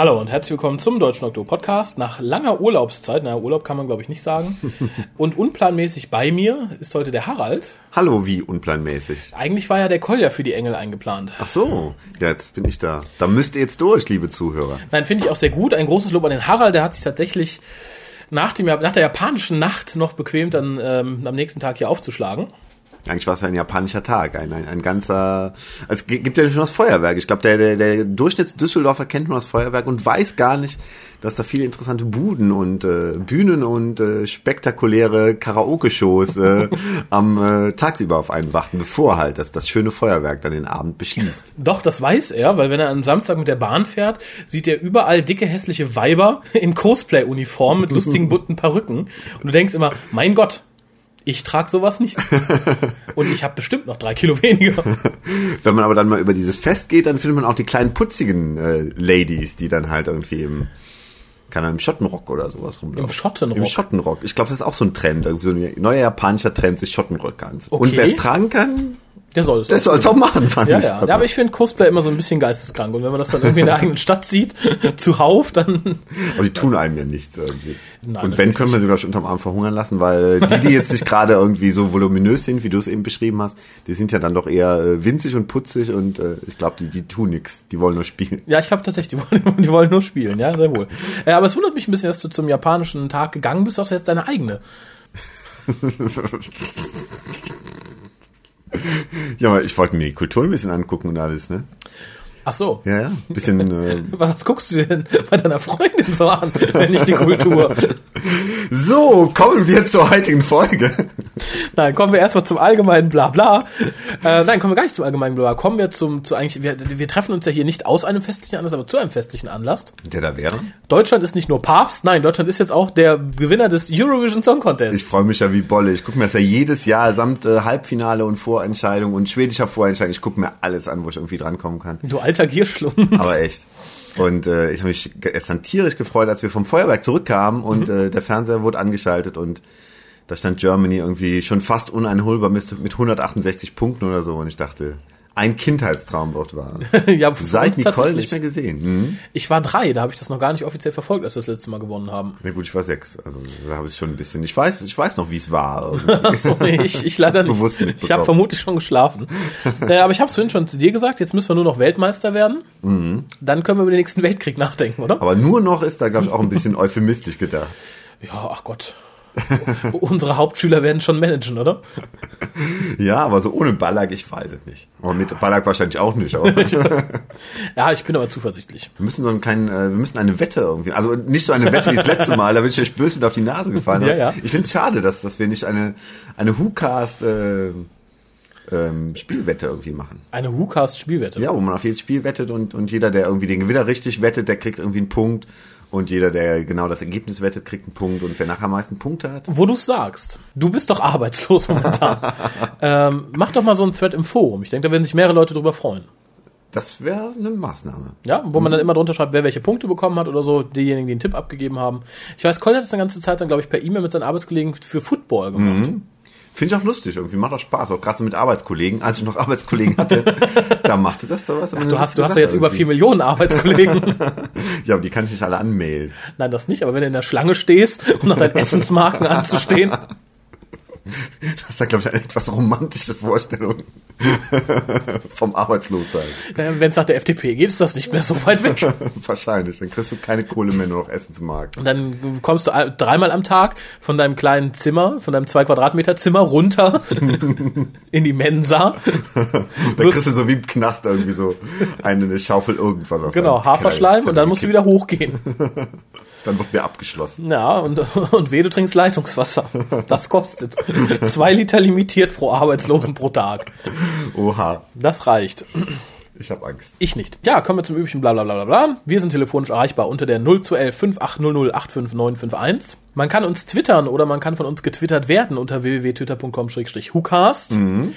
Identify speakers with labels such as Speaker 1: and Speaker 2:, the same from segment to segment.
Speaker 1: Hallo und herzlich willkommen zum Deutschen Oktober Podcast. Nach langer Urlaubszeit, naja, Urlaub kann man glaube ich nicht sagen, und unplanmäßig bei mir ist heute der Harald.
Speaker 2: Hallo, wie unplanmäßig?
Speaker 1: Eigentlich war ja der Kolja für die Engel eingeplant.
Speaker 2: Ach so, ja, jetzt bin ich da. Da müsst ihr jetzt durch, liebe Zuhörer.
Speaker 1: Nein, finde ich auch sehr gut. Ein großes Lob an den Harald, der hat sich tatsächlich nach, dem, nach der japanischen Nacht noch bequemt, dann ähm, am nächsten Tag hier aufzuschlagen.
Speaker 2: Eigentlich war es ein japanischer Tag, ein, ein, ein ganzer. Es gibt ja schon das Feuerwerk. Ich glaube, der, der, der Durchschnitts-Düsseldorfer kennt nur das Feuerwerk und weiß gar nicht, dass da viele interessante Buden und äh, Bühnen und äh, spektakuläre Karaoke-Shows äh, am äh, tagsüber auf einen warten, bevor halt das, das schöne Feuerwerk dann den Abend beschließt.
Speaker 1: Doch, das weiß er, weil wenn er am Samstag mit der Bahn fährt, sieht er überall dicke, hässliche Weiber in Cosplay-Uniform mit lustigen bunten Perücken. Und du denkst immer, mein Gott, ich trage sowas nicht. Und ich habe bestimmt noch drei Kilo weniger.
Speaker 2: Wenn man aber dann mal über dieses Fest geht, dann findet man auch die kleinen putzigen äh, Ladies, die dann halt irgendwie im, kann im Schottenrock oder sowas rumlaufen.
Speaker 1: Im Schottenrock?
Speaker 2: Im Schottenrock. Ich glaube, das ist auch so ein Trend. Irgendwie so ein neuer japanischer Trend, sich Schottenrock anzuziehen. Okay. Und wer es tragen kann,
Speaker 1: der soll es.
Speaker 2: Der soll es auch machen, fand
Speaker 1: ja,
Speaker 2: ich.
Speaker 1: Ja. ja, aber ich finde Cosplay immer so ein bisschen geisteskrank. Und wenn man das dann irgendwie in der eigenen Stadt sieht, zuhauf, dann.
Speaker 2: Aber die tun einem ja nichts irgendwie. Nein, und wenn, können wir sogar schon unterm Arm verhungern lassen, weil die, die jetzt nicht gerade irgendwie so voluminös sind, wie du es eben beschrieben hast, die sind ja dann doch eher äh, winzig und putzig und äh, ich glaube, die, die tun nichts. Die wollen nur spielen.
Speaker 1: Ja, ich glaube tatsächlich, die wollen, die wollen nur spielen, ja, sehr wohl. Äh, aber es wundert mich ein bisschen, dass du zum japanischen Tag gegangen bist, du hast jetzt deine eigene.
Speaker 2: ja, aber ich wollte mir die Kultur ein bisschen angucken und alles, ne?
Speaker 1: Ach so.
Speaker 2: Ja, ja. Bisschen. Äh
Speaker 1: Was guckst du denn bei deiner Freundin so an, wenn nicht die Kultur?
Speaker 2: So, kommen wir zur heutigen Folge.
Speaker 1: Nein, kommen wir erstmal zum allgemeinen Blabla. Äh, nein, kommen wir gar nicht zum allgemeinen Blabla. Kommen wir zum, zu eigentlich, wir, wir treffen uns ja hier nicht aus einem festlichen Anlass, aber zu einem festlichen Anlass.
Speaker 2: Der da wäre?
Speaker 1: Deutschland ist nicht nur Papst, nein, Deutschland ist jetzt auch der Gewinner des Eurovision Song Contest.
Speaker 2: Ich freue mich ja wie Bolle. Ich gucke mir das ja jedes Jahr samt äh, Halbfinale und Vorentscheidung und schwedischer Vorentscheidung. Ich gucke mir alles an, wo ich irgendwie drankommen kann.
Speaker 1: Du alter Gierschlund.
Speaker 2: Aber echt. Und äh, ich habe mich gestern tierisch gefreut, als wir vom Feuerwerk zurückkamen und mhm. äh, der Fernseher wurde angeschaltet und da stand Germany irgendwie schon fast uneinholbar mit, mit 168 Punkten oder so. Und ich dachte, ein Kindheitstraum wird wahr.
Speaker 1: ja,
Speaker 2: Seit Nicole nicht mehr gesehen. Mhm.
Speaker 1: Ich war drei, da habe ich das noch gar nicht offiziell verfolgt, als wir das letzte Mal gewonnen haben.
Speaker 2: Na gut, ich war sechs. Also da habe ich schon ein bisschen. Ich weiß, ich weiß noch, wie es war.
Speaker 1: so, nee, ich, ich leider nicht.
Speaker 2: Bewusst
Speaker 1: ich habe vermutlich schon geschlafen. naja, aber ich habe es vorhin schon zu dir gesagt, jetzt müssen wir nur noch Weltmeister werden.
Speaker 2: Mhm.
Speaker 1: Dann können wir über den nächsten Weltkrieg nachdenken, oder?
Speaker 2: Aber nur noch ist da, glaube ich, auch ein bisschen euphemistisch gedacht.
Speaker 1: Ja, ach Gott. Unsere Hauptschüler werden schon managen, oder?
Speaker 2: Ja, aber so ohne Ballack, ich weiß es nicht. Aber mit Ballack wahrscheinlich auch nicht.
Speaker 1: ja, ich bin aber zuversichtlich.
Speaker 2: Wir müssen so einen kleinen, äh, wir müssen eine Wette irgendwie, also nicht so eine Wette wie das letzte Mal, da bin ich euch böse mit auf die Nase gefallen.
Speaker 1: Ja, ja.
Speaker 2: Ich finde es schade, dass, dass wir nicht eine, eine WhoCast, äh, ähm, Spielwette irgendwie machen.
Speaker 1: Eine WhoCast-Spielwette?
Speaker 2: Ja, wo man auf jedes Spiel wettet und, und jeder, der irgendwie den Gewinner richtig wettet, der kriegt irgendwie einen Punkt. Und jeder, der genau das Ergebnis wettet, kriegt einen Punkt. Und wer nachher am meisten Punkte hat.
Speaker 1: Wo du sagst, du bist doch arbeitslos momentan. ähm, mach doch mal so einen Thread im Forum. Ich denke, da werden sich mehrere Leute drüber freuen.
Speaker 2: Das wäre eine Maßnahme.
Speaker 1: Ja, wo man dann immer drunter schreibt, wer welche Punkte bekommen hat oder so, diejenigen, die einen Tipp abgegeben haben. Ich weiß, Cole hat das eine ganze Zeit dann, glaube ich, per E-Mail mit seinen Arbeitskollegen für Football gemacht.
Speaker 2: Mhm. Finde ich auch lustig, irgendwie macht auch Spaß, auch gerade so mit Arbeitskollegen. Als ich noch Arbeitskollegen hatte, da machte das sowas.
Speaker 1: Ach, du hast, du hast ja jetzt irgendwie. über vier Millionen Arbeitskollegen.
Speaker 2: ja, aber die kann ich nicht alle anmailen.
Speaker 1: Nein, das nicht, aber wenn du in der Schlange stehst, um nach deinen Essensmarken anzustehen.
Speaker 2: Das ist ja, glaube ich, eine etwas romantische Vorstellung vom Arbeitslossein.
Speaker 1: Wenn es nach der FDP geht, ist das nicht mehr so weit weg.
Speaker 2: Wahrscheinlich. Dann kriegst du keine Kohle mehr, nur noch Essensmarkt.
Speaker 1: Und dann kommst du dreimal am Tag von deinem kleinen Zimmer, von deinem zwei Quadratmeter Zimmer runter in die Mensa.
Speaker 2: dann kriegst du so wie im Knast irgendwie so eine Schaufel irgendwas auf
Speaker 1: Genau, Haferschleim und dann musst du wieder hochgehen.
Speaker 2: Dann wird mir abgeschlossen.
Speaker 1: Ja, und, und weh, du trinkst Leitungswasser. Das kostet. Zwei Liter limitiert pro Arbeitslosen pro Tag.
Speaker 2: Oha.
Speaker 1: Das reicht.
Speaker 2: Ich habe Angst.
Speaker 1: Ich nicht. Ja, kommen wir zum üblichen Blablabla. Bla, bla, bla. Wir sind telefonisch erreichbar unter der 0211 5800 85951. Man kann uns twittern oder man kann von uns getwittert werden unter www.twitter.com-hucast.
Speaker 2: Mhm.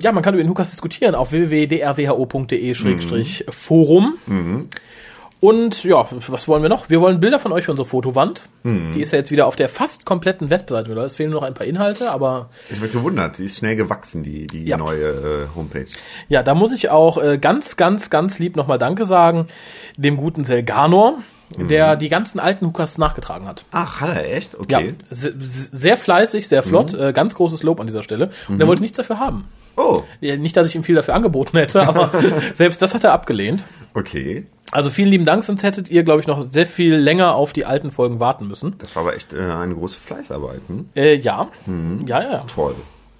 Speaker 1: Ja, man kann über den Hucast diskutieren auf www.drwho.de-forum.
Speaker 2: Mhm.
Speaker 1: Und ja, was wollen wir noch? Wir wollen Bilder von euch für unsere Fotowand. Die ist ja jetzt wieder auf der fast kompletten Webseite. Es fehlen nur noch ein paar Inhalte, aber
Speaker 2: Ich bin gewundert, sie ist schnell gewachsen, die, die
Speaker 1: Ja.
Speaker 2: neue äh, Homepage.
Speaker 1: ja, da muss ich auch äh, ganz, ganz, ganz lieb nochmal Danke sagen dem guten Selganor, der die ganzen alten Hookers nachgetragen hat.
Speaker 2: Ach, hat er echt?
Speaker 1: Ja,
Speaker 2: Okay.
Speaker 1: se- sehr fleißig, sehr flott, äh, ganz großes Lob an dieser Stelle. Und er wollte nichts dafür haben.
Speaker 2: Oh,
Speaker 1: Nicht, dass ich ihm viel dafür angeboten hätte, aber selbst das hat er abgelehnt.
Speaker 2: okay.
Speaker 1: Also vielen lieben Dank, sonst hättet ihr, glaube ich, noch sehr viel länger auf die alten Folgen warten müssen.
Speaker 2: Das war aber echt äh, eine große Fleißarbeit. Hm?
Speaker 1: Äh, ja. ja, ja, ja.
Speaker 2: Toll.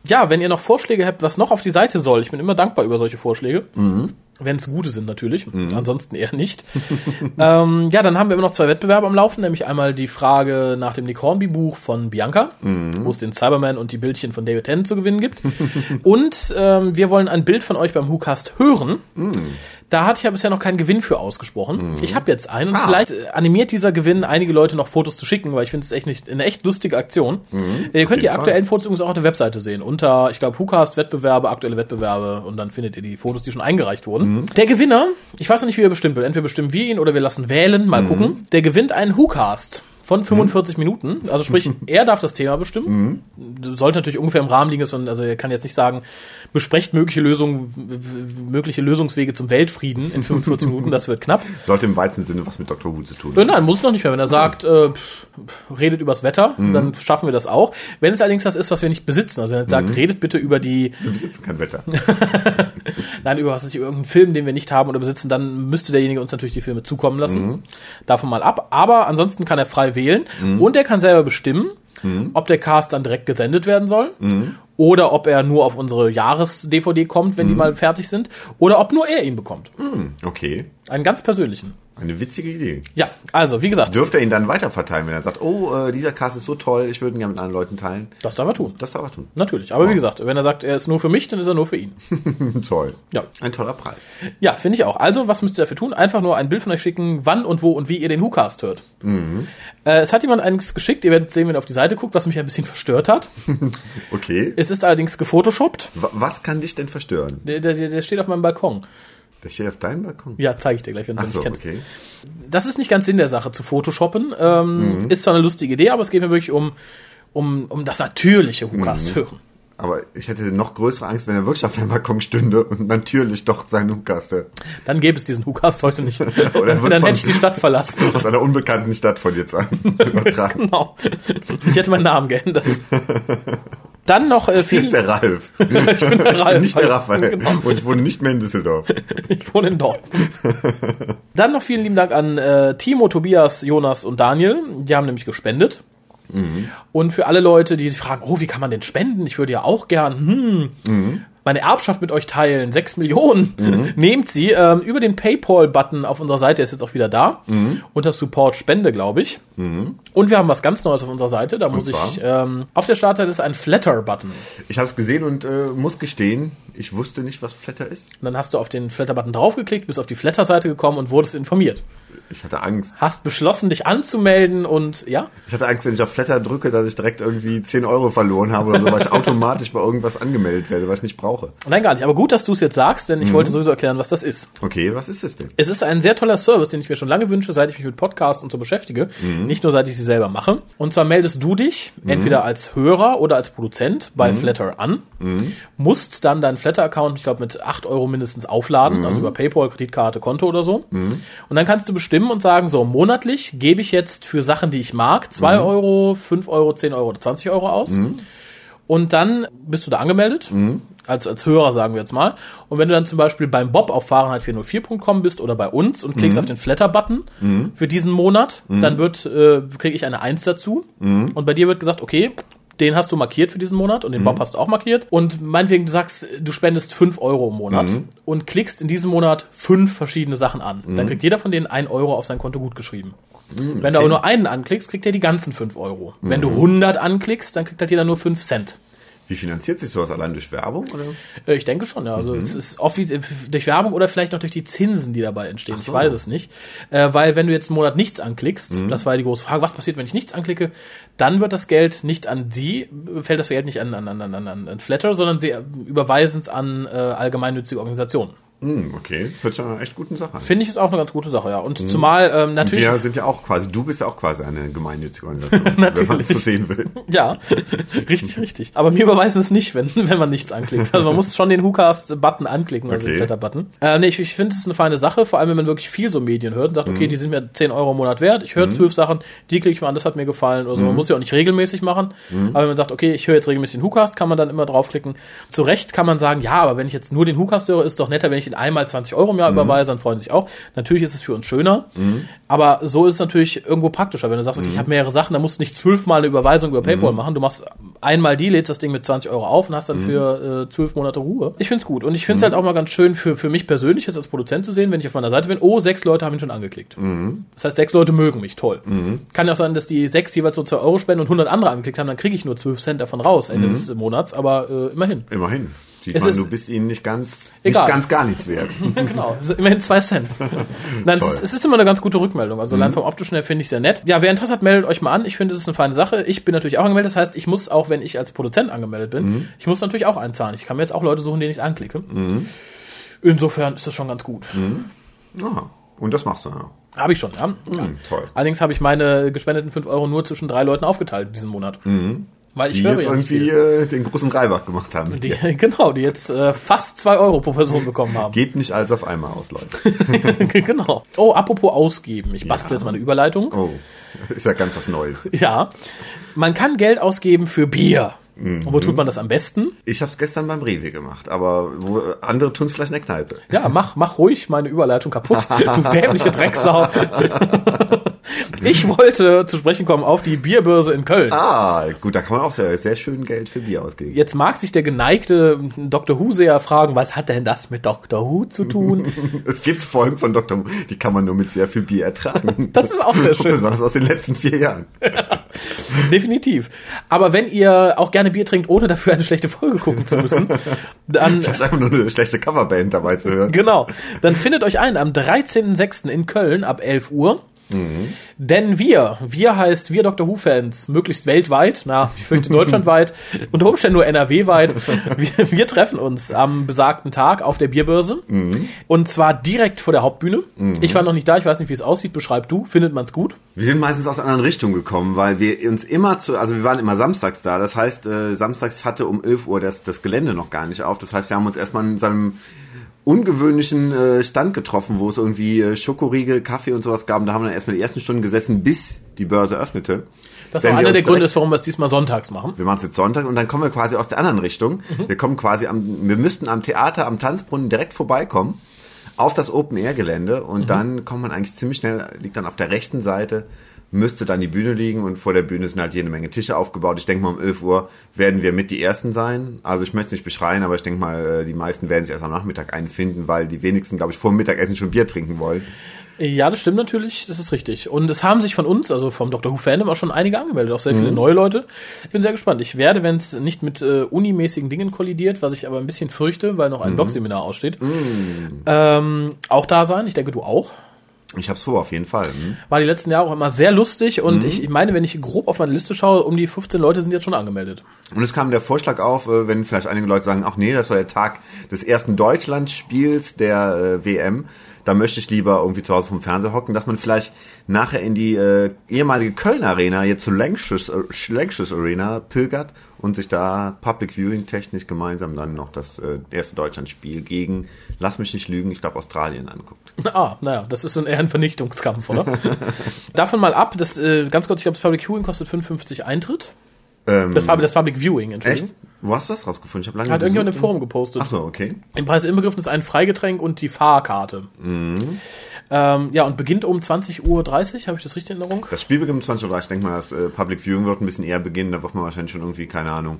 Speaker 1: Ja, wenn ihr noch Vorschläge habt, was noch auf die Seite soll, ich bin immer dankbar über solche Vorschläge. Wenn es gute sind natürlich, ansonsten eher nicht. ähm, ja, dann haben wir immer noch zwei Wettbewerbe am Laufen, nämlich einmal die Frage nach dem Nick Hornby-Buch von Bianca, wo es den Cyberman und die Bildchen von David Tennant zu gewinnen gibt. und ähm, wir wollen ein Bild von euch beim WhoCast hören. Da hatte ich ja bisher noch keinen Gewinn für ausgesprochen. Ich habe jetzt einen und
Speaker 2: Ah.
Speaker 1: vielleicht animiert dieser Gewinn einige Leute noch Fotos zu schicken, weil ich finde es echt nicht eine echt lustige Aktion. Äh, ihr könnt die
Speaker 2: jeden Fall.
Speaker 1: aktuellen Fotos übrigens auch auf der Webseite sehen. Unter, ich glaube, WhoCast Wettbewerbe, aktuelle Wettbewerbe und dann findet ihr die Fotos, die schon eingereicht wurden. Der Gewinner, ich weiß noch nicht, wie er bestimmt wird. Entweder bestimmen wir ihn oder wir lassen wählen, mal gucken. Der gewinnt einen WhoCast von 45 Minuten. Also sprich, er darf das Thema bestimmen. Sollte natürlich ungefähr im Rahmen liegen, dass man, also er kann jetzt nicht sagen, besprecht mögliche Lösungen, mögliche Lösungswege zum Weltfrieden in 45 Minuten, das wird knapp.
Speaker 2: Sollte im weitesten Sinne was mit Dr. Who zu tun
Speaker 1: Äh, Nein, muss es noch nicht mehr. Wenn er sagt, äh, pff, redet übers Wetter,
Speaker 2: Mhm.
Speaker 1: dann schaffen wir das auch. Wenn es allerdings das ist, was wir nicht besitzen, also wenn er
Speaker 2: Mhm.
Speaker 1: sagt, redet bitte über die,
Speaker 2: Wir besitzen kein Wetter.
Speaker 1: nein, über was ist irgendeinen Film, den wir nicht haben oder besitzen, dann müsste derjenige uns natürlich die Filme zukommen lassen.
Speaker 2: Mhm.
Speaker 1: Davon mal ab. Aber ansonsten kann er frei wählen und er kann selber bestimmen,
Speaker 2: Mhm.
Speaker 1: ob der Cast dann direkt gesendet werden soll. Oder ob er nur auf unsere Jahres-DVD kommt, wenn die
Speaker 2: Mhm.
Speaker 1: mal fertig sind. Oder ob nur er ihn bekommt.
Speaker 2: Hm, okay.
Speaker 1: Einen ganz persönlichen.
Speaker 2: Eine witzige Idee.
Speaker 1: Ja, also, wie gesagt,
Speaker 2: Dürfte er ihn dann weiterverteilen, wenn er sagt, oh, äh, dieser Cast ist so toll, ich würde ihn gerne mit anderen Leuten teilen?
Speaker 1: das darf er tun.
Speaker 2: Das darf er tun.
Speaker 1: Natürlich. Aber wie gesagt, wenn er sagt, er ist nur für mich, dann ist er nur für ihn.
Speaker 2: toll.
Speaker 1: Ja.
Speaker 2: Ein toller Preis.
Speaker 1: Ja, finde ich auch. Also, was müsst ihr dafür tun? Einfach nur ein Bild von euch schicken, wann und wo und wie ihr den WhoCast hört. Äh, es hat jemand eines geschickt, ihr werdet sehen, wenn ihr auf die Seite guckt, was mich ein bisschen verstört hat.
Speaker 2: Okay.
Speaker 1: Es ist allerdings gefotoshoppt.
Speaker 2: Wa- Was kann dich denn verstören?
Speaker 1: Der, der, der steht auf meinem Balkon.
Speaker 2: Der steht auf deinem Balkon.
Speaker 1: Ja, zeige ich dir gleich, wenn du es
Speaker 2: so,
Speaker 1: nicht kennst.
Speaker 2: okay.
Speaker 1: Das ist nicht ganz Sinn der Sache zu photoshoppen. Ähm, Ist zwar eine lustige Idee, aber es geht mir wirklich um, um, um das natürliche WhoCast hören.
Speaker 2: Aber ich hätte noch größere Angst, wenn er wirklich auf deinem Balkon stünde und natürlich doch seinen Hukast hört.
Speaker 1: Dann gäbe es diesen WhoCast heute nicht.
Speaker 2: Oder
Speaker 1: dann hätte ich die Stadt verlassen.
Speaker 2: Aus einer unbekannten Stadt von jetzt an übertragen.
Speaker 1: Genau. Ich hätte meinen Namen geändert. Dann noch äh,
Speaker 2: Hier
Speaker 1: viel,
Speaker 2: ist der Ralf. Ich
Speaker 1: bin der
Speaker 2: Ich bin
Speaker 1: Ralf.
Speaker 2: nicht der Raphael.
Speaker 1: Genau.
Speaker 2: Und ich wohne nicht mehr in Düsseldorf.
Speaker 1: Ich wohne in Dortmund. Dann noch vielen lieben Dank an äh, Timo, Tobias, Jonas und Daniel. Die haben nämlich gespendet. Und für alle Leute, die sich fragen, oh, wie kann man denn spenden? Ich würde ja auch gern hm, meine Erbschaft mit euch teilen. Sechs Millionen. Nehmt sie ähm, über den Paypal-Button auf unserer Seite, der ist jetzt auch wieder da. Unter Support Spende, glaube ich. Und wir haben was ganz Neues auf unserer Seite. Da muss
Speaker 2: zwar?
Speaker 1: ich, ähm, auf der Startseite ist ein Flatter-Button.
Speaker 2: Ich habe es gesehen und äh, muss gestehen, ich wusste nicht, was Flatter ist.
Speaker 1: Und dann hast du auf den Flatter-Button draufgeklickt, bist auf die Flatter-Seite gekommen und wurdest informiert.
Speaker 2: Ich hatte Angst.
Speaker 1: Hast beschlossen, dich anzumelden und ja,
Speaker 2: Ich hatte Angst, wenn ich auf Flatter drücke, dass ich direkt irgendwie 10 Euro verloren habe oder so, weil ich automatisch bei irgendwas angemeldet werde, was ich nicht brauche.
Speaker 1: Nein, gar nicht. Aber gut, dass du es jetzt sagst, denn ich wollte sowieso erklären, was das ist.
Speaker 2: Okay, was ist es denn?
Speaker 1: Es ist ein sehr toller Service, den ich mir schon lange wünsche, seit ich mich mit Podcasts und so beschäftige. Nicht nur, seit ich sie selber mache. Und zwar meldest du dich entweder als Hörer oder als Produzent bei Flatter an, musst dann deinen Flatter-Account, ich glaube, mit 8 Euro mindestens aufladen, also über Paypal, Kreditkarte, Konto oder so. Und dann kannst du bestimmen und sagen, so, monatlich gebe ich jetzt für Sachen, die ich mag, 2 Euro, 5 Euro, 10 Euro oder 20 Euro aus. Und dann bist du da angemeldet, als, als Hörer sagen wir jetzt mal. Und wenn du dann zum Beispiel beim Bob auf Fahrenheit404.com bist oder bei uns und klickst auf den Flatter-Button für diesen Monat, dann wird, äh, kriege ich eine Eins dazu. Und bei dir wird gesagt, okay, den hast du markiert für diesen Monat und den Bob hast du auch markiert. Und meinetwegen, du sagst, du spendest 5 Euro im Monat und klickst in diesem Monat fünf verschiedene Sachen an. Dann kriegt jeder von denen 1 Euro auf sein Konto gut geschrieben. Wenn du aber nur einen anklickst, kriegt er die ganzen 5 Euro. Wenn du 100 anklickst, dann kriegt halt jeder nur 5 Cent.
Speaker 2: Wie finanziert sich sowas allein durch Werbung? Oder?
Speaker 1: Äh, Ich denke schon, ja. Also es ist oft wie- durch Werbung oder vielleicht noch durch die Zinsen, die dabei entstehen.
Speaker 2: so.
Speaker 1: Ich weiß es nicht. Äh, weil wenn du jetzt einen Monat nichts anklickst, das war ja die große Frage, was passiert, wenn ich nichts anklicke, dann wird das Geld nicht an sie, fällt das Geld nicht an, an, an, an, an, an Flatter, sondern sie überweisen es an äh, allgemeinnützige Organisationen.
Speaker 2: Hm, okay, hört sich einer echt guten Sache an.
Speaker 1: Finde ich ist auch eine ganz gute Sache, ja. Und zumal ähm, natürlich.
Speaker 2: Wir sind ja auch quasi, du bist ja auch quasi eine gemeinnützige Organisation, wenn man es so sehen will.
Speaker 1: Ja, richtig, richtig. Aber mir überweisen es nicht, wenn, wenn man nichts anklickt. Also man muss schon den WhoCast-Button anklicken, also
Speaker 2: Okay.
Speaker 1: den Flatter-Button. Äh, nee, ich, ich finde es eine feine Sache, vor allem wenn man wirklich viel so Medien hört und sagt, okay, die sind mir 10 Euro im Monat wert, ich höre zwölf Sachen, die klicke ich mal an, das hat mir gefallen. Also man muss ja auch nicht regelmäßig machen. Aber wenn man sagt, okay, ich höre jetzt regelmäßig den WhoCast, kann man dann immer draufklicken. Zu Recht kann man sagen, ja, aber wenn ich jetzt nur den WhoCast höre, ist doch netter, wenn ich den einmal 20 Euro im Jahr überweise, dann freuen sie sich auch. Natürlich ist es für uns schöner, aber so ist es natürlich irgendwo praktischer. Wenn du sagst, okay, ich habe mehrere Sachen, dann musst du nicht zwölfmal eine Überweisung über PayPal machen. Du machst einmal die, lädst das Ding mit 20 Euro auf und hast dann für äh, zwölf Monate Ruhe. Ich find's gut. Und ich find's halt auch mal ganz schön für, für mich persönlich jetzt als Produzent zu sehen, wenn ich auf meiner Seite bin, oh, sechs Leute haben ihn schon angeklickt. Das heißt, sechs Leute mögen mich, toll. Kann ja auch sein, dass die sechs jeweils so zwei Euro spenden und 100 andere angeklickt haben, dann kriege ich nur 12 Cent davon raus Ende des Monats, aber äh, immerhin.
Speaker 2: Immerhin. Sieht
Speaker 1: Es ist-
Speaker 2: du bist ihnen nicht ganz,
Speaker 1: Egal.
Speaker 2: nicht ganz gar nichts wert.
Speaker 1: Genau, es ist immerhin zwei Cent. Nein, es es ist immer eine ganz gute Rückmeldung. Also allein vom optischen her finde ich sehr nett. Ja, wer Interesse hat, meldet euch mal an. Ich finde, es ist eine feine Sache. Ich bin natürlich auch angemeldet. Das heißt, ich muss auch, wenn ich als Produzent angemeldet bin, ich muss natürlich auch einzahlen. Ich kann mir jetzt auch Leute suchen, denen ich anklicke. Insofern ist das schon ganz gut.
Speaker 2: Aha. Und das machst du ja.
Speaker 1: Habe ich schon, ja.
Speaker 2: Hm, toll.
Speaker 1: Allerdings habe ich meine gespendeten 5 Euro nur zwischen drei Leuten aufgeteilt diesen Monat. Weil ich
Speaker 2: Die
Speaker 1: höre
Speaker 2: jetzt
Speaker 1: ja
Speaker 2: irgendwie äh, den großen Reibach gemacht haben. mit
Speaker 1: Die, genau, die jetzt äh, fast zwei Euro pro Person bekommen haben.
Speaker 2: Gebt nicht alles auf einmal aus, Leute.
Speaker 1: genau. Oh, apropos ausgeben. Ich bastel jetzt mal eine Überleitung.
Speaker 2: Oh, ist ja ganz was Neues.
Speaker 1: Ja, man kann Geld ausgeben für Bier. Und wo tut man das am besten?
Speaker 2: Ich habe es gestern beim Rewe gemacht, aber wo, andere tun es vielleicht in der Kneipe.
Speaker 1: Ja, mach, mach ruhig meine Überleitung kaputt, du dämliche Drecksau. Ich wollte zu sprechen kommen auf die Bierbörse in Köln.
Speaker 2: Ah, gut, da kann man auch sehr, sehr schön Geld für Bier ausgeben.
Speaker 1: Jetzt mag sich der geneigte Dr. Who-Seher fragen, was hat denn das mit Dr. Who zu tun?
Speaker 2: Es gibt Folgen von Dr. Who, die kann man nur mit sehr viel Bier ertragen.
Speaker 1: Das ist auch sehr schön.
Speaker 2: Besonders aus den letzten vier Jahren.
Speaker 1: Definitiv. Aber wenn ihr auch gerne Bier trinkt, ohne dafür eine schlechte Folge gucken zu müssen, dann
Speaker 2: Vielleicht einfach nur eine schlechte Coverband dabei zu hören.
Speaker 1: Genau. Dann findet euch ein am 13.06. in Köln ab 11 Uhr. Denn wir, wir heißt wir Dr. Who-Fans, möglichst weltweit, na, ich fürchte deutschlandweit, unter Umständen nur NRW-weit, wir, wir treffen uns am besagten Tag auf der Bierbörse. Und zwar direkt vor der Hauptbühne. Ich war noch nicht da, ich weiß nicht, wie es aussieht. Beschreib du, findet man's gut?
Speaker 2: Wir sind meistens aus einer anderen Richtung gekommen, weil wir uns immer zu, also wir waren immer samstags da. Das heißt, äh, samstags hatte um 11 Uhr das, das Gelände noch gar nicht auf. Das heißt, wir haben uns erstmal in seinem ungewöhnlichen äh, Stand getroffen, wo es irgendwie äh, Schokoriegel, Kaffee und sowas gab. Und da haben wir dann erstmal die ersten Stunden gesessen, bis die Börse öffnete.
Speaker 1: Das war einer der Gründe,
Speaker 2: direkt-
Speaker 1: warum wir es diesmal sonntags machen.
Speaker 2: Wir machen es jetzt Sonntag und dann kommen wir quasi aus der anderen Richtung. Wir kommen quasi am, wir müssten am Theater, am Tanzbrunnen direkt vorbeikommen auf das Open-Air-Gelände und dann kommt man eigentlich ziemlich schnell, liegt dann auf der rechten Seite, müsste dann die Bühne liegen und vor der Bühne sind halt jede Menge Tische aufgebaut. Ich denke mal um 11 Uhr werden wir mit die Ersten sein. Also ich möchte es nicht beschreien, aber ich denke mal, äh, die meisten werden sich erst am Nachmittag einfinden, weil die wenigsten, glaube ich, vor dem Mittagessen schon Bier trinken wollen.
Speaker 1: Ja, das stimmt natürlich, das ist richtig. Und es haben sich von uns, also vom Dr. Who Fandom, auch schon einige angemeldet, auch sehr viele neue Leute. Ich bin sehr gespannt. Ich werde, wenn es nicht mit äh, unimäßigen Dingen kollidiert, was ich aber ein bisschen fürchte, weil noch ein Blog-Seminar aussteht, ähm, auch da sein. Ich denke, du auch.
Speaker 2: Ich hab's vor, auf jeden Fall. Hm?
Speaker 1: War die letzten Jahre auch immer sehr lustig und ich, ich meine, wenn ich grob auf meine Liste schaue, um die 15 Leute sind jetzt schon angemeldet.
Speaker 2: Und es kam der Vorschlag auf, äh, wenn vielleicht einige Leute sagen, ach nee, das war der Tag des ersten Deutschlandspiels der äh, WM, da möchte ich lieber irgendwie zu Hause vom Fernseher hocken, dass man vielleicht nachher in die äh, ehemalige Köln Arena, jetzt zu Lanxess, äh, Arena pilgert und sich da Public Viewing technisch gemeinsam dann noch das äh, erste Deutschlandspiel gegen, lass mich nicht lügen, ich glaube Australien anguckt.
Speaker 1: Ah, naja, das ist so ein eher ein Vernichtungskampf, oder? Davon mal ab, das, äh, ganz kurz, ich glaube, das Public Viewing kostet 55 Eintritt.
Speaker 2: Ähm,
Speaker 1: Das, das Public Viewing, Entschuldigung.
Speaker 2: echt? Wo hast du das rausgefunden? Ich habe lange
Speaker 1: Hat irgendjemand im. Forum gepostet.
Speaker 2: Ach so, okay.
Speaker 1: Im Preis inbegriffen ist ein Freigetränk und die Fahrkarte.
Speaker 2: Mhm.
Speaker 1: Ähm, ja, und beginnt um 20.30 Uhr, habe ich das richtig in Erinnerung?
Speaker 2: Das Spiel beginnt um 20 Uhr. Ich denke mal, das äh, Public Viewing wird ein bisschen eher beginnen. Da wird man wahrscheinlich schon irgendwie, keine Ahnung,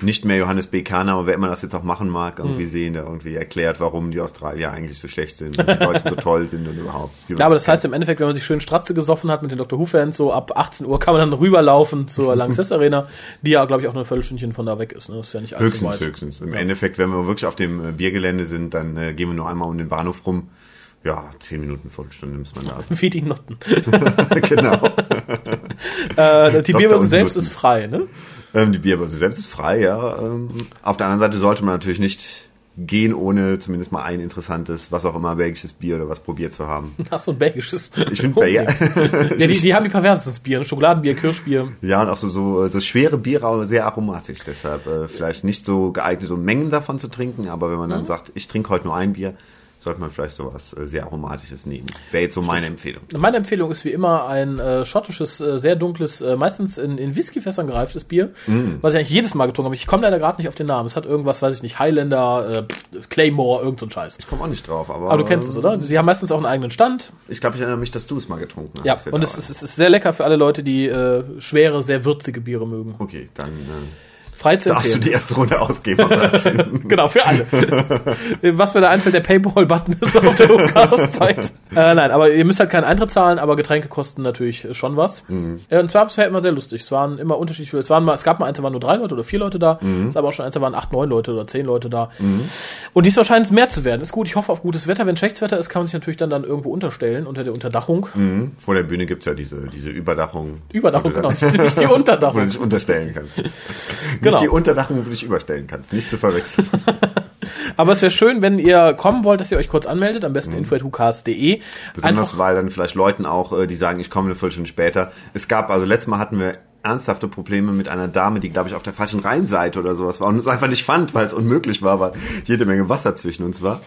Speaker 2: nicht mehr Johannes B. Kahner, aber wer immer das jetzt auch machen mag, irgendwie sehen, der irgendwie erklärt, warum die Australier eigentlich so schlecht sind und die Deutschen so toll sind und überhaupt.
Speaker 1: Ja, aber
Speaker 2: das
Speaker 1: heißt im Endeffekt, wenn man sich schön Stratze gesoffen hat mit den Dr. Who-Fans, so ab 18 Uhr kann man dann rüberlaufen zur Lanxess Arena, die ja, glaube ich, auch nur ein Viertelstündchen von da weg ist. Ne? Das ist ja nicht allzu
Speaker 2: Höchstens,
Speaker 1: weit.
Speaker 2: höchstens. Im Endeffekt, wenn wir wirklich auf dem äh, Biergelände sind, dann äh, gehen wir nur einmal um den Bahnhof rum. Ja, zehn Minuten, Viertelstunde muss man da sein.
Speaker 1: Wie die Noten.
Speaker 2: genau.
Speaker 1: Äh, die
Speaker 2: und
Speaker 1: selbst
Speaker 2: Nutten.
Speaker 1: ist frei, ne?
Speaker 2: Ähm, die Bierbörse selbst ist frei, ja. Ähm, auf der anderen Seite sollte man natürlich nicht gehen, ohne zumindest mal ein interessantes, was auch immer, belgisches Bier oder was probiert zu haben.
Speaker 1: Ach so, ein belgisches.
Speaker 2: Ich finde, ja,
Speaker 1: ja, die, die haben die perversestes Bier. ne? Schokoladenbier, Kirschbier.
Speaker 2: ja, und auch so, so, so schwere Biere, aber sehr aromatisch. Deshalb äh, vielleicht nicht so geeignet, um Mengen davon zu trinken, aber wenn man dann sagt, ich trinke heute nur ein Bier, sollte man vielleicht sowas äh, sehr aromatisches nehmen. Wäre jetzt so meine Empfehlung.
Speaker 1: Meine Empfehlung ist wie immer ein äh, schottisches, äh, sehr dunkles, äh, meistens in, in Whiskyfässern gereiftes Bier, was ich eigentlich jedes Mal getrunken habe. Ich komme leider gerade nicht auf den Namen. Es hat irgendwas, weiß ich nicht, Highlander, Claymore, irgend so ein Scheiß.
Speaker 2: Ich komme auch nicht drauf, aber.
Speaker 1: Aber du kennst es, oder? Sie haben meistens auch einen eigenen Stand.
Speaker 2: Ich glaube, ich erinnere mich, dass du es mal getrunken hast.
Speaker 1: Ja, und es ist, es ist sehr lecker für alle Leute, die schwere, sehr würzige Biere mögen.
Speaker 2: Okay, dann
Speaker 1: Frei zu
Speaker 2: darfst du die erste Runde ausgeben. am 13.
Speaker 1: Genau, für alle. Was mir da einfällt, der Paywall-Button ist auf der Lukas-Zeit. äh, nein, aber ihr müsst halt keinen Eintritt zahlen, aber Getränke kosten natürlich schon was. Äh, und zwar war es immer sehr lustig. Es waren immer unterschiedliche, es waren mal, es gab mal eins, da waren nur drei Leute oder vier Leute da. Es gab auch schon eins, da waren acht, neun Leute oder zehn Leute da. Und diesmal scheint es mehr zu werden. Ist gut, ich hoffe auf gutes Wetter. Wenn schlechtes Wetter ist, kann man sich natürlich dann, dann irgendwo unterstellen, unter der Unterdachung.
Speaker 2: Mhm. Vor der Bühne gibt's ja diese, diese Überdachung.
Speaker 1: Überdachung, genau. Nicht, die
Speaker 2: Wo du
Speaker 1: Unterdachung.
Speaker 2: dich unterstellen kannst.
Speaker 1: Genau.
Speaker 2: Nicht die Unterdachung, wo du dich überstellen kannst. Nicht zu verwechseln.
Speaker 1: Aber es wäre schön, wenn ihr kommen wollt, dass ihr euch kurz anmeldet. Am besten info.hukas.de.
Speaker 2: Besonders weil dann vielleicht Leuten auch, äh, die sagen, ich komme eine Viertelstunde später. Es gab, also letztes Mal hatten wir ernsthafte Probleme mit einer Dame, die, glaube ich, auf der falschen Rheinseite oder sowas war und es einfach nicht fand, weil es unmöglich war, weil jede Menge Wasser zwischen uns war.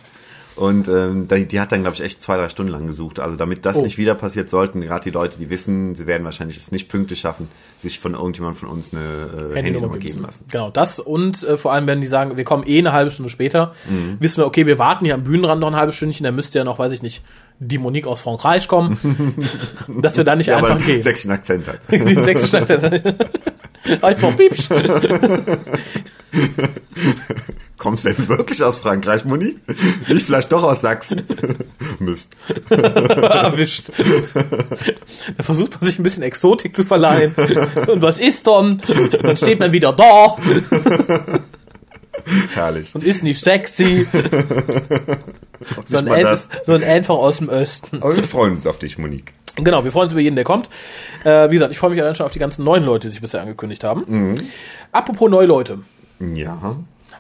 Speaker 2: Und ähm, die, die hat dann, glaube ich, echt zwei, drei Stunden lang gesucht. Also damit das
Speaker 1: Oh.
Speaker 2: nicht wieder passiert, sollten gerade die Leute, die wissen, sie werden wahrscheinlich es nicht pünktlich schaffen, sich von irgendjemandem von uns eine äh, Handynummer geben lassen.
Speaker 1: Genau, das und äh, vor allem, wenn die sagen, wir kommen eh eine halbe Stunde später,
Speaker 2: Mhm.
Speaker 1: wissen wir, okay, wir warten hier am Bühnenrand noch ein halbes Stündchen, dann müsste ja noch, weiß ich nicht, die Monique aus Frankreich kommen, dass wir da nicht
Speaker 2: Ja,
Speaker 1: einfach gehen.
Speaker 2: sächsischen Akzent hat.
Speaker 1: Den sächsischen Akzent. Einfach piepsch.
Speaker 2: Kommst du denn wirklich aus Frankreich, Moni? Nicht vielleicht doch aus Sachsen? Mist.
Speaker 1: Erwischt. Da versucht man sich ein bisschen Exotik zu verleihen. Und was ist dann? Dann steht man wieder da
Speaker 2: Herrlich.
Speaker 1: und ist nicht sexy,
Speaker 2: nicht
Speaker 1: sondern, ein, sondern einfach aus dem Osten.
Speaker 2: Aber wir freuen uns auf dich, Monique.
Speaker 1: Genau, wir freuen uns über jeden, der kommt. Äh, wie gesagt, ich freue mich allein schon auf die ganzen neuen Leute, die sich bisher angekündigt haben.
Speaker 2: Mhm.
Speaker 1: Apropos neue Leute.
Speaker 2: Ja,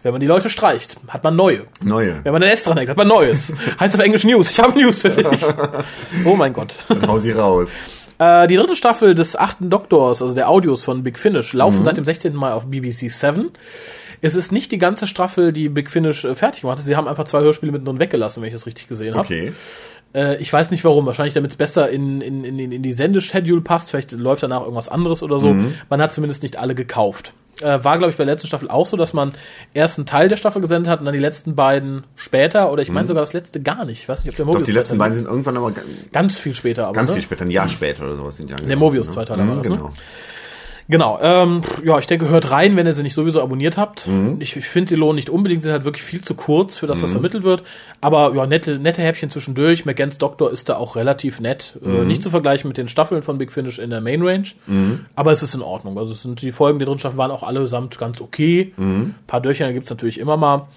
Speaker 1: Wenn man die Leute streicht, hat man neue.
Speaker 2: neue.
Speaker 1: Wenn man ein S dran hängt, hat man Neues. heißt auf Englisch News. Ich habe News für dich. Oh mein Gott.
Speaker 2: Dann hau sie raus.
Speaker 1: Äh, die dritte Staffel des achten Doktors, also der Audios von Big Finish, laufen seit dem 16. Mai auf BBC 7. Es ist nicht die ganze Staffel, die Big Finish äh, fertig gemacht hat. Sie haben einfach zwei Hörspiele mittendrin weggelassen, wenn ich das richtig gesehen habe.
Speaker 2: Okay.
Speaker 1: Äh, ich weiß nicht warum. Wahrscheinlich, damit es besser in, in, in, in die Sendeschedule passt. Vielleicht läuft danach irgendwas anderes oder so. Man hat zumindest nicht alle gekauft. Äh, war, glaube ich, bei der letzten Staffel auch so, dass man erst einen Teil der Staffel gesendet hat und dann die letzten beiden später. Oder ich meine sogar das letzte gar nicht. Ich weiß nicht, ob der
Speaker 2: Ich glaube,
Speaker 1: Mobius
Speaker 2: die letzten beiden sind irgendwann aber ga-
Speaker 1: Ganz viel später aber.
Speaker 2: ganz
Speaker 1: ne?
Speaker 2: viel später, ein Jahr später oder sowas sind die angekommen.
Speaker 1: Mobius-Zweiteiler
Speaker 2: ne?
Speaker 1: war das, ne?
Speaker 2: Genau.
Speaker 1: Ähm, ja, ich denke, hört rein, wenn ihr sie nicht sowieso abonniert habt.
Speaker 2: Mhm.
Speaker 1: Ich, ich finde, sie lohnen nicht unbedingt, sind halt wirklich viel zu kurz für das, was vermittelt wird. Aber ja, nette, nette Häppchen zwischendurch. McGanns Doktor ist da auch relativ nett. Äh,
Speaker 2: Mhm.
Speaker 1: nicht zu vergleichen mit den Staffeln von Big Finish in der Main Range.
Speaker 2: Mhm.
Speaker 1: Aber es ist in Ordnung. Also es sind die Folgen der dritten Staffel waren auch allesamt ganz okay.
Speaker 2: Mhm.
Speaker 1: Ein paar Dörcher gibt's natürlich immer mal.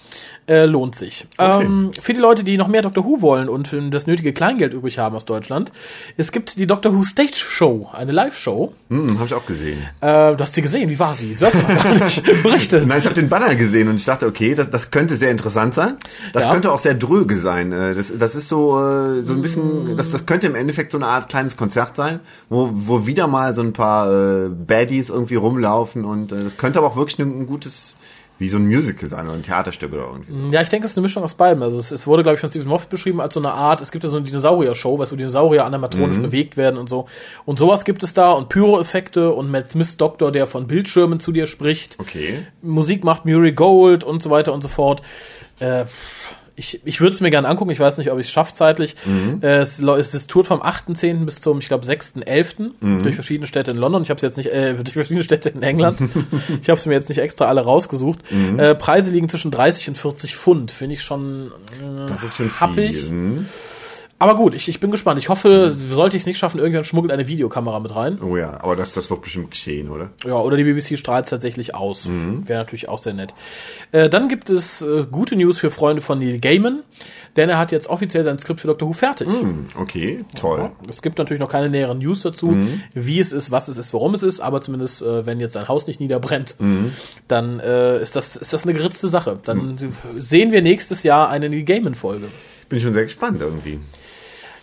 Speaker 1: Äh, lohnt sich.
Speaker 2: Okay.
Speaker 1: Ähm, für die Leute, die noch mehr Doctor Who wollen und das nötige Kleingeld übrig haben aus Deutschland, es gibt die Doctor Who Stage Show, eine Live-Show.
Speaker 2: Hm, habe ich auch gesehen.
Speaker 1: Äh, du hast sie gesehen, wie war sie? Sag mal gar nicht. Berichte.
Speaker 2: Nein, ich habe den Banner gesehen und ich dachte, okay, das, das könnte sehr interessant sein. Das
Speaker 1: Ja.
Speaker 2: könnte auch sehr dröge sein. Äh, Das, das ist so äh, so ein bisschen, das, das könnte im Endeffekt so eine Art kleines Konzert sein, wo, wo wieder mal so ein paar äh, Baddies irgendwie rumlaufen und äh, das könnte aber auch wirklich ein, ein gutes, wie so ein Musical sein oder ein Theaterstück oder irgendwie.
Speaker 1: Ja, ich denke, es ist eine Mischung aus beidem. Also es, es wurde, glaube ich, von Stephen Moffat beschrieben als so eine Art, es gibt ja so eine Dinosaurier-Show, wo Dinosaurier animatronisch bewegt werden und so. Und sowas gibt es da und Pyro-Effekte und Matt Smith Doktor, der von Bildschirmen zu dir spricht.
Speaker 2: Okay.
Speaker 1: Musik macht Murray Gold und so weiter und so fort. Äh, ich ich würde es mir gerne angucken, ich weiß nicht, ob ich es schaffe zeitlich. Äh, es, es, tourt vom 8.10. bis zum, ich glaube, 6.11. durch verschiedene Städte in London. Ich habe es jetzt nicht, äh, durch verschiedene Städte in England. ich habe es mir jetzt nicht extra alle rausgesucht. Äh, Preise liegen zwischen 30 und 40 Pfund. Finde ich schon äh,
Speaker 2: Das ist schon
Speaker 1: happig.
Speaker 2: viel.
Speaker 1: Aber gut, ich, ich bin gespannt. Ich hoffe, sollte ich es nicht schaffen, irgendjemand schmuggelt eine Videokamera mit rein.
Speaker 2: Oh ja, aber das, das wird bestimmt geschehen, oder?
Speaker 1: Ja, oder die BBC strahlt es tatsächlich aus. Wäre natürlich auch sehr nett. Äh, dann gibt es äh, gute News für Freunde von Neil Gaiman, denn er hat jetzt offiziell sein Skript für Doctor Who fertig.
Speaker 2: Hm, okay, toll.
Speaker 1: Es gibt natürlich noch keine näheren News dazu, wie es ist, was es ist, warum es ist, aber zumindest, äh, wenn jetzt sein Haus nicht niederbrennt, dann äh, ist, das, ist das eine geritzte Sache. Dann sehen wir nächstes Jahr eine Neil Gaiman-Folge.
Speaker 2: Bin schon sehr gespannt irgendwie.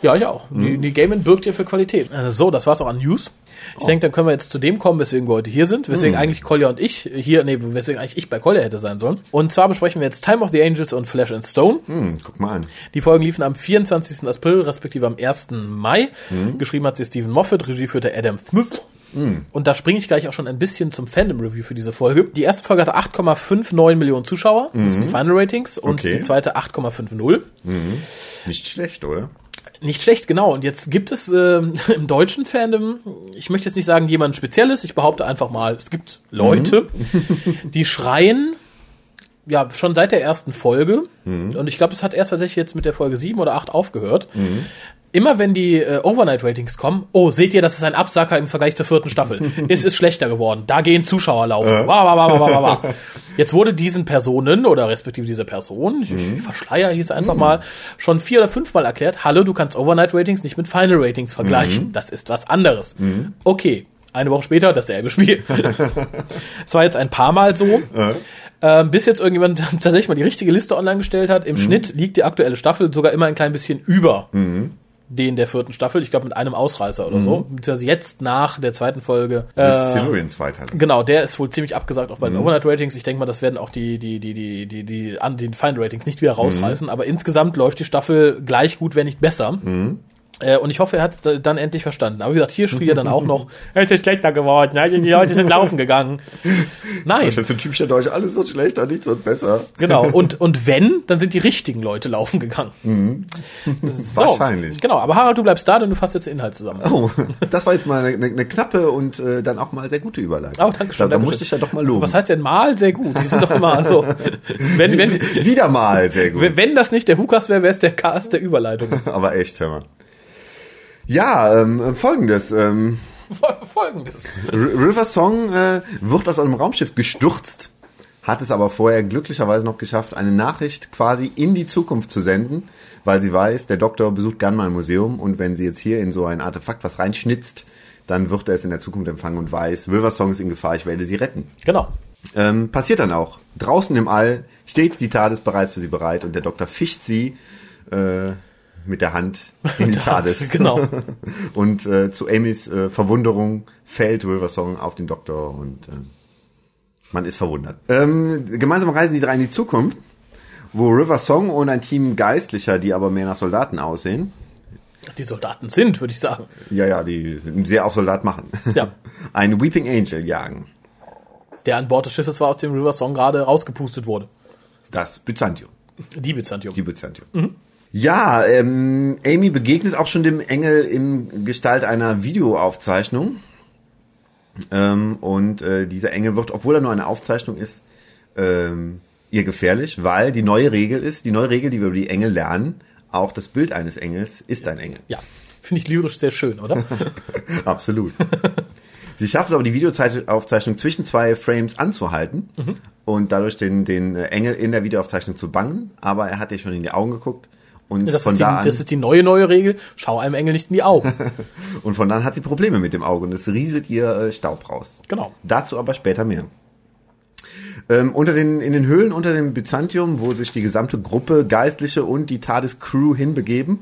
Speaker 1: Ja, ich auch. Die, die Gaiman birgt ja für Qualität. Äh, so, das war's auch an News. Ich denke, dann können wir jetzt zu dem kommen, weswegen wir heute hier sind, weswegen eigentlich Collier und ich hier, nee, weswegen eigentlich ich bei Collier hätte sein sollen. Und zwar besprechen wir jetzt Time of the Angels und Flash and Stone.
Speaker 2: Hm, guck mal an.
Speaker 1: Die Folgen liefen am 24. April, respektive am 1. Mai. Geschrieben hat sie Stephen Moffat, Regie führte Adam Smith. Und da springe ich gleich auch schon ein bisschen zum Fandom-Review für diese Folge. Die erste Folge hatte 8,59 Millionen Zuschauer, das sind die Final Ratings, und
Speaker 2: Okay.
Speaker 1: die zweite 8,50.
Speaker 2: Nicht schlecht, oder?
Speaker 1: Nicht schlecht, genau. Und jetzt gibt es äh, im deutschen Fandom, ich möchte jetzt nicht sagen jemand Spezielles, ich behaupte einfach mal, es gibt Leute, die schreien, ja, schon seit der ersten Folge, und ich glaube, es hat erst tatsächlich jetzt mit der Folge 7 oder 8 aufgehört, immer wenn die äh, Overnight-Ratings kommen, oh, seht ihr, das ist ein Absacker im Vergleich zur vierten Staffel. es ist schlechter geworden. Da gehen Zuschauer laufen. Wa, wa, wa, wa, wa, wa, wa. Jetzt wurde diesen Personen oder respektive dieser Person, ich, ich verschleier hieß einfach mal, schon vier oder fünfmal erklärt, hallo, du kannst Overnight-Ratings nicht mit Final Ratings vergleichen. Das ist was anderes. Okay. Eine Woche später dasselbe Spiel. Es war jetzt ein paar Mal so. Ähm, bis jetzt irgendjemand tatsächlich mal die richtige Liste online gestellt hat. Im Schnitt liegt die aktuelle Staffel sogar immer ein klein bisschen über den der vierten Staffel. Ich glaube mit einem Ausreißer oder so. Beziehungsweise jetzt nach der zweiten Folge.
Speaker 2: Das
Speaker 1: Äh,
Speaker 2: Silurians weiter.
Speaker 1: Genau, der ist wohl ziemlich abgesagt, auch bei den Overnight Ratings. Ich denke mal, das werden auch die, die, die, die, die, die, an den Final Ratings nicht wieder rausreißen. Aber insgesamt läuft die Staffel gleich gut, wenn nicht besser. Äh, und ich hoffe, er hat dann endlich verstanden. Aber wie gesagt, hier schrie er dann auch noch, es ist schlechter geworden, nein, die Leute sind laufen gegangen. Nein,
Speaker 2: Das ist so ein typischer Deutscher, alles wird schlechter, nichts wird besser.
Speaker 1: genau. Und, und wenn, dann sind die richtigen Leute laufen gegangen. So,
Speaker 2: Wahrscheinlich.
Speaker 1: Genau, aber Harald, du bleibst da, denn du fasst jetzt den Inhalt zusammen.
Speaker 2: Oh, das war jetzt mal eine, eine knappe und äh, dann auch mal sehr gute Überleitung.
Speaker 1: Oh, danke schön.
Speaker 2: Da, da musste ich ja doch mal loben.
Speaker 1: Was heißt denn mal sehr gut? Die sind doch immer so. Wenn, wenn,
Speaker 2: Wieder mal sehr gut.
Speaker 1: wenn das nicht der Hukas wäre, wäre es der Cast der Überleitung.
Speaker 2: Aber echt, hör mal. Ja, ähm, folgendes. Ähm,
Speaker 1: Folgendes.
Speaker 2: River Song äh, wird aus einem Raumschiff gestürzt, hat es aber vorher glücklicherweise noch geschafft, eine Nachricht quasi in die Zukunft zu senden, weil sie weiß, der Doktor besucht gern mal ein Museum und wenn sie jetzt hier in so ein Artefakt was reinschnitzt, dann wird er es in der Zukunft empfangen und weiß, River Song ist in Gefahr, ich werde sie retten.
Speaker 1: Genau.
Speaker 2: Ähm, passiert dann auch. Draußen im All steht die TARDIS bereits für sie bereit und der Doktor fischt sie äh, mit der Hand in die TARDIS.
Speaker 1: genau.
Speaker 2: und äh, zu Amys äh, Verwunderung fällt River Song auf den Doktor und äh, man ist verwundert. Ähm, gemeinsam reisen die drei in die Zukunft, wo River Song und ein Team Geistlicher, die aber mehr nach Soldaten aussehen,
Speaker 1: Die Soldaten sind, würde ich sagen.
Speaker 2: ja, ja, die sehr auf Soldat machen,
Speaker 1: Ja.
Speaker 2: einen Weeping Angel jagen.
Speaker 1: Der an Bord des Schiffes war, aus dem River Song gerade rausgepustet wurde.
Speaker 2: Das Byzantium.
Speaker 1: Die Byzantium.
Speaker 2: Die Byzantium. Ja, ähm, Amy begegnet auch schon dem Engel in Gestalt einer Videoaufzeichnung. Ähm, und äh, dieser Engel wird, obwohl er nur eine Aufzeichnung ist, ähm, ihr gefährlich, weil die neue Regel ist, die neue Regel, die wir über die Engel lernen, auch das Bild eines Engels ist ein Engel.
Speaker 1: Ja. Finde ich lyrisch sehr schön, oder?
Speaker 2: Absolut. Sie schafft es aber, die Videoaufzeichnung zwischen zwei Frames anzuhalten und dadurch den, den Engel in der Videoaufzeichnung zu bangen, aber er hat ihr schon in die Augen geguckt und
Speaker 1: Das,
Speaker 2: von
Speaker 1: ist die,
Speaker 2: da an
Speaker 1: das ist die neue, neue Regel. Schau einem Engel nicht in die Augen.
Speaker 2: und von dann hat sie Probleme mit dem Auge und es rieselt ihr äh, Staub raus.
Speaker 1: Genau.
Speaker 2: Dazu aber später mehr. Ähm, unter den, in den Höhlen unter dem Byzantium, wo sich die gesamte Gruppe Geistliche und die TARDIS-Crew hinbegeben,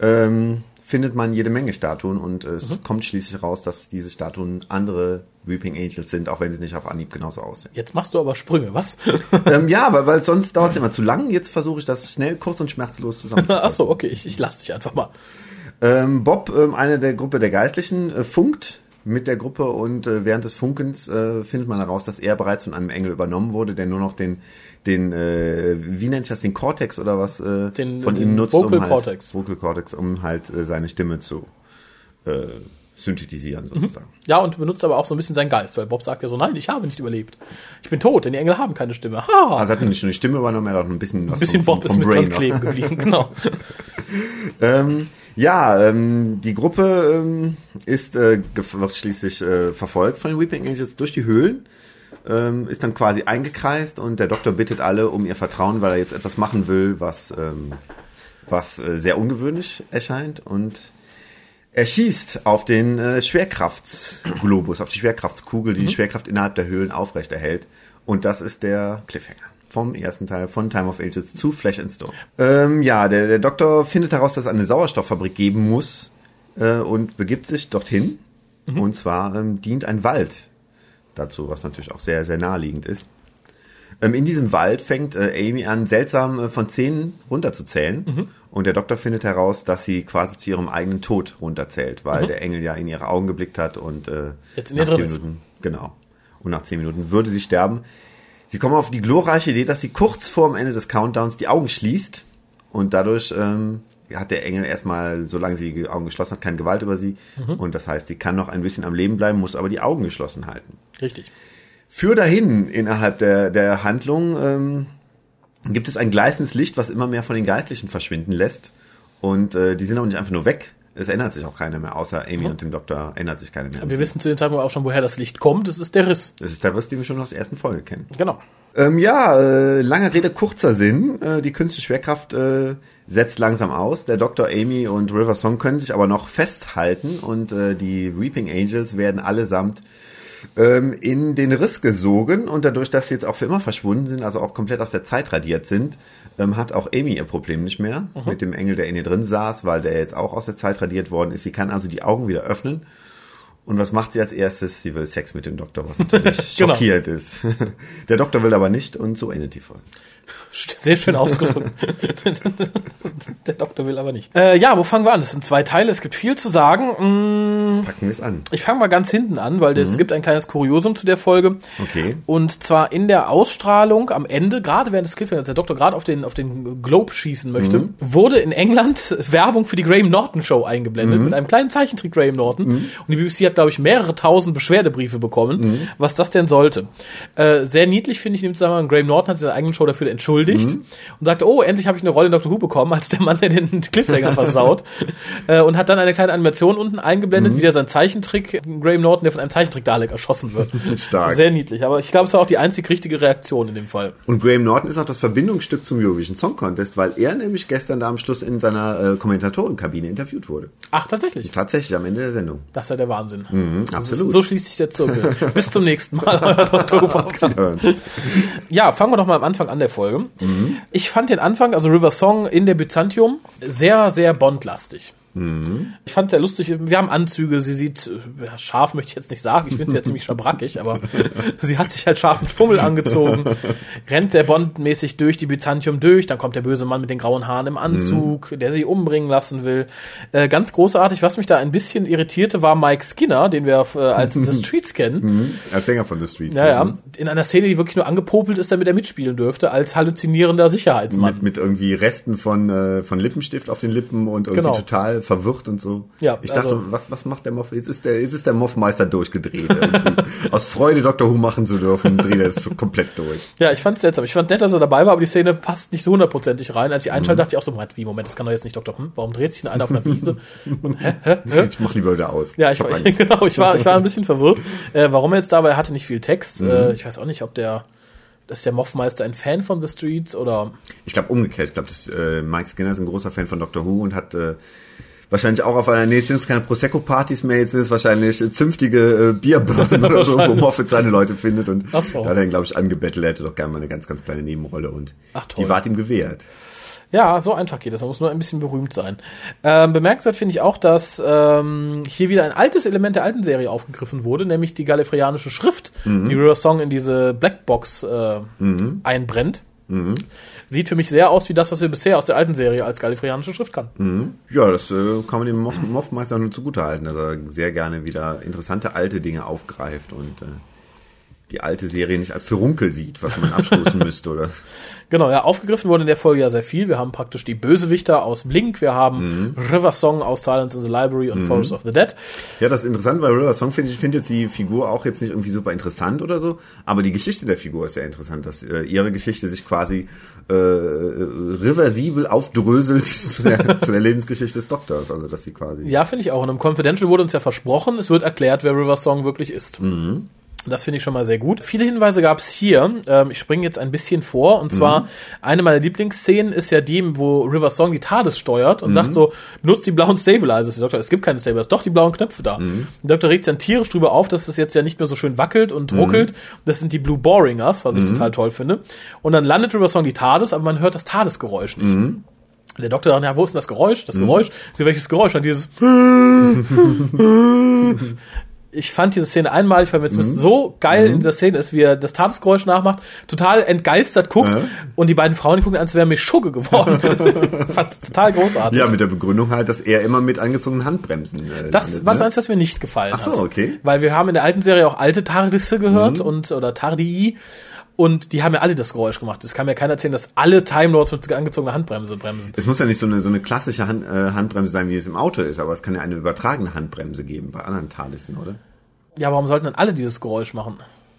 Speaker 2: ähm, findet man jede Menge Statuen und es kommt schließlich raus, dass diese Statuen andere Weeping Angels sind, auch wenn sie nicht auf Anhieb genauso aussehen.
Speaker 1: Jetzt machst du aber Sprünge, was?
Speaker 2: ähm, ja, weil, weil sonst dauert es immer zu lang. Jetzt versuche ich das schnell, kurz und schmerzlos zusammenzufassen.
Speaker 1: Ach so, okay, ich, ich lass dich einfach mal.
Speaker 2: Ähm, Bob, ähm, einer der Gruppe der Geistlichen, äh, funkt mit der Gruppe und äh, während des Funkens äh, findet man heraus, dass er bereits von einem Engel übernommen wurde, der nur noch den, den äh, wie nennt sich das, den Cortex oder was äh,
Speaker 1: Den-
Speaker 2: von ihm nutzt,
Speaker 1: Vocal
Speaker 2: um halt,
Speaker 1: Cortex.
Speaker 2: Vocal Cortex, um halt äh, seine Stimme zu äh, synthetisieren sozusagen.
Speaker 1: Ja, und benutzt aber auch so ein bisschen seinen Geist, weil Bob sagt ja so, nein, ich habe nicht überlebt. Ich bin tot, denn die Engel haben keine Stimme. Ha!
Speaker 2: Also er hat nicht nur die Stimme übernommen, er hat ein bisschen was
Speaker 1: ein bisschen
Speaker 2: vom,
Speaker 1: Bob
Speaker 2: vom,
Speaker 1: ist
Speaker 2: vom
Speaker 1: mit
Speaker 2: Brain
Speaker 1: dran
Speaker 2: noch.
Speaker 1: kleben geblieben, genau.
Speaker 2: ähm, ja, ähm, die Gruppe ähm, ist äh, wird schließlich äh, verfolgt von den Weeping Angels durch die Höhlen, ähm, ist dann quasi eingekreist und der Doktor bittet alle um ihr Vertrauen, weil er jetzt etwas machen will, was ähm, was äh, sehr ungewöhnlich erscheint und er schießt auf den äh, Schwerkraftsglobus, auf die Schwerkraftskugel, die die Schwerkraft innerhalb der Höhlen aufrechterhält. Und das ist der Cliffhanger vom ersten Teil von Time of Ages zu Flesh and Stone. Ähm, ja, der, der Doktor findet heraus, dass es eine Sauerstofffabrik geben muss äh, und begibt sich dorthin. Und zwar ähm, dient ein Wald dazu, was natürlich auch sehr, sehr naheliegend ist. Ähm, in diesem Wald fängt äh, Amy an, seltsam äh, von 10 runterzuzählen. Und der Doktor findet heraus, dass sie quasi zu ihrem eigenen Tod runterzählt, weil der Engel ja in ihre Augen geblickt hat und äh,
Speaker 1: Jetzt in
Speaker 2: nach
Speaker 1: drin
Speaker 2: 10
Speaker 1: ist.
Speaker 2: Minuten, genau. Und nach 10 Minuten würde sie sterben. Sie kommen auf die glorreiche Idee, dass sie kurz vor dem Ende des Countdowns die Augen schließt und dadurch ähm, hat der Engel erstmal, solange sie die Augen geschlossen hat, keine Gewalt über sie. Und das heißt, sie kann noch ein bisschen am Leben bleiben, muss aber die Augen geschlossen halten.
Speaker 1: Richtig.
Speaker 2: Für dahin innerhalb der, der Handlung ähm, gibt es ein gleißendes Licht, was immer mehr von den Geistlichen verschwinden lässt. Und äh, die sind auch nicht einfach nur weg. Es ändert sich auch keiner mehr, außer Amy und dem Doktor ändert sich keiner mehr.
Speaker 1: Wir wissen zu dem Zeitpunkt auch schon, woher das Licht kommt. Es ist der Riss.
Speaker 2: Das ist der Riss, den wir schon aus der ersten Folge kennen.
Speaker 1: Genau.
Speaker 2: Ähm, ja, äh, lange Rede, kurzer Sinn. Äh, die künstliche Schwerkraft äh, setzt langsam aus. Der Doktor, Amy und River Song können sich aber noch festhalten und äh, die Reaping Angels werden allesamt ähm, in den Riss gesogen und dadurch, dass sie jetzt auch für immer verschwunden sind, also auch komplett aus der Zeit radiert sind, ähm, hat auch Amy ihr Problem nicht mehr mit dem Engel, der in ihr drin saß, weil der jetzt auch aus der Zeit radiert worden ist. Sie kann also die Augen wieder öffnen. Und was macht sie als erstes? Sie will Sex mit dem Doktor, was natürlich
Speaker 1: Genau.
Speaker 2: schockiert ist. Der Doktor will aber nicht und so endet die Folge.
Speaker 1: Sehr schön ausgedrückt. Der Doktor will aber nicht. Äh, ja, wo fangen wir an? Das sind zwei Teile, es gibt viel zu sagen. Mm,
Speaker 2: Packen wir es an.
Speaker 1: Ich fange mal ganz hinten an, weil es gibt ein kleines Kuriosum zu der Folge.
Speaker 2: Okay.
Speaker 1: Und zwar in der Ausstrahlung am Ende, gerade während des Cliffhangers, der Doktor gerade auf den, auf den Globe schießen möchte, wurde in England Werbung für die Graham Norton Show eingeblendet mit einem kleinen Zeichentrick Graham Norton. Und die BBC hat, glaube ich, mehrere tausend Beschwerdebriefe bekommen, was das denn sollte. Äh, sehr niedlich finde ich in dem Zusammenhang, Graham Norton hat seiner eigenen Show dafür entschuldigt und sagte, oh, endlich habe ich eine Rolle in Doctor Who bekommen, als der Mann, der den Cliffhanger versaut. äh, und hat dann eine kleine Animation unten eingeblendet, wie der sein Zeichentrick, Graham Norton, der von einem Zeichentrick Dalek erschossen wird.
Speaker 2: Stark.
Speaker 1: Sehr niedlich, aber ich glaube, es war auch die einzig richtige Reaktion in dem Fall.
Speaker 2: Und Graham Norton ist auch das Verbindungsstück zum Eurovision Song Contest, weil er nämlich gestern da am Schluss in seiner äh, Kommentatorenkabine interviewt wurde.
Speaker 1: Ach, tatsächlich.
Speaker 2: Tatsächlich am Ende der Sendung.
Speaker 1: Das ist ja der Wahnsinn.
Speaker 2: absolut.
Speaker 1: So, so schließt sich der Zirkel. Bis zum nächsten Mal, euer.
Speaker 2: Wiederhören.
Speaker 1: Ja, fangen wir doch mal am Anfang an der Folge. Ich fand den Anfang, also River Song in der Byzantium, sehr, sehr Bond-lastig. Ich fand sehr lustig. Wir haben Anzüge. Sie sieht äh, ja, scharf, möchte ich jetzt nicht sagen. Ich finde sie ja ziemlich schabrackig, aber sie hat sich halt scharfen Fummel angezogen, rennt sehr Bond-mäßig durch die Byzantium durch. Dann kommt der böse Mann mit den grauen Haaren im Anzug, der sie umbringen lassen will. Äh, ganz großartig. Was mich da ein bisschen irritierte, war Mike Skinner, den wir äh, als The Streets kennen.
Speaker 2: Mhm. Als Sänger von The Streets.
Speaker 1: Ja, ja.
Speaker 2: Mhm.
Speaker 1: In einer Szene, die wirklich nur angepopelt ist, damit er mitspielen dürfte, als halluzinierender Sicherheitsmann.
Speaker 2: Mit, mit irgendwie Resten von, äh, von Lippenstift auf den Lippen und irgendwie
Speaker 1: Genau.
Speaker 2: total verwirrt und so.
Speaker 1: Ja,
Speaker 2: ich dachte,
Speaker 1: also-
Speaker 2: was, was macht der Moff? Jetzt ist der, jetzt ist der Moffmeister durchgedreht. Aus Freude Dr. Who machen zu dürfen, dreht er es so komplett durch.
Speaker 1: Ja, ich fand's seltsam. Ich fand nett, dass er dabei war, aber die Szene passt nicht so hundertprozentig rein. Als ich
Speaker 2: Mhm.
Speaker 1: einschalte, dachte ich auch so, Moment, wie, Moment, das kann doch jetzt nicht Doktor, hm, warum dreht sich denn einer auf einer Wiese? Hä? Hä? Hä?
Speaker 2: Ich mach lieber wieder aus.
Speaker 1: Ja, ich,
Speaker 2: hab
Speaker 1: war, genau, ich war, ich war ein bisschen verwirrt, äh, warum er jetzt da war. Er hatte nicht viel Text.
Speaker 2: Mhm.
Speaker 1: Äh, ich weiß auch nicht, ob der, ist der Moffmeister ein Fan von The Streets oder,
Speaker 2: Ich glaube umgekehrt. Ich glaube, äh, Mike Skinner ist ein großer Fan von Doctor Who und hat äh, wahrscheinlich auch auf einer, nee, jetzt sind es keine Prosecco-Partys mehr, jetzt sind es wahrscheinlich äh, zünftige äh, Bierbörsen oder so, wo. Moffat seine Leute findet und
Speaker 1: Ach so.
Speaker 2: da hat er ihn, glaube ich, angebettelt, er hätte doch gerne mal eine ganz, ganz kleine Nebenrolle und
Speaker 1: Ach,
Speaker 2: die ward ihm gewährt.
Speaker 1: Ja, so einfach geht das. Man muss nur ein bisschen berühmt sein. Ähm, bemerkenswert finde ich auch, dass ähm, hier wieder ein altes Element der alten Serie aufgegriffen wurde, nämlich die gallifreyanische Schrift, die River Song in diese Blackbox äh, einbrennt. Sieht für mich sehr aus wie das, was wir bisher aus der alten Serie als gallifreyanische Schrift kannten.
Speaker 2: Ja, das äh, kann man dem Moff Moffmeister nur zugutehalten, dass er sehr gerne wieder interessante alte Dinge aufgreift und äh, die alte Serie nicht als Furunkel sieht, was man abstoßen müsste, oder?
Speaker 1: Genau, ja, aufgegriffen wurde in der Folge ja sehr viel. Wir haben praktisch die Bösewichter aus Blink, wir haben mhm. River Song aus Silence in the Library und mhm. Forest of the Dead.
Speaker 2: Ja, das ist interessant, weil River Song finde ich, finde jetzt die Figur auch jetzt nicht irgendwie super interessant oder so, aber die Geschichte der Figur ist sehr interessant, dass äh, ihre Geschichte sich quasi äh, reversibel aufdröselt zu der, zu der Lebensgeschichte des Doktors, also dass sie quasi.
Speaker 1: Ja, finde ich auch. Und im Confidential wurde uns ja versprochen, es wird erklärt, wer River Song wirklich ist. Mhm. Das finde ich schon mal sehr gut. Viele Hinweise gab es hier. Ähm, ich springe jetzt ein bisschen vor. Und zwar, mhm. eine meiner Lieblingsszenen ist ja die, wo River Song die TARDIS steuert und mhm. sagt so, nutzt die blauen Stabilizers. Der Doktor, es gibt keine Stabilizers, doch die blauen Knöpfe da. Mhm. Der Doktor regt sich dann tierisch drüber auf, dass es jetzt ja nicht mehr so schön wackelt und mhm. ruckelt. Das sind die Blue Boringers, was ich mhm. total toll finde. Und dann landet River Song die TARDIS, aber man hört das TARDIS-Geräusch nicht. Mhm. Der Doktor sagt, ja, wo ist denn das Geräusch? Das Geräusch? Mhm. Welches Geräusch? Und dieses ich fand diese Szene einmalig, weil Will mhm. so geil mhm. in dieser Szene ist, wie er das Tagesgeräusch nachmacht, total entgeistert guckt ja. und die beiden Frauen die gucken, als wäre mir Schugge geworden. Fand's total großartig.
Speaker 2: Ja, mit der Begründung halt, dass er immer mit angezogenen Handbremsen.
Speaker 1: Äh, das landet, war das ne? eins, was mir nicht gefallen
Speaker 2: Ach so,
Speaker 1: hat.
Speaker 2: okay.
Speaker 1: Weil wir haben in der alten Serie auch alte Tardisse gehört mhm. und oder Tardii und die haben ja alle das Geräusch gemacht. Es kann mir keiner erzählen, dass alle Time Lords mit angezogener Handbremse bremsen.
Speaker 2: Es muss ja nicht so eine, so eine klassische Hand, äh, Handbremse sein, wie es im Auto ist, aber es kann ja eine übertragene Handbremse geben bei anderen Talissen, oder?
Speaker 1: Ja, warum sollten dann alle dieses Geräusch machen?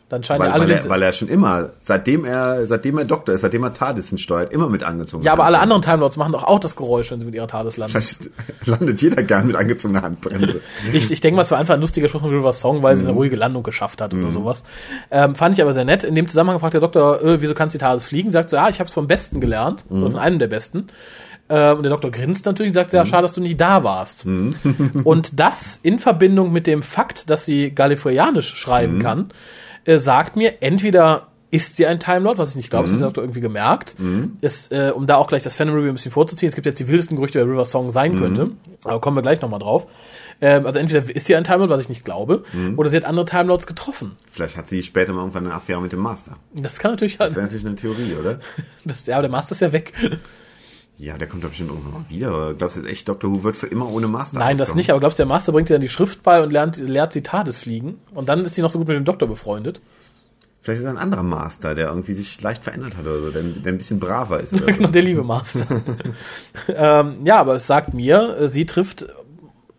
Speaker 1: Dann scheinen
Speaker 2: weil,
Speaker 1: ja alle.
Speaker 2: Weil er, weil er schon immer, seitdem er, seitdem er Doktor ist, seitdem er TARDISen steuert, immer mit angezogener
Speaker 1: Ja, aber alle anderen Time Lords machen doch auch das Geräusch, wenn sie mit ihrer TARDIS landen.
Speaker 2: Vielleicht landet jeder gern mit angezogener Handbremse.
Speaker 1: ich, ich denke mal, es war einfach ein lustiger Spruch von River Song, weil mhm. sie eine ruhige Landung geschafft hat mhm. oder sowas. Ähm, fand ich aber sehr nett. In dem Zusammenhang fragt der Doktor, äh, wieso kannst du die TARDIS fliegen? Sagt so, ja, ich habe es vom Besten gelernt, mhm. oder von einem der Besten. Äh, und der Doktor grinst natürlich und sagt, ja, mhm. schade, dass du nicht da warst. Mhm. und das in Verbindung mit dem Fakt, dass sie Gallifreyanisch schreiben mhm. kann, äh, sagt mir, entweder ist sie ein Time Lord, was ich nicht glaube, mhm. das hat der Doktor irgendwie gemerkt. Mhm. Ist, äh, um da auch gleich das Phantom Review ein bisschen vorzuziehen, es gibt jetzt die wildesten Gerüchte, wer River Song sein könnte. Aber kommen wir gleich nochmal drauf. Ähm, also entweder ist sie ein Time Lord, was ich nicht glaube, mhm. oder sie hat andere Time Lords getroffen.
Speaker 2: Vielleicht hat sie später mal irgendwann eine Affäre mit dem Master.
Speaker 1: Das kann natürlich
Speaker 2: Das wäre natürlich eine Theorie, oder?
Speaker 1: Das, ja, aber der Master ist ja weg.
Speaker 2: Ja, der kommt doch bestimmt irgendwann mal wieder. glaubst du jetzt echt, Dr. Who wird für immer ohne Master
Speaker 1: Nein, das nicht, aber glaubst du, der Master bringt dir dann die Schrift bei und lernt, lehrt sie TARDIS fliegen? Und dann ist sie noch so gut mit dem Doktor befreundet?
Speaker 2: Vielleicht ist er ein anderer Master, der irgendwie sich leicht verändert hat oder so, der, der ein bisschen braver ist. Oder
Speaker 1: genau,
Speaker 2: so.
Speaker 1: der liebe Master. ähm, ja, aber es sagt mir, äh, sie trifft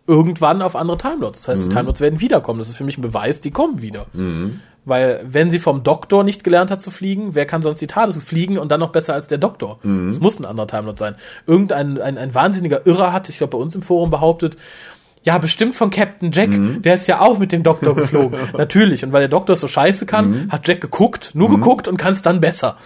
Speaker 1: irgendwann auf andere Time Lords. Das heißt, mhm. die Time Lords werden wiederkommen. Das ist für mich ein Beweis, die kommen wieder. Mhm. Weil wenn sie vom Doktor nicht gelernt hat zu fliegen, wer kann sonst die TARDIS fliegen und dann noch besser als der Doktor? Mhm. Das muss ein anderer Time Lord sein. Irgendein ein, ein wahnsinniger Irrer hat, ich glaube bei uns im Forum behauptet, ja, bestimmt von Captain Jack, mhm. der ist ja auch mit dem Doktor geflogen. Natürlich. Und weil der Doktor es so scheiße kann, mhm. hat Jack geguckt, nur mhm. geguckt und kann es dann besser.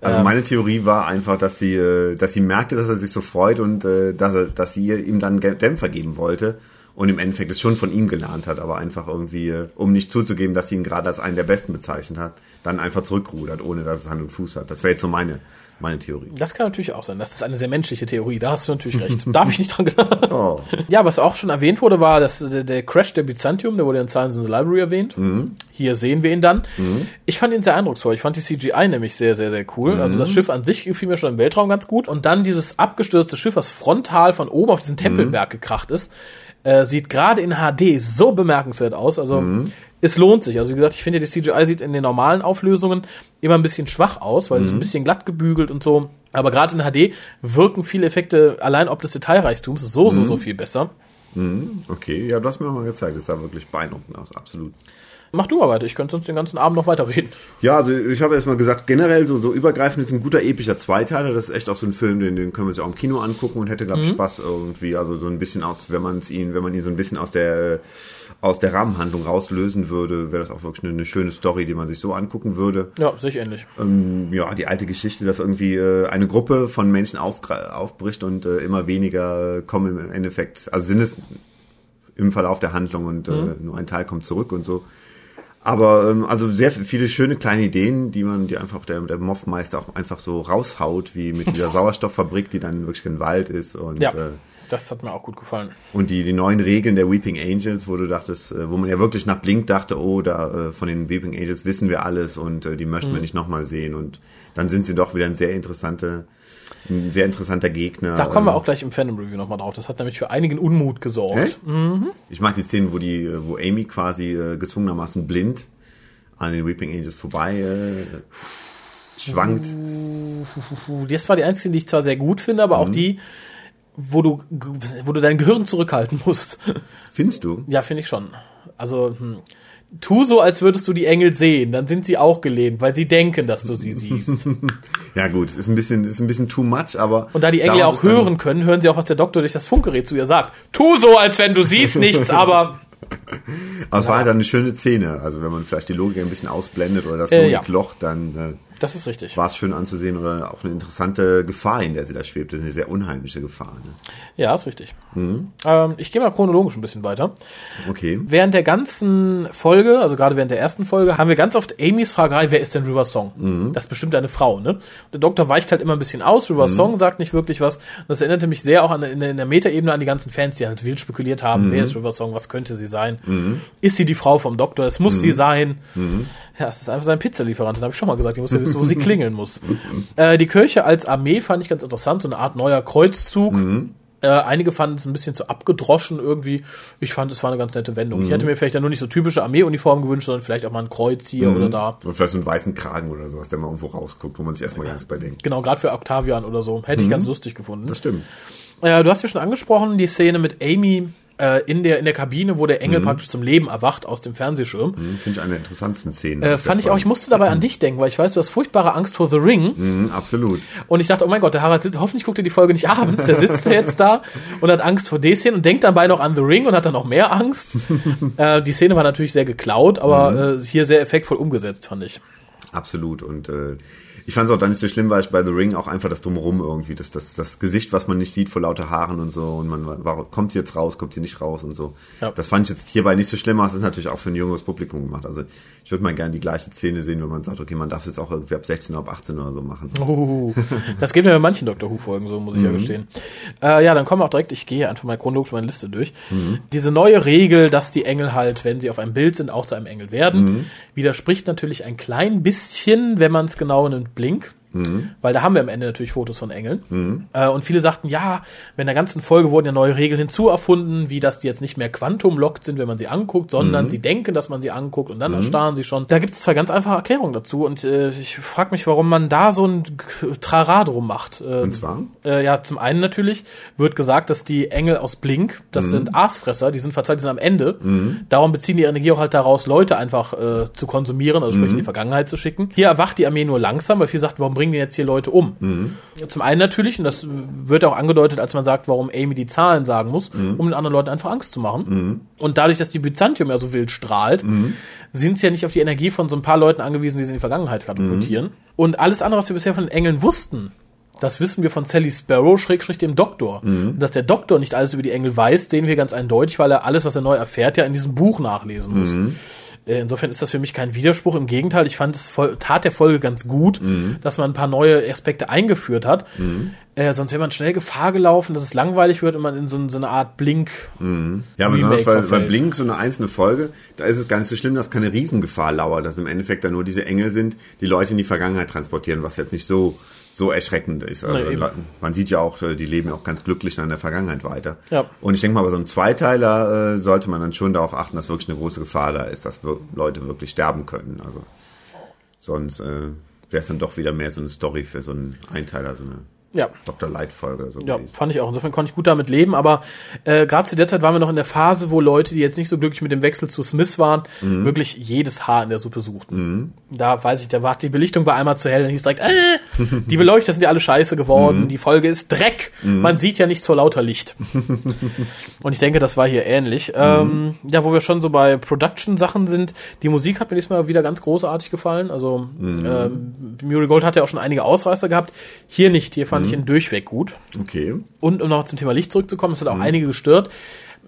Speaker 2: Also ähm. meine Theorie war einfach, dass sie, äh, dass sie merkte, dass er sich so freut und äh, dass, er, dass sie ihm dann Dämpfer geben wollte und im Endeffekt es schon von ihm gelernt hat, aber einfach irgendwie, äh, um nicht zuzugeben, dass sie ihn gerade als einen der Besten bezeichnet hat, dann einfach zurückrudert, ohne dass es Hand und Fuß hat. Das wäre jetzt so meine, meine Theorie.
Speaker 1: Das kann natürlich auch sein. Das ist eine sehr menschliche Theorie. Da hast du natürlich recht. da habe ich nicht dran gedacht. Oh. Ja, was auch schon erwähnt wurde, war dass der, der Crash der Byzantium, der wurde in Science in the Library erwähnt. Mhm. Hier sehen wir ihn dann. Mhm. Ich fand ihn sehr eindrucksvoll. Ich fand die CGI nämlich sehr, sehr, sehr cool. Mhm. Also das Schiff an sich gefiel mir schon im Weltraum ganz gut. Und dann dieses abgestürzte Schiff, was frontal von oben auf diesen Tempelberg gekracht ist, äh, sieht gerade in HD so bemerkenswert aus. Also mhm. Es lohnt sich. Also wie gesagt, ich finde, die CGI sieht in den normalen Auflösungen immer ein bisschen schwach aus, weil es mhm. ein bisschen glatt gebügelt und so. Aber gerade in HD wirken viele Effekte allein ob des Detailreichtums so, so, mhm. so viel besser.
Speaker 2: Mhm. Okay, ja, du hast mir mal gezeigt. Das sah wirklich beeindruckend aus, absolut.
Speaker 1: Mach du mal weiter, ich könnte sonst den ganzen Abend noch weiterreden.
Speaker 2: Ja, also ich habe erstmal gesagt, generell so, so übergreifend ist ein guter epischer Zweiteiler. Das ist echt auch so ein Film, den, den können wir uns ja auch im Kino angucken und hätte, glaube ich, mhm. Spaß irgendwie. Also so ein bisschen aus, wenn man es ihn, wenn man ihn so ein bisschen aus der aus der Rahmenhandlung rauslösen würde, wäre das auch wirklich eine, eine, schöne Story, die man sich so angucken würde.
Speaker 1: Ja, sich ähnlich.
Speaker 2: Ähm, ja, die alte Geschichte, dass irgendwie äh, eine Gruppe von Menschen auf, aufbricht und äh, immer weniger kommen im Endeffekt, also sind es im Verlauf der Handlung und äh, mhm. nur ein Teil kommt zurück und so. Aber ähm, also sehr viele schöne kleine Ideen, die man, die einfach der, der Moffmeister auch einfach so raushaut, wie mit dieser Sauerstofffabrik, die dann wirklich ein Wald ist und
Speaker 1: ja. Äh, das hat mir auch gut gefallen.
Speaker 2: Und die, die neuen Regeln der Weeping Angels, wo du dachtest, äh, wo man ja wirklich nach Blink dachte, oh, da äh, von den Weeping Angels wissen wir alles und äh, die möchten mhm. wir nicht nochmal sehen. Und dann sind sie doch wieder ein sehr interessante ein sehr interessanter Gegner.
Speaker 1: Da kommen wir auch gleich im Fandom Review nochmal drauf. Das hat nämlich für einigen Unmut gesorgt.
Speaker 2: Mhm. Ich mag die Szenen, wo die, wo Amy quasi äh, gezwungenermaßen blind an den Weeping Angels vorbei äh, schwankt.
Speaker 1: Das war die einzige, die ich zwar sehr gut finde, aber auch die, wo du, wo du dein Gehirn zurückhalten musst.
Speaker 2: Findest du?
Speaker 1: Ja, finde ich schon. Also, hm. tu so, als würdest du die Engel sehen, dann sind sie auch gelähmt, weil sie denken, dass du sie siehst.
Speaker 2: Ja gut, ist ein bisschen, ist ein bisschen too much, aber.
Speaker 1: Und da die Engel ja auch hören können, hören sie auch, was der Doktor durch das Funkgerät zu ihr sagt. Tu so, als wenn du siehst nichts, aber
Speaker 2: Aber es war halt eine schöne Szene. Also wenn man vielleicht die Logik ein bisschen ausblendet oder das
Speaker 1: Äh, ja.
Speaker 2: Logikloch, dann äh,
Speaker 1: das ist richtig.
Speaker 2: war es schön anzusehen oder auch eine interessante Gefahr, in der sie da schwebt. Das ist eine sehr unheimliche Gefahr. Ne?
Speaker 1: Ja, ist richtig.
Speaker 2: Mhm.
Speaker 1: Ähm, ich gehe mal chronologisch ein bisschen weiter.
Speaker 2: Okay.
Speaker 1: Während der ganzen Folge, also gerade während der ersten Folge, haben wir ganz oft Amy's Fragerei, wer ist denn River Song?
Speaker 2: Mhm.
Speaker 1: Das ist bestimmt eine Frau, ne? Der Doktor weicht halt immer ein bisschen aus, River Song sagt nicht wirklich was. Das erinnerte mich sehr auch an, in, der- Metaebene an die ganzen Fans, die halt wild spekuliert haben,
Speaker 2: Mhm.
Speaker 1: wer ist River Song, was könnte sie sein? Ist sie die Frau vom Doktor? Es muss
Speaker 2: Mhm.
Speaker 1: sie sein. Ja, es ist einfach sein Pizzalieferant, den habe ich schon mal gesagt. Ich muss ja wissen, wo sie klingeln muss. Äh, die Kirche als Armee fand ich ganz interessant, so eine Art neuer Kreuzzug. Äh, einige fanden es ein bisschen zu abgedroschen irgendwie. Ich fand, es war eine ganz nette Wendung. Ich hätte mir vielleicht dann nur nicht so typische Armeeuniform gewünscht, sondern vielleicht auch mal ein Kreuz hier oder da.
Speaker 2: Und vielleicht so einen weißen Kragen oder sowas, der mal irgendwo rausguckt, wo man sich erstmal gar nichts bei denkt.
Speaker 1: Genau, gerade für Octavian oder so. Hätte ich ganz lustig gefunden.
Speaker 2: Das stimmt.
Speaker 1: Äh, du hast ja schon angesprochen, die Szene mit Amy äh, in, der, in der Kabine, wo der Engel praktisch zum Leben erwacht aus dem Fernsehschirm.
Speaker 2: Hm, Finde ich eine der interessantesten Szenen.
Speaker 1: Äh, fand ich auch, ich musste dabei an dich denken, weil ich weiß, du hast furchtbare Angst vor The Ring.
Speaker 2: Hm, absolut.
Speaker 1: Und ich dachte, oh mein Gott, der Harald sitzt, hoffentlich guckt er die Folge nicht abends, der sitzt jetzt da und hat Angst vor der Szene und denkt dabei noch an The Ring und hat dann noch mehr Angst. äh, die Szene war natürlich sehr geklaut, aber äh, hier sehr effektvoll umgesetzt, fand ich.
Speaker 2: Absolut. Und äh, ich fand es auch dann nicht so schlimm, weil ich bei The Ring auch einfach das Drumherum irgendwie, das, das, das Gesicht, was man nicht sieht vor lauter Haaren und so und man war, kommt sie jetzt raus, kommt sie nicht raus und so.
Speaker 1: Ja.
Speaker 2: Das fand ich jetzt hierbei nicht so schlimm, aber es ist natürlich auch für ein junges Publikum gemacht. Also ich würde mal gerne die gleiche Szene sehen, wenn man sagt, okay, man darf es jetzt auch irgendwie ab 16 oder ab 18 oder so machen.
Speaker 1: Uh, das geht mir bei manchen Doctor Who-Folgen so, muss ich ja gestehen. Äh, ja, dann kommen wir auch direkt, ich gehe einfach mal chronologisch meine Liste durch. Diese neue Regel, dass die Engel halt, wenn sie auf einem Bild sind, auch zu einem Engel werden, widerspricht natürlich ein klein bisschen, wenn man es genau nimmt, Blink. Weil da haben wir am Ende natürlich Fotos von Engeln. Äh, und viele sagten, ja, in der ganzen Folge wurden ja neue Regeln hinzuerfunden, wie dass die jetzt nicht mehr quantum-lockt sind, wenn man sie anguckt, sondern sie denken, dass man sie anguckt und dann erstarren sie schon. Da gibt es zwei ganz einfache Erklärungen dazu und äh, ich frage mich, warum man da so ein Trara drum macht. Äh,
Speaker 2: Und zwar?
Speaker 1: äh, ja, zum einen natürlich wird gesagt, dass die Engel aus Blink, das sind Aasfresser, die sind verzeiht, die sind am Ende. Darum beziehen die Energie auch halt daraus, Leute einfach äh, zu konsumieren, also sprich in die Vergangenheit zu schicken. Hier erwacht die Armee nur langsam, weil viele sagt, warum bringen die jetzt hier Leute um? Zum einen natürlich, und das wird auch angedeutet, als man sagt, warum Amy die Zahlen sagen muss, um den anderen Leuten einfach Angst zu machen. Und dadurch, dass die Byzantium ja so wild strahlt, sind sie ja nicht auf die Energie von so ein paar Leuten angewiesen, die sie in die Vergangenheit katapultieren. Und alles andere, was wir bisher von den Engeln wussten, das wissen wir von Sally Sparrow, Schrägstrich dem Doktor. Und dass der Doktor nicht alles über die Engel weiß, sehen wir ganz eindeutig, weil er alles, was er neu erfährt, ja in diesem Buch nachlesen muss. Äh, Insofern ist das für mich kein Widerspruch. Im Gegenteil, ich fand es voll, tat der Folge ganz gut, dass man ein paar neue Aspekte eingeführt hat. Äh, sonst wäre man schnell Gefahr gelaufen, dass es langweilig wird und man in so, so eine Art Blink.
Speaker 2: Ja, aber
Speaker 1: Remake
Speaker 2: besonders weil, weil. Blink so eine einzelne Folge, da ist es gar nicht so schlimm, dass keine Riesengefahr lauert, dass im Endeffekt da nur diese Engel sind, die Leute in die Vergangenheit transportieren, was jetzt nicht so so erschreckend ist. Also
Speaker 1: eben.
Speaker 2: man sieht ja auch, äh, die leben ja auch ganz glücklich in der Vergangenheit weiter.
Speaker 1: Ja.
Speaker 2: Und ich denke mal, bei so einem Zweiteiler äh, sollte man dann schon darauf achten, dass wirklich eine große Gefahr da ist, dass wir Leute wirklich sterben können. Also sonst äh, wäre es dann doch wieder mehr so eine Story für so einen Einteiler, so eine
Speaker 1: Ja.
Speaker 2: Dr. Light-Folge. So
Speaker 1: Ja,
Speaker 2: gewesen.
Speaker 1: fand ich auch. Insofern konnte ich gut damit leben, aber äh, gerade zu der Zeit waren wir noch in der Phase, wo Leute, die jetzt nicht so glücklich mit dem Wechsel zu Smith waren,
Speaker 2: Mhm.
Speaker 1: wirklich jedes Haar in der Suppe suchten. Da weiß ich, da war die Belichtung bei einmal zu hell, dann hieß direkt, äh, die Beleuchter sind ja alle scheiße geworden,
Speaker 2: Mhm.
Speaker 1: die Folge ist Dreck, man sieht ja nichts vor lauter Licht. Und ich denke, das war hier ähnlich. Ähm, ja, wo wir schon so bei Production-Sachen sind, die Musik hat mir diesmal wieder ganz großartig gefallen. Also ähm, Muriel Gold hat ja auch schon einige Ausreißer gehabt. Hier nicht, hier fand ich ihn durchweg gut.
Speaker 2: Okay.
Speaker 1: Und um noch zum Thema Licht zurückzukommen, es hat auch einige gestört.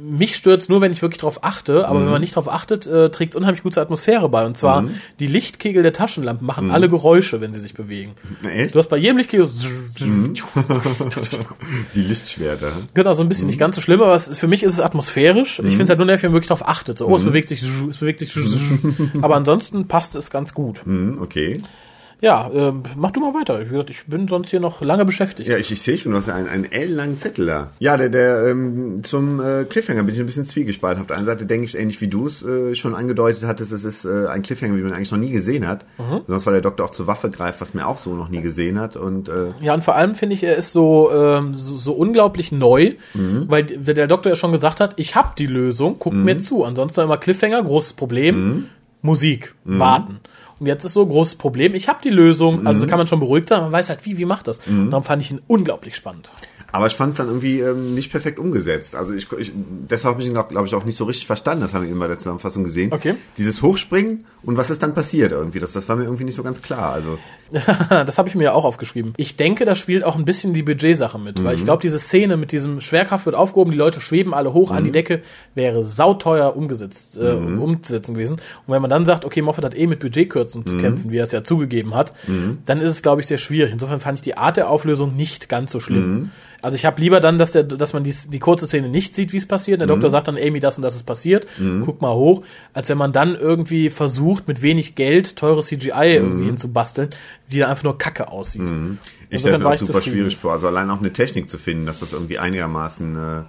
Speaker 1: Mich stört's nur, wenn ich wirklich drauf achte, aber wenn man nicht drauf achtet, äh, trägt es unheimlich gut zur Atmosphäre bei. Und zwar, die Lichtkegel der Taschenlampen machen alle Geräusche, wenn sie sich bewegen.
Speaker 2: Echt?
Speaker 1: Du hast bei jedem Lichtkegel
Speaker 2: Wie Lichtschwerter.
Speaker 1: genau so ein bisschen nicht ganz so schlimm, aber es, für mich ist es atmosphärisch. Ich finde es halt nur nervig, wenn man wirklich drauf achtet. So, oh, es bewegt sich, es bewegt sich. aber ansonsten passt es ganz gut.
Speaker 2: Okay.
Speaker 1: Ja, ähm, mach du mal weiter. Wie gesagt, ich bin sonst hier noch lange beschäftigt.
Speaker 2: Ja, ich, ich sehe schon, du hast einen, einen ellenlangen Zettel da. Ja, der, der ähm, zum äh, Cliffhanger bin ich ein bisschen zwiegespalten. Auf der einen Seite denke ich, ähnlich wie du es äh, schon angedeutet hattest, es ist äh, ein Cliffhanger, wie man eigentlich noch nie gesehen hat. Mhm. Sonst weil der Doktor auch zur Waffe greift, was man auch so noch nie gesehen hat. Und äh,
Speaker 1: Ja, und vor allem finde ich, er ist so, ähm, so, so unglaublich neu, weil der Doktor ja schon gesagt hat, ich habe die Lösung, guckt mir zu. Ansonsten immer Cliffhanger, großes Problem, Musik, warten. Und jetzt ist so ein großes Problem, ich habe die Lösung, also kann man schon beruhigt sein, man weiß halt, wie, wie macht das. Und darum fand ich ihn unglaublich spannend.
Speaker 2: Aber ich fand es dann irgendwie ähm, nicht perfekt umgesetzt. Also ich, ich deshalb habe ich ihn, glaube glaub ich, auch nicht so richtig verstanden. Das haben wir eben bei der Zusammenfassung gesehen.
Speaker 1: Okay.
Speaker 2: Dieses Hochspringen und was ist dann passiert irgendwie. Das, das war mir irgendwie nicht so ganz klar. Also
Speaker 1: das habe ich mir ja auch aufgeschrieben. Ich denke, da spielt auch ein bisschen die Budgetsache mit, weil ich glaube, diese Szene mit diesem Schwerkraft wird aufgehoben, die Leute schweben alle hoch an die Decke, wäre sauteuer umgesetzt, äh, umzusetzen gewesen. Und wenn man dann sagt, okay, Moffat hat eh mit Budgetkürzen zu kämpfen, wie er es ja zugegeben hat, dann ist es, glaube ich, sehr schwierig. Insofern fand ich die Art der Auflösung nicht ganz so schlimm. Also ich habe lieber dann, dass, der, dass man die, die kurze Szene nicht sieht, wie es passiert. Der Doktor sagt dann, Amy, das und das ist passiert, guck mal hoch, als wenn man dann irgendwie versucht, mit wenig Geld teure CGI irgendwie hinzubasteln, die dann einfach nur kacke aussieht.
Speaker 2: ich
Speaker 1: Insofern
Speaker 2: stelle mir das
Speaker 1: ich
Speaker 2: super schwierig vor. Also allein auch eine Technik zu finden, dass das irgendwie einigermaßen äh,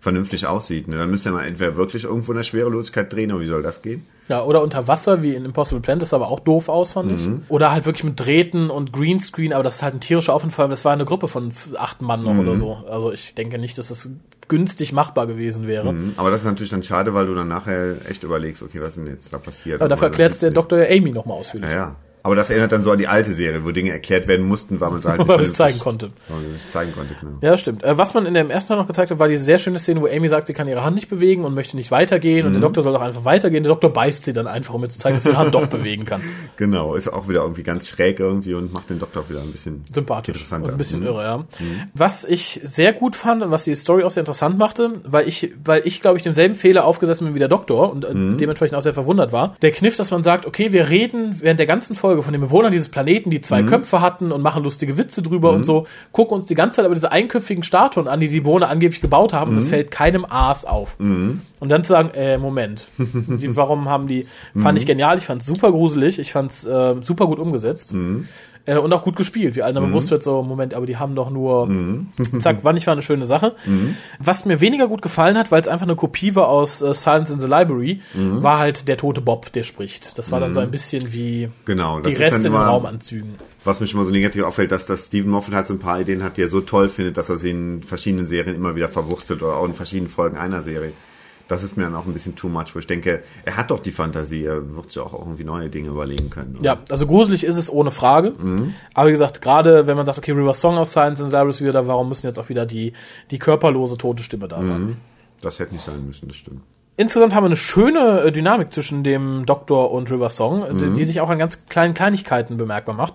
Speaker 2: vernünftig aussieht. Ne? Dann müsste man entweder wirklich irgendwo in der Schwerelosigkeit drehen, aber wie soll das gehen?
Speaker 1: Ja, oder unter Wasser, wie in Impossible Planet, das sah aber auch doof aus, fand ich. Oder halt wirklich mit Drähten und Greenscreen, aber das ist halt ein tierischer Aufwand, vor allem das war eine Gruppe von acht Mann noch oder so. Also ich denke nicht, dass das günstig machbar gewesen wäre.
Speaker 2: Mhm. Aber das ist natürlich dann schade, weil du dann nachher echt überlegst, okay, was ist denn jetzt da passiert?
Speaker 1: Aber dafür erklärt
Speaker 2: ist
Speaker 1: der Dr. Amy nochmal ausführlich.
Speaker 2: Ja, ja. Aber das erinnert dann so an die alte Serie, wo Dinge erklärt werden mussten, weil man halt
Speaker 1: es
Speaker 2: vernünftig-
Speaker 1: zeigen konnte.
Speaker 2: Weil man es zeigen konnte, genau.
Speaker 1: Ja, das stimmt. Äh, was man in dem ersten Teil noch gezeigt hat, war diese sehr schöne Szene, wo Amy sagt, sie kann ihre Hand nicht bewegen und möchte nicht weitergehen und der Doktor soll doch einfach weitergehen. Der Doktor beißt sie dann einfach, um ihr zu zeigen, dass sie ihre Hand doch bewegen kann.
Speaker 2: Genau, ist auch wieder irgendwie ganz schräg irgendwie und macht den Doktor auch wieder ein bisschen
Speaker 1: sympathisch
Speaker 2: interessanter.
Speaker 1: und ein bisschen
Speaker 2: Mhm.
Speaker 1: irre, ja. Was ich sehr gut fand und was die Story auch sehr interessant machte, weil ich, weil ich glaube ich demselben Fehler aufgesessen bin wie der Doktor und äh, dementsprechend auch sehr verwundert war. Der Kniff, dass man sagt, okay, wir reden während der ganzen Folge von den Bewohnern dieses Planeten, die zwei Köpfe hatten und machen lustige Witze drüber und so, gucken uns die ganze Zeit aber diese einköpfigen Statuen an, die die Bewohner angeblich gebaut haben und es fällt keinem Aas auf. Und dann zu sagen, äh, Moment, die, warum haben die, fand ich genial, ich fand's super gruselig, ich fand's äh, super gut umgesetzt. Äh, und auch gut gespielt, wie allen dann bewusst wird, so, Moment, aber die haben doch nur, zack, wann ich war eine schöne Sache. Was mir weniger gut gefallen hat, weil es einfach eine Kopie war aus äh, Silence in the Library, war halt der tote Bob, der spricht. Das war dann so ein bisschen wie
Speaker 2: Genau,
Speaker 1: die Reste in den Raumanzügen.
Speaker 2: Was mich immer so negativ auffällt, dass, dass Stephen Moffat halt so ein paar Ideen hat, die er so toll findet, dass er sie in verschiedenen Serien immer wieder verwurstet oder auch in verschiedenen Folgen einer Serie. Das ist mir dann auch ein bisschen too much, wo ich denke, er hat doch die Fantasie, er wird sich auch irgendwie neue Dinge überlegen können. oder?
Speaker 1: Ja, also gruselig ist es ohne Frage. Aber wie gesagt, gerade wenn man sagt, okay, River Song aus the Library ist wieder da, warum müssen jetzt auch wieder die, die körperlose tote Stimme da sein?
Speaker 2: Das hätte nicht sein müssen, das stimmt.
Speaker 1: Insgesamt haben wir eine schöne äh, Dynamik zwischen dem Doktor und River Song, äh, die, die sich auch an ganz kleinen Kleinigkeiten bemerkbar macht.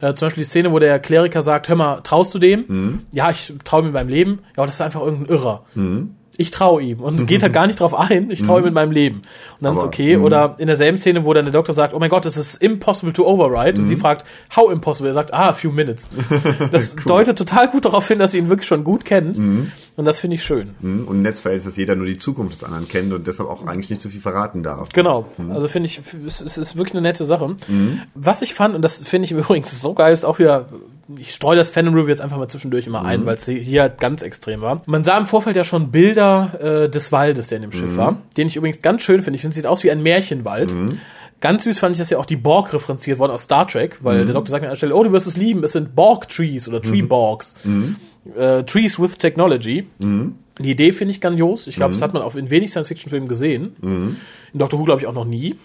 Speaker 1: Äh, zum Beispiel die Szene, wo der Kleriker sagt, hör mal, traust du dem? Ja, ich traue mir meinem Leben. Ja, aber das ist einfach irgendein Irrer. Ich traue ihm und geht halt gar nicht drauf ein, ich traue ihm mit meinem Leben. Und dann ist
Speaker 2: Aber,
Speaker 1: okay. Oder in derselben Szene, wo dann der Doktor sagt, oh mein Gott, es ist impossible to override. Und sie fragt, how impossible? Er sagt, ah, a few minutes. Das deutet total gut darauf hin, dass sie ihn wirklich schon gut kennt. Und das finde ich schön.
Speaker 2: Mhm. Und ein Netzfeld ist, dass jeder nur die Zukunft des anderen kennt und deshalb auch eigentlich nicht so viel verraten darf.
Speaker 1: Genau. Also finde ich, es es ist wirklich eine nette Sache. Was ich fand, und das finde ich übrigens so geil, ist auch wieder, ich streue das Fandom Review jetzt einfach mal zwischendurch immer ein, weil es hier halt ganz extrem war. Man sah im Vorfeld ja schon Bilder äh, des Waldes, der in dem Schiff war, den ich übrigens ganz schön finde. Ich finde, es sieht aus wie ein Märchenwald. Ganz süß fand ich, dass ja auch die Borg referenziert worden aus Star Trek, weil der Doktor sagt an einer Stelle, oh, du wirst es lieben, es sind Borg-Trees oder Tree-Borgs. Äh, Trees with Technology. Die Idee finde ich grandios. Ich glaube, das hat man auch in wenig Science-Fiction-Filmen gesehen. In Doctor Who, glaube ich, auch noch nie,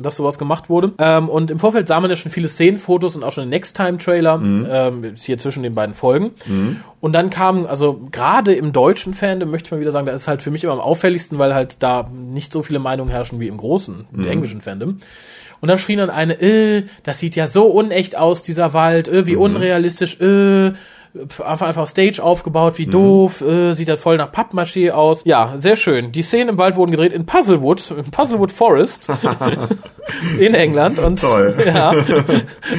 Speaker 1: dass sowas gemacht wurde. Ähm, und im Vorfeld sah man ja schon viele Szenenfotos und auch schon den Next-Time-Trailer ähm, hier zwischen den beiden Folgen. Und dann kam, also gerade im deutschen Fandom möchte ich mal wieder sagen, da ist halt für mich immer am auffälligsten, weil halt da nicht so viele Meinungen herrschen wie im großen, im englischen Fandom. Und dann schrien dann eine, äh, das sieht ja so unecht aus, dieser Wald, äh, wie unrealistisch, äh, einfach, einfach Stage aufgebaut, wie doof, äh, sieht halt voll nach Pappmaché aus. Ja, sehr schön. Die Szenen im Wald wurden gedreht in Puzzlewood, in Puzzlewood Forest in England. Und,
Speaker 2: Toll.
Speaker 1: Ja.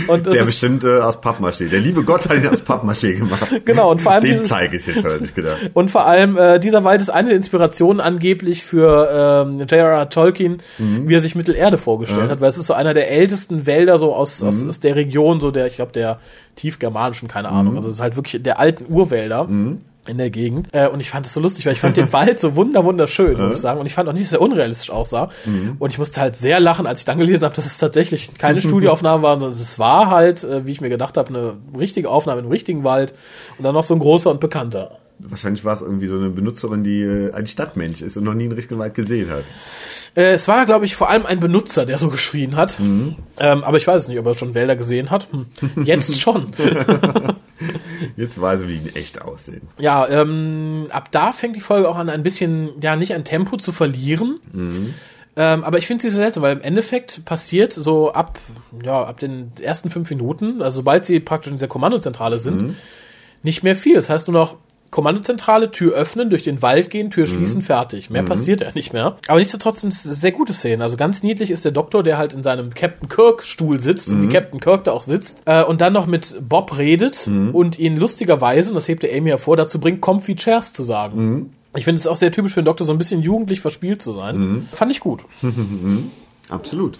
Speaker 1: Und das
Speaker 2: Der bestimmt äh, aus Pappmaché. Der liebe Gott hat ihn aus Pappmaché gemacht.
Speaker 1: Genau, und vor allem
Speaker 2: Den zeige ich jetzt, hat sich gedacht.
Speaker 1: Und vor allem, äh, dieser Wald ist eine der Inspirationen angeblich für ähm, J.R.R. Tolkien, wie er sich Mittelerde vorgestellt hat, weil es ist so einer der ältesten Wälder so aus, aus, aus der Region, so der, ich glaube, der tiefgermanischen, keine Ahnung. Also es ist halt wirklich der alten Urwälder. In der Gegend. Äh, und ich fand das so lustig, weil ich fand den Wald so wunder wunderschön, muss ich sagen. Und ich fand auch nicht, dass er unrealistisch aussah. Und ich musste halt sehr lachen, als ich dann gelesen habe, dass es tatsächlich keine Studioaufnahme war, sondern es war halt, äh, wie ich mir gedacht habe, eine richtige Aufnahme im richtigen Wald. Und dann noch so ein großer und bekannter.
Speaker 2: Wahrscheinlich war es irgendwie so eine Benutzerin, die äh, ein Stadtmensch ist und noch nie einen richtigen Wald gesehen hat.
Speaker 1: Äh, es war, glaube ich, vor allem ein Benutzer, der so geschrien hat. Ähm, aber ich weiß es nicht, ob er schon Wälder gesehen hat. Hm. Jetzt schon.
Speaker 2: Jetzt weiß ich, wie die in echt aussehen.
Speaker 1: ja, ähm, ab da fängt die Folge auch an, ein bisschen, ja, nicht an Tempo zu verlieren. Ähm, aber ich finde sie sehr seltsam, weil im Endeffekt passiert so ab, ja, ab den ersten fünf Minuten, also sobald sie praktisch in dieser Kommandozentrale sind, nicht mehr viel. Das heißt nur noch Kommandozentrale, Tür öffnen, durch den Wald gehen, Tür schließen, fertig. Mehr passiert ja nicht mehr. Aber nichtsdestotrotz sind es sehr gute Szenen. Also ganz niedlich ist der Doktor, der halt in seinem Captain Kirk Stuhl sitzt, und wie Captain Kirk da auch sitzt, äh, und dann noch mit Bob redet und ihn lustigerweise, und das hebt der Amy hervor, dazu bringt, Comfy Chairs zu sagen. Ich finde es auch sehr typisch für den Doktor, so ein bisschen jugendlich verspielt zu sein. Fand ich gut.
Speaker 2: Absolut.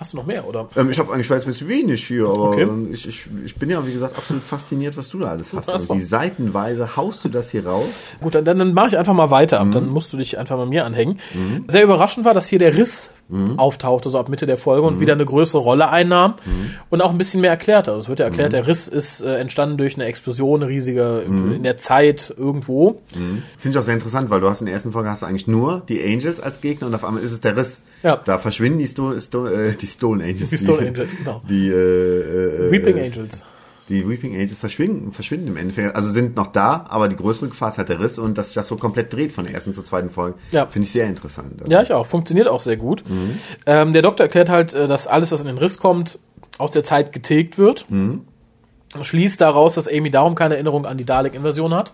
Speaker 1: Hast du noch mehr, oder?
Speaker 2: Ähm, ich habe eigentlich weiß bisschen wenig hier, aber
Speaker 1: Okay.
Speaker 2: ähm, ich, ich, ich bin ja, wie gesagt, absolut fasziniert, was du da alles hast.
Speaker 1: Ach so.
Speaker 2: Und die Seitenweise haust du das hier raus.
Speaker 1: Gut, dann, dann mache ich einfach mal weiter. Dann musst du dich einfach mal mir anhängen. Sehr überraschend war, dass hier der Riss auftauchte, so ab Mitte der Folge und wieder eine größere Rolle einnahm und auch ein bisschen mehr erklärte. Also es wird ja erklärt, der Riss ist äh, entstanden durch eine Explosion, eine riesige in der Zeit irgendwo.
Speaker 2: Finde ich auch sehr interessant, weil du hast in der ersten Folge hast du eigentlich nur die Angels als Gegner und auf einmal ist es der Riss.
Speaker 1: Ja.
Speaker 2: Da verschwinden die, Sto Sto äh, die Stolen Angels.
Speaker 1: Die Stolen Angels, genau.
Speaker 2: Die äh, äh,
Speaker 1: Weeping
Speaker 2: äh,
Speaker 1: Angels.
Speaker 2: Die Weeping Angels verschwinden, verschwinden im Endeffekt. Also sind noch da, aber die größere Gefahr ist halt der Riss und dass sich das so komplett dreht von der ersten zur zweiten Folge.
Speaker 1: Ja.
Speaker 2: Finde ich sehr interessant. Also,
Speaker 1: Ja, ich auch. Funktioniert auch sehr gut. Ähm, der Doktor erklärt halt, äh, dass alles, was in den Riss kommt, aus der Zeit getilgt wird. Schließt daraus, dass Amy darum keine Erinnerung an die Dalek-Invasion hat.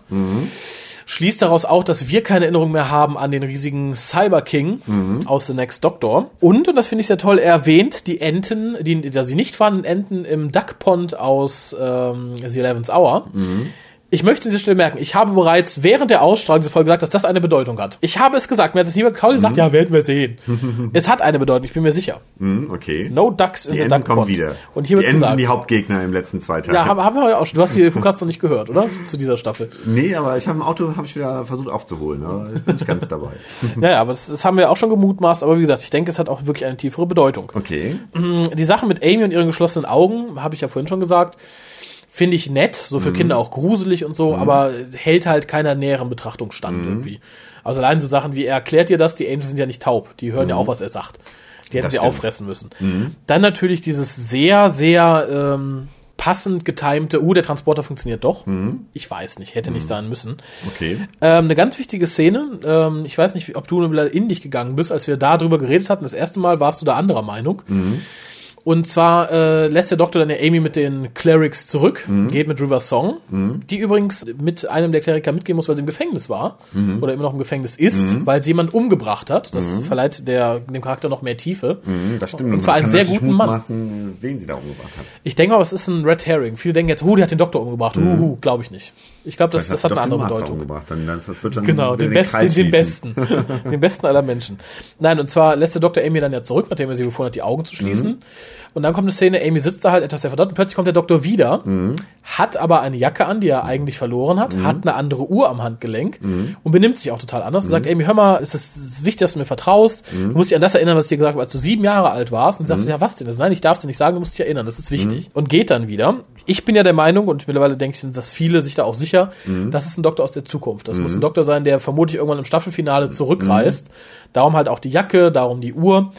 Speaker 1: Schließt daraus auch, dass wir keine Erinnerung mehr haben an den riesigen Cyber King aus The Next Doctor. Und, und das finde ich sehr toll, er erwähnt die Enten, die, also die nicht vorhandenen Enten im Duck Pond aus ähm, The Eleventh Hour. Ich möchte an dieser Stelle merken, ich habe bereits während der Ausstrahlung dieser Folge gesagt, dass das eine Bedeutung hat. Ich habe es gesagt, mir hat es niemand Kaul gesagt, ja, werden wir sehen. es hat eine Bedeutung, ich bin mir sicher.
Speaker 2: Hm, okay.
Speaker 1: No Ducks in
Speaker 2: die
Speaker 1: the
Speaker 2: Enten
Speaker 1: Duck
Speaker 2: kommen
Speaker 1: Pond.
Speaker 2: wieder.
Speaker 1: Und hier
Speaker 2: die Enten
Speaker 1: gesagt.
Speaker 2: sind die Hauptgegner im letzten zwei Tagen.
Speaker 1: ja, haben, haben wir ja auch schon. Du hast die Flughast noch nicht gehört, oder? Zu dieser Staffel.
Speaker 2: Nee, aber ich habe im Auto habe ich wieder versucht aufzuholen, aber ich bin nicht ganz dabei.
Speaker 1: Naja, aber das, das haben wir auch schon gemutmaßt. Aber wie gesagt, ich denke, es hat auch wirklich eine tiefere Bedeutung.
Speaker 2: Okay.
Speaker 1: Die Sache mit Amy und ihren geschlossenen Augen, habe ich ja vorhin schon gesagt, finde ich nett, so
Speaker 2: Mhm.
Speaker 1: für Kinder auch gruselig und so, aber hält halt keiner näheren Betrachtung stand
Speaker 2: Mhm.
Speaker 1: irgendwie. Also allein so Sachen wie, er erklärt dir das, die Angels sind ja nicht taub, die hören ja auch, was er sagt. Die hätten
Speaker 2: Mhm.
Speaker 1: Sie auffressen müssen. Dann natürlich dieses sehr, sehr ähm, passend getimte, uh, der Transporter funktioniert doch.
Speaker 2: Mhm.
Speaker 1: Ich weiß nicht, hätte nicht sein müssen.
Speaker 2: Okay.
Speaker 1: Ähm, eine ganz wichtige Szene, ähm, ich weiß nicht, ob du in dich gegangen bist, als wir da drüber geredet hatten. Das erste Mal warst du da anderer Meinung. Und zwar äh, lässt der Doktor dann ja Amy mit den Clerics zurück, geht mit River Song, die übrigens mit einem der Kleriker mitgehen muss, weil sie im Gefängnis war oder immer noch im Gefängnis ist, weil sie jemanden umgebracht hat. Das verleiht der, dem Charakter noch mehr Tiefe.
Speaker 2: Hm, Das stimmt.
Speaker 1: Und zwar einen sehr guten Mann.
Speaker 2: wen sie da umgebracht hat.
Speaker 1: Ich denke aber, es ist ein Red Herring. Viele denken jetzt, oh, der hat den Doktor umgebracht. Uh, uh, glaube ich nicht. Ich glaube, das, das hat eine andere
Speaker 2: den Master
Speaker 1: Bedeutung.
Speaker 2: Umgebracht. Dann, das wird dann
Speaker 1: Genau,
Speaker 2: wieder
Speaker 1: den besten, den besten. den besten aller Menschen. Nein, und zwar lässt der Dr. Amy dann ja zurück, nachdem er sie befohlen hat, die Augen zu schließen.
Speaker 2: Mhm.
Speaker 1: Und dann kommt eine Szene, Amy sitzt da halt etwas sehr verdammt und plötzlich kommt der Doktor wieder,
Speaker 2: Mhm.
Speaker 1: hat aber eine Jacke an, die er eigentlich verloren hat, hat eine andere Uhr am Handgelenk
Speaker 2: Mhm.
Speaker 1: und benimmt sich auch total anders und sagt, Amy, hör mal, es ist, es ist wichtig, dass du mir vertraust.
Speaker 2: Mhm.
Speaker 1: Du musst dich an das erinnern, was ich dir gesagt habe, als du sieben Jahre alt warst. Und sie sagt, ja, was denn? Das, nein, ich darf dir nicht sagen, du musst dich erinnern, das ist
Speaker 2: Mhm.
Speaker 1: wichtig. Und geht dann wieder. Ich bin ja der Meinung, und mittlerweile denke ich, sind das viele sich da auch sicher,
Speaker 2: Mhm.
Speaker 1: das ist ein Doktor aus der Zukunft. Das muss ein Doktor sein, der vermutlich irgendwann im Staffelfinale zurückreist. Darum halt auch die Jacke, darum die Uhr.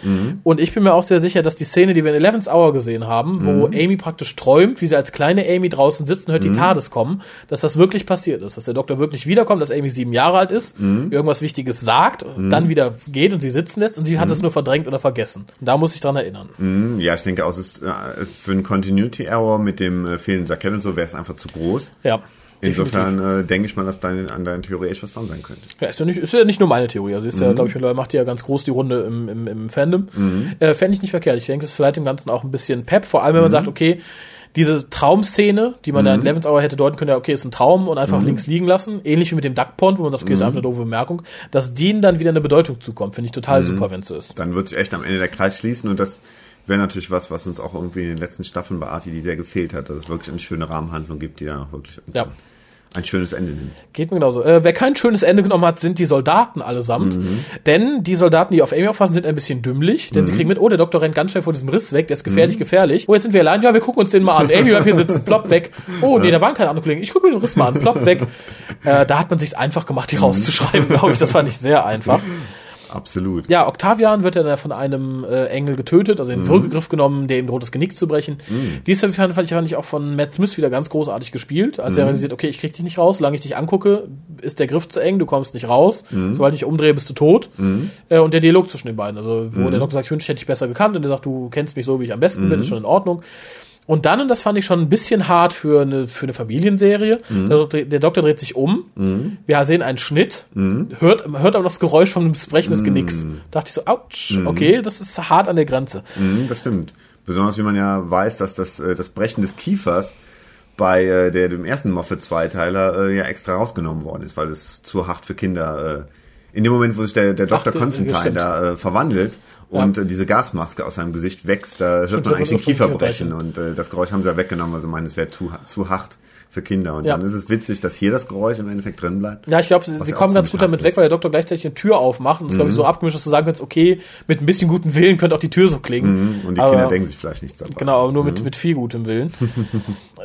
Speaker 1: Und ich bin mir auch sehr sicher, dass die Szene, die wir in Eleven's Hour gesehen haben, wo Amy praktisch träumt, wie sie als kleine Amy draußen sitzt und hört die TARDIS kommen, dass das wirklich passiert ist. Dass der Doktor wirklich wiederkommt, dass Amy sieben Jahre alt ist, irgendwas Wichtiges sagt, dann wieder geht und sie sitzen lässt und sie hat es nur verdrängt oder vergessen. Und da muss ich dran erinnern.
Speaker 2: Ja, ich denke auch, es ist äh, für einen Continuity Error mit dem äh, fehlenden Jackett und so wäre es einfach zu groß.
Speaker 1: Ja.
Speaker 2: Insofern äh, denke ich mal, dass dein, an deiner Theorie echt was dran sein könnte.
Speaker 1: Ja, ist ja nicht, ist ja nicht nur meine Theorie. Also ist ja, glaube ich, macht die ja ganz groß die Runde im, im, im Fandom. Äh, Fände ich nicht verkehrt. Ich denke, es ist vielleicht im Ganzen auch ein bisschen Pep, vor allem wenn man sagt, okay, diese Traumszene, die man da in Levens Hour hätte deuten können, ja, okay, ist ein Traum und einfach links liegen lassen, ähnlich wie mit dem Duck Pond, wo man sagt, okay, ist einfach eine doofe Bemerkung, dass denen dann wieder eine Bedeutung zukommt, finde ich total super, wenn es so ist.
Speaker 2: Dann wird sich echt am Ende der Kreis schließen und das wäre natürlich was, was uns auch irgendwie in den letzten Staffeln bei Arti, die sehr gefehlt hat, dass es wirklich eine schöne Rahmenhandlung gibt, die dann auch wirklich
Speaker 1: Ja.
Speaker 2: ein schönes Ende nimmt.
Speaker 1: Geht mir genauso. Äh, wer kein schönes Ende genommen hat, sind die Soldaten allesamt. Denn die Soldaten, die auf Amy aufpassen, sind ein bisschen dümmlich. Denn sie kriegen mit, oh, der Doktor rennt ganz schnell vor diesem Riss weg, der ist gefährlich, gefährlich. Oh, jetzt sind wir allein. Ja, wir gucken uns den mal an. Amy bleibt hier sitzen, plopp weg. Oh, nee, da waren keine anderen Kollegen. Ich gucke mir den Riss mal an, plopp weg. Äh, da hat man sich's einfach gemacht, die rauszuschreiben, glaube ich. Das fand ich sehr einfach.
Speaker 2: Absolut.
Speaker 1: Ja, Octavian wird ja dann von einem äh, Engel getötet, also in den Würgegriff genommen, der ihm droht, das Genick zu brechen. Dies fand, fand ich fand ich auch von Matt Smith wieder ganz großartig gespielt, als er realisiert, okay, ich krieg dich nicht raus, solange ich dich angucke, ist der Griff zu eng, du kommst nicht raus, sobald ich umdrehe, bist du tot. Äh, und der Dialog zwischen den beiden, also wo der Doktor sagt, ich wünschte, ich hätte dich besser gekannt, und der sagt, du kennst mich so, wie ich am besten bin, ist schon in Ordnung. Und dann, und das fand ich schon ein bisschen hart für eine, für eine Familienserie, der, der Doktor dreht sich um, wir sehen einen Schnitt, hört, hört aber noch das Geräusch von einem Brechen des Genicks. Dachte ich so, ouch, okay, das ist hart an der Grenze.
Speaker 2: Mhm, das stimmt. Besonders wie man ja weiß, dass das, äh, das Brechen des Kiefers bei äh, der, dem ersten Moffat-Zweiteiler äh, ja extra rausgenommen worden ist, weil es zu hart für Kinder äh, in dem Moment, wo sich der, der Dr.
Speaker 1: Ach,
Speaker 2: Constantine da äh, verwandelt und äh, diese Gasmaske aus seinem Gesicht wächst, da hört man eigentlich den Kiefer brechen
Speaker 1: brechen.
Speaker 2: und äh, das Geräusch haben sie ja weggenommen, weil sie meinen, es wäre zu, zu hart für Kinder. Und
Speaker 1: Ja.
Speaker 2: dann ist es witzig, dass hier das Geräusch im Endeffekt drin bleibt.
Speaker 1: Ja, ich glaube, sie, sie
Speaker 2: ja
Speaker 1: kommen ganz gut damit
Speaker 2: hart
Speaker 1: weg,
Speaker 2: ist.
Speaker 1: weil der Doktor gleichzeitig eine Tür aufmacht und es, glaube ich, so abgemischt, dass du sagen kannst, okay, mit ein bisschen gutem Willen könnte auch die Tür so klingen.
Speaker 2: Mhm, Und die
Speaker 1: Aber-
Speaker 2: Kinder denken sich vielleicht nichts dabei.
Speaker 1: Genau, aber nur mit, mit viel gutem Willen.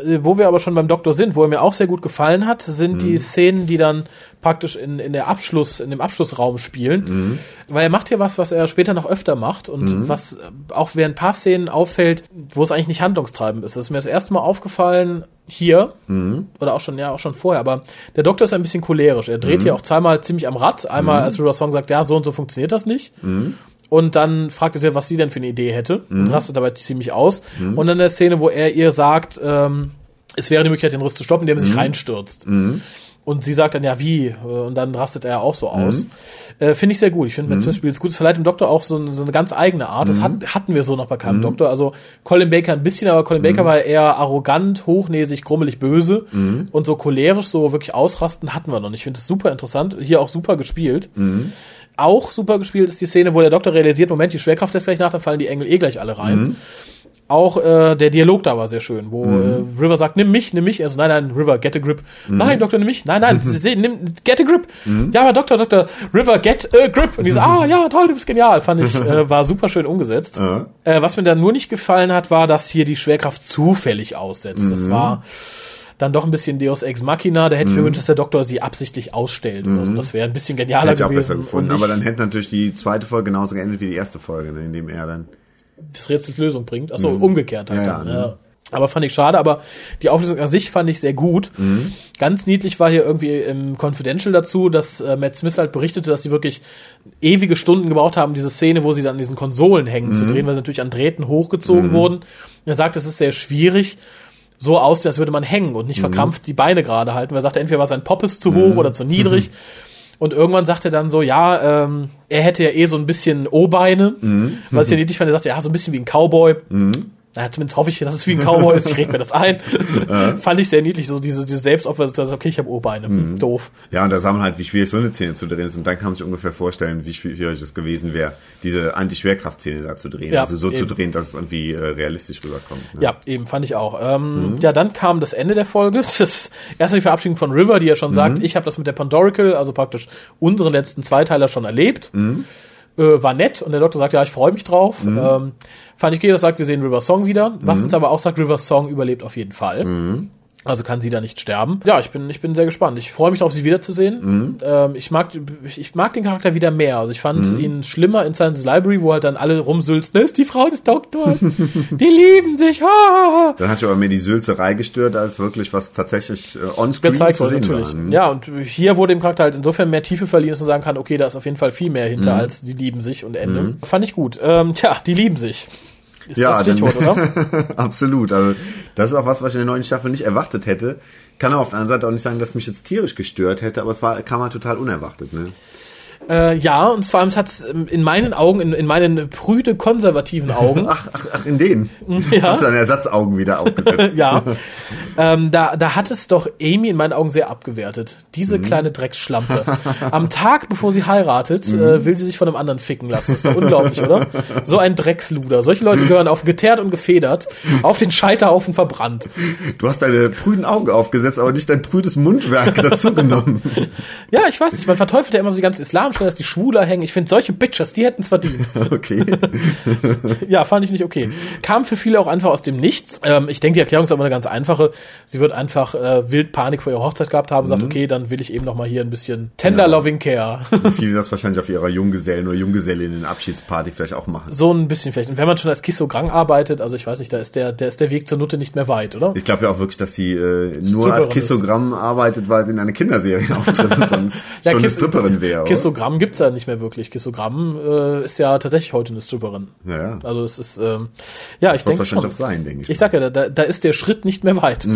Speaker 1: Äh, wo wir aber schon beim Doktor sind, wo er mir auch sehr gut gefallen hat, sind die Szenen, die dann praktisch in, in der Abschluss, in dem Abschlussraum spielen. Weil er macht hier was, was er später noch öfter macht und was äh, auch während ein paar Szenen auffällt, wo es eigentlich nicht handlungstreibend ist. Das ist mir das erste Mal aufgefallen hier oder auch schon, ja, auch schon vorher, aber der Doktor ist ein bisschen cholerisch. Er dreht hier auch zweimal ziemlich am Rad. Einmal, als River Song sagt, ja, so und so funktioniert das nicht. Und dann fragt er sie, was sie denn für eine Idee hätte und rastet dabei ziemlich aus. Und dann der Szene, wo er ihr sagt, ähm, es wäre die Möglichkeit, den Riss zu stoppen, indem er sich reinstürzt. Und sie sagt dann, ja, wie? Äh, Und dann rastet er auch so aus. Äh, finde ich sehr gut. Ich finde, Matt Smith spielt es gut. Es verleiht dem Doktor auch so, eine- so eine ganz eigene Art. Das hat, hatten wir so noch bei keinem Doktor. Also Colin Baker ein bisschen, aber Colin Baker war eher arrogant, hochnäsig, grummelig, böse. Und so cholerisch, so wirklich ausrasten hatten wir noch nicht. Ich finde es super interessant. Hier auch super gespielt. Auch super gespielt ist die Szene, wo der Doktor realisiert, Moment, die Schwerkraft lässt gleich nach, dann fallen die Engel eh gleich alle rein. Auch äh, der Dialog da war sehr schön, wo äh, River sagt, nimm mich, nimm mich. Also nein, nein, River, get a grip. Nein, Doktor, nimm mich. Nein, nein, nimm, get a grip. Ja, aber Doktor, Doktor, River, get a grip. Und die so, ah, ja, toll, du bist genial. Fand ich, äh, war super schön umgesetzt. Äh, was mir dann nur nicht gefallen hat, war, dass hier die Schwerkraft zufällig aussetzt. Das war dann doch ein bisschen Deus Ex Machina. Da hätte ich mir gewünscht, dass der Doktor sie absichtlich ausstellt. oder so. Das wäre ein bisschen genialer
Speaker 2: Hätte ich auch
Speaker 1: gewesen.
Speaker 2: besser gefunden.
Speaker 1: und
Speaker 2: Aber dann hätte natürlich die zweite Folge genauso geendet wie die erste Folge, ne, in dem er dann.
Speaker 1: Das Rätsels Lösung bringt. Achso, umgekehrt halt
Speaker 2: Ja, ja,
Speaker 1: dann.
Speaker 2: ne.
Speaker 1: Ja. Aber fand ich schade, aber die Auflösung an sich fand ich sehr gut. Ganz niedlich war hier irgendwie im Confidential dazu, dass äh, Matt Smith halt berichtete, dass sie wirklich ewige Stunden gebraucht haben, diese Szene, wo sie dann an diesen Konsolen hängen zu drehen, weil sie natürlich an Drähten hochgezogen wurden. Und er sagt, es ist sehr schwierig, so aussehen, als würde man hängen und nicht verkrampft die Beine gerade halten, weil er sagte, entweder war sein Poppes zu hoch oder zu niedrig. Und irgendwann sagt er dann so, ja, ähm, er hätte ja eh so ein bisschen O-Beine, was ich ja niedlich fand. Er sagte, ja, so ein bisschen wie ein Cowboy. Naja, zumindest hoffe ich, dass es wie ein Cowboy ist. Ich rede mir das ein. Fand ich sehr niedlich, so diese, diese Selbstopfer, okay, ich habe O-Beine. Hm, Doof.
Speaker 2: Ja, und da sah man halt, wie schwierig so eine Szene zu drehen ist. Und dann kann man sich ungefähr vorstellen, wie schwierig es gewesen wäre, diese Anti-Schwerkraft-Szene da zu drehen.
Speaker 1: Ja,
Speaker 2: also so zu
Speaker 1: eben.
Speaker 2: drehen, dass es irgendwie äh, realistisch rüberkommt. Ne?
Speaker 1: Ja, eben, fand ich auch. Ähm, Ja, dann kam das Ende der Folge. Das erste die Verabschiedung von River, die ja schon sagt, ich habe das mit der Pandorical, also praktisch unsere letzten Zweiteiler schon erlebt. Äh, war nett und der Doktor sagt, ja, ich freue mich drauf. Ähm, fand ich okay, das sagt, wir sehen River Song wieder. Was uns aber auch sagt, River Song überlebt auf jeden Fall. Also kann sie da nicht sterben. Ja, ich bin, ich bin sehr gespannt. Ich freue mich darauf, sie wiederzusehen. Ähm, ich, mag, ich, ich mag den Charakter wieder mehr. Also ich fand ihn schlimmer in Science Library, wo halt dann alle rumsülzen, das ist die Frau des Doktors. die lieben sich. Ha, ha, ha.
Speaker 2: Dann hat sich aber mehr die Sülzerei gestört, als wirklich was tatsächlich äh, on-screen
Speaker 1: gezeigt
Speaker 2: zu
Speaker 1: wurde,
Speaker 2: sehen
Speaker 1: natürlich.
Speaker 2: war. Mhm.
Speaker 1: Ja, und hier wurde dem Charakter halt insofern mehr Tiefe verliehen, dass man sagen kann, okay, da ist auf jeden Fall viel mehr
Speaker 2: Mhm.
Speaker 1: hinter als die lieben sich und Ende. Fand ich gut. Ähm, tja, die lieben sich. Ist
Speaker 2: Ja,
Speaker 1: das Stichwort,
Speaker 2: dann-
Speaker 1: oder?
Speaker 2: Absolut. Also das ist auch was, was ich in der neuen Staffel nicht erwartet hätte. Kann aber auf der anderen Seite auch nicht sagen, dass mich jetzt tierisch gestört hätte, aber es war, kam halt total unerwartet. Ne?
Speaker 1: Äh, ja, und vor allem hat es in meinen Augen, in, in meinen prüde konservativen Augen,
Speaker 2: Ach, ach, ach, in denen.
Speaker 1: Ja.
Speaker 2: Hast du deine Ersatzaugen wieder aufgesetzt.
Speaker 1: ja, ähm, da, da hat es doch Amy in meinen Augen sehr abgewertet. Diese kleine Drecksschlampe. Am Tag, bevor sie heiratet, äh, will sie sich von einem anderen ficken lassen. ist doch unglaublich, oder? So ein Drecksluder. Solche Leute gehören auf geteert und gefedert, auf den Scheiterhaufen verbrannt.
Speaker 2: Du hast deine prüden Augen aufgesetzt, aber nicht dein prüdes Mundwerk dazu genommen.
Speaker 1: Ja, ich weiß nicht, man verteufelt ja immer so die ganzen Islamstellen, dass die Schwuler hängen. Ich finde, solche Bitches, die hätten es verdient.
Speaker 2: Okay.
Speaker 1: Ja, fand ich nicht okay. Kam für viele auch einfach aus dem Nichts. Ähm, ich denke, die Erklärung ist aber eine ganz einfache. Sie wird einfach äh, wild Panik vor ihrer Hochzeit gehabt haben und sagt, okay, dann will ich eben noch mal hier ein bisschen tender
Speaker 2: Ja.
Speaker 1: loving care.
Speaker 2: Viele das wahrscheinlich auf ihrer Junggesellen- oder Junggesellinnen-Abschiedsparty vielleicht auch machen.
Speaker 1: so ein bisschen vielleicht. Und wenn man schon als Kissogramm arbeitet, also ich weiß nicht, da ist der, der ist der Weg zur Nutte nicht mehr weit, oder?
Speaker 2: Ich glaube ja auch wirklich, dass sie äh, nur als
Speaker 1: ist.
Speaker 2: Kissogramm arbeitet, weil sie in einer Kinderserie auftritt und sonst schon eine
Speaker 1: Kiss-
Speaker 2: Stripperin wäre. oder?
Speaker 1: Kissogramm gibt's ja nicht mehr wirklich. Kissogramm äh, ist ja tatsächlich heute eine Stripperin.
Speaker 2: Ja, ja.
Speaker 1: Also es ist, ähm, ja, ich
Speaker 2: Wird
Speaker 1: denke
Speaker 2: wahrscheinlich
Speaker 1: schon.
Speaker 2: auch sein, denke ich.
Speaker 1: Ich sag ja, da, da ist der Schritt nicht mehr weit.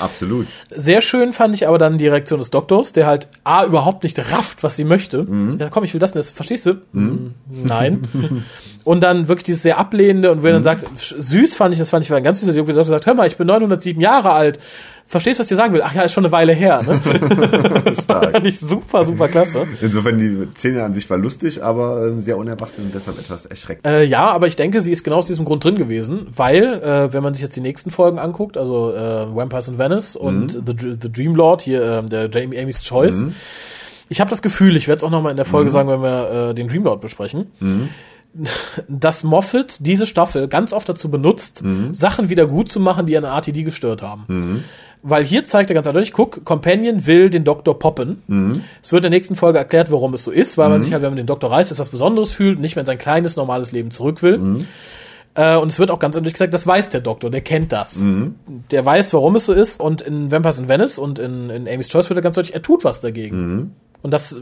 Speaker 2: Absolut.
Speaker 1: Sehr schön fand ich aber dann die Reaktion des Doktors, der halt A, überhaupt nicht rafft, was sie möchte.
Speaker 2: Mhm.
Speaker 1: Ja, komm, ich will das und das. Verstehst du? Mm, Nein. und dann wirklich dieses sehr ablehnende und
Speaker 2: Mhm.
Speaker 1: wenn er dann sagt, süß fand ich, das fand ich war ein ganz süßer Dialog, der Doktor sagt, hör mal, ich bin 907 Jahre alt. Verstehst du, was ich dir sagen will? Ach ja, ist schon eine Weile her. Ne?
Speaker 2: Stark.
Speaker 1: fand ich super, super klasse.
Speaker 2: Insofern, die Szene an sich war lustig, aber ähm, sehr unerwartet und deshalb etwas erschreckend.
Speaker 1: Äh, ja, aber ich denke, sie ist genau aus diesem Grund drin gewesen, weil, äh, wenn man sich jetzt die nächsten Folgen anguckt, also äh, Vampires in Venice und The, The Dream Lord, hier ähm, der Jamie Amy's Choice, ich habe das Gefühl, ich werde es auch noch mal in der Folge sagen, wenn wir äh, den Dream Lord besprechen, dass Moffat diese Staffel ganz oft dazu benutzt, Sachen wieder gut zu machen, die an RTD gestört haben. Weil hier zeigt er ganz eindeutig, guck, Companion will den Doktor poppen. Es wird in der nächsten Folge erklärt, warum es so ist, weil man sich halt, wenn man den Doktor reißt, etwas Besonderes fühlt, nicht mehr in sein kleines, normales Leben zurück will. Äh, und es wird auch ganz eindeutig gesagt, das weiß der Doktor, der kennt das. Der weiß, warum es so ist. Und in Vampires in Venice und in, in Amy's Choice wird er ganz deutlich, er tut was dagegen. Und das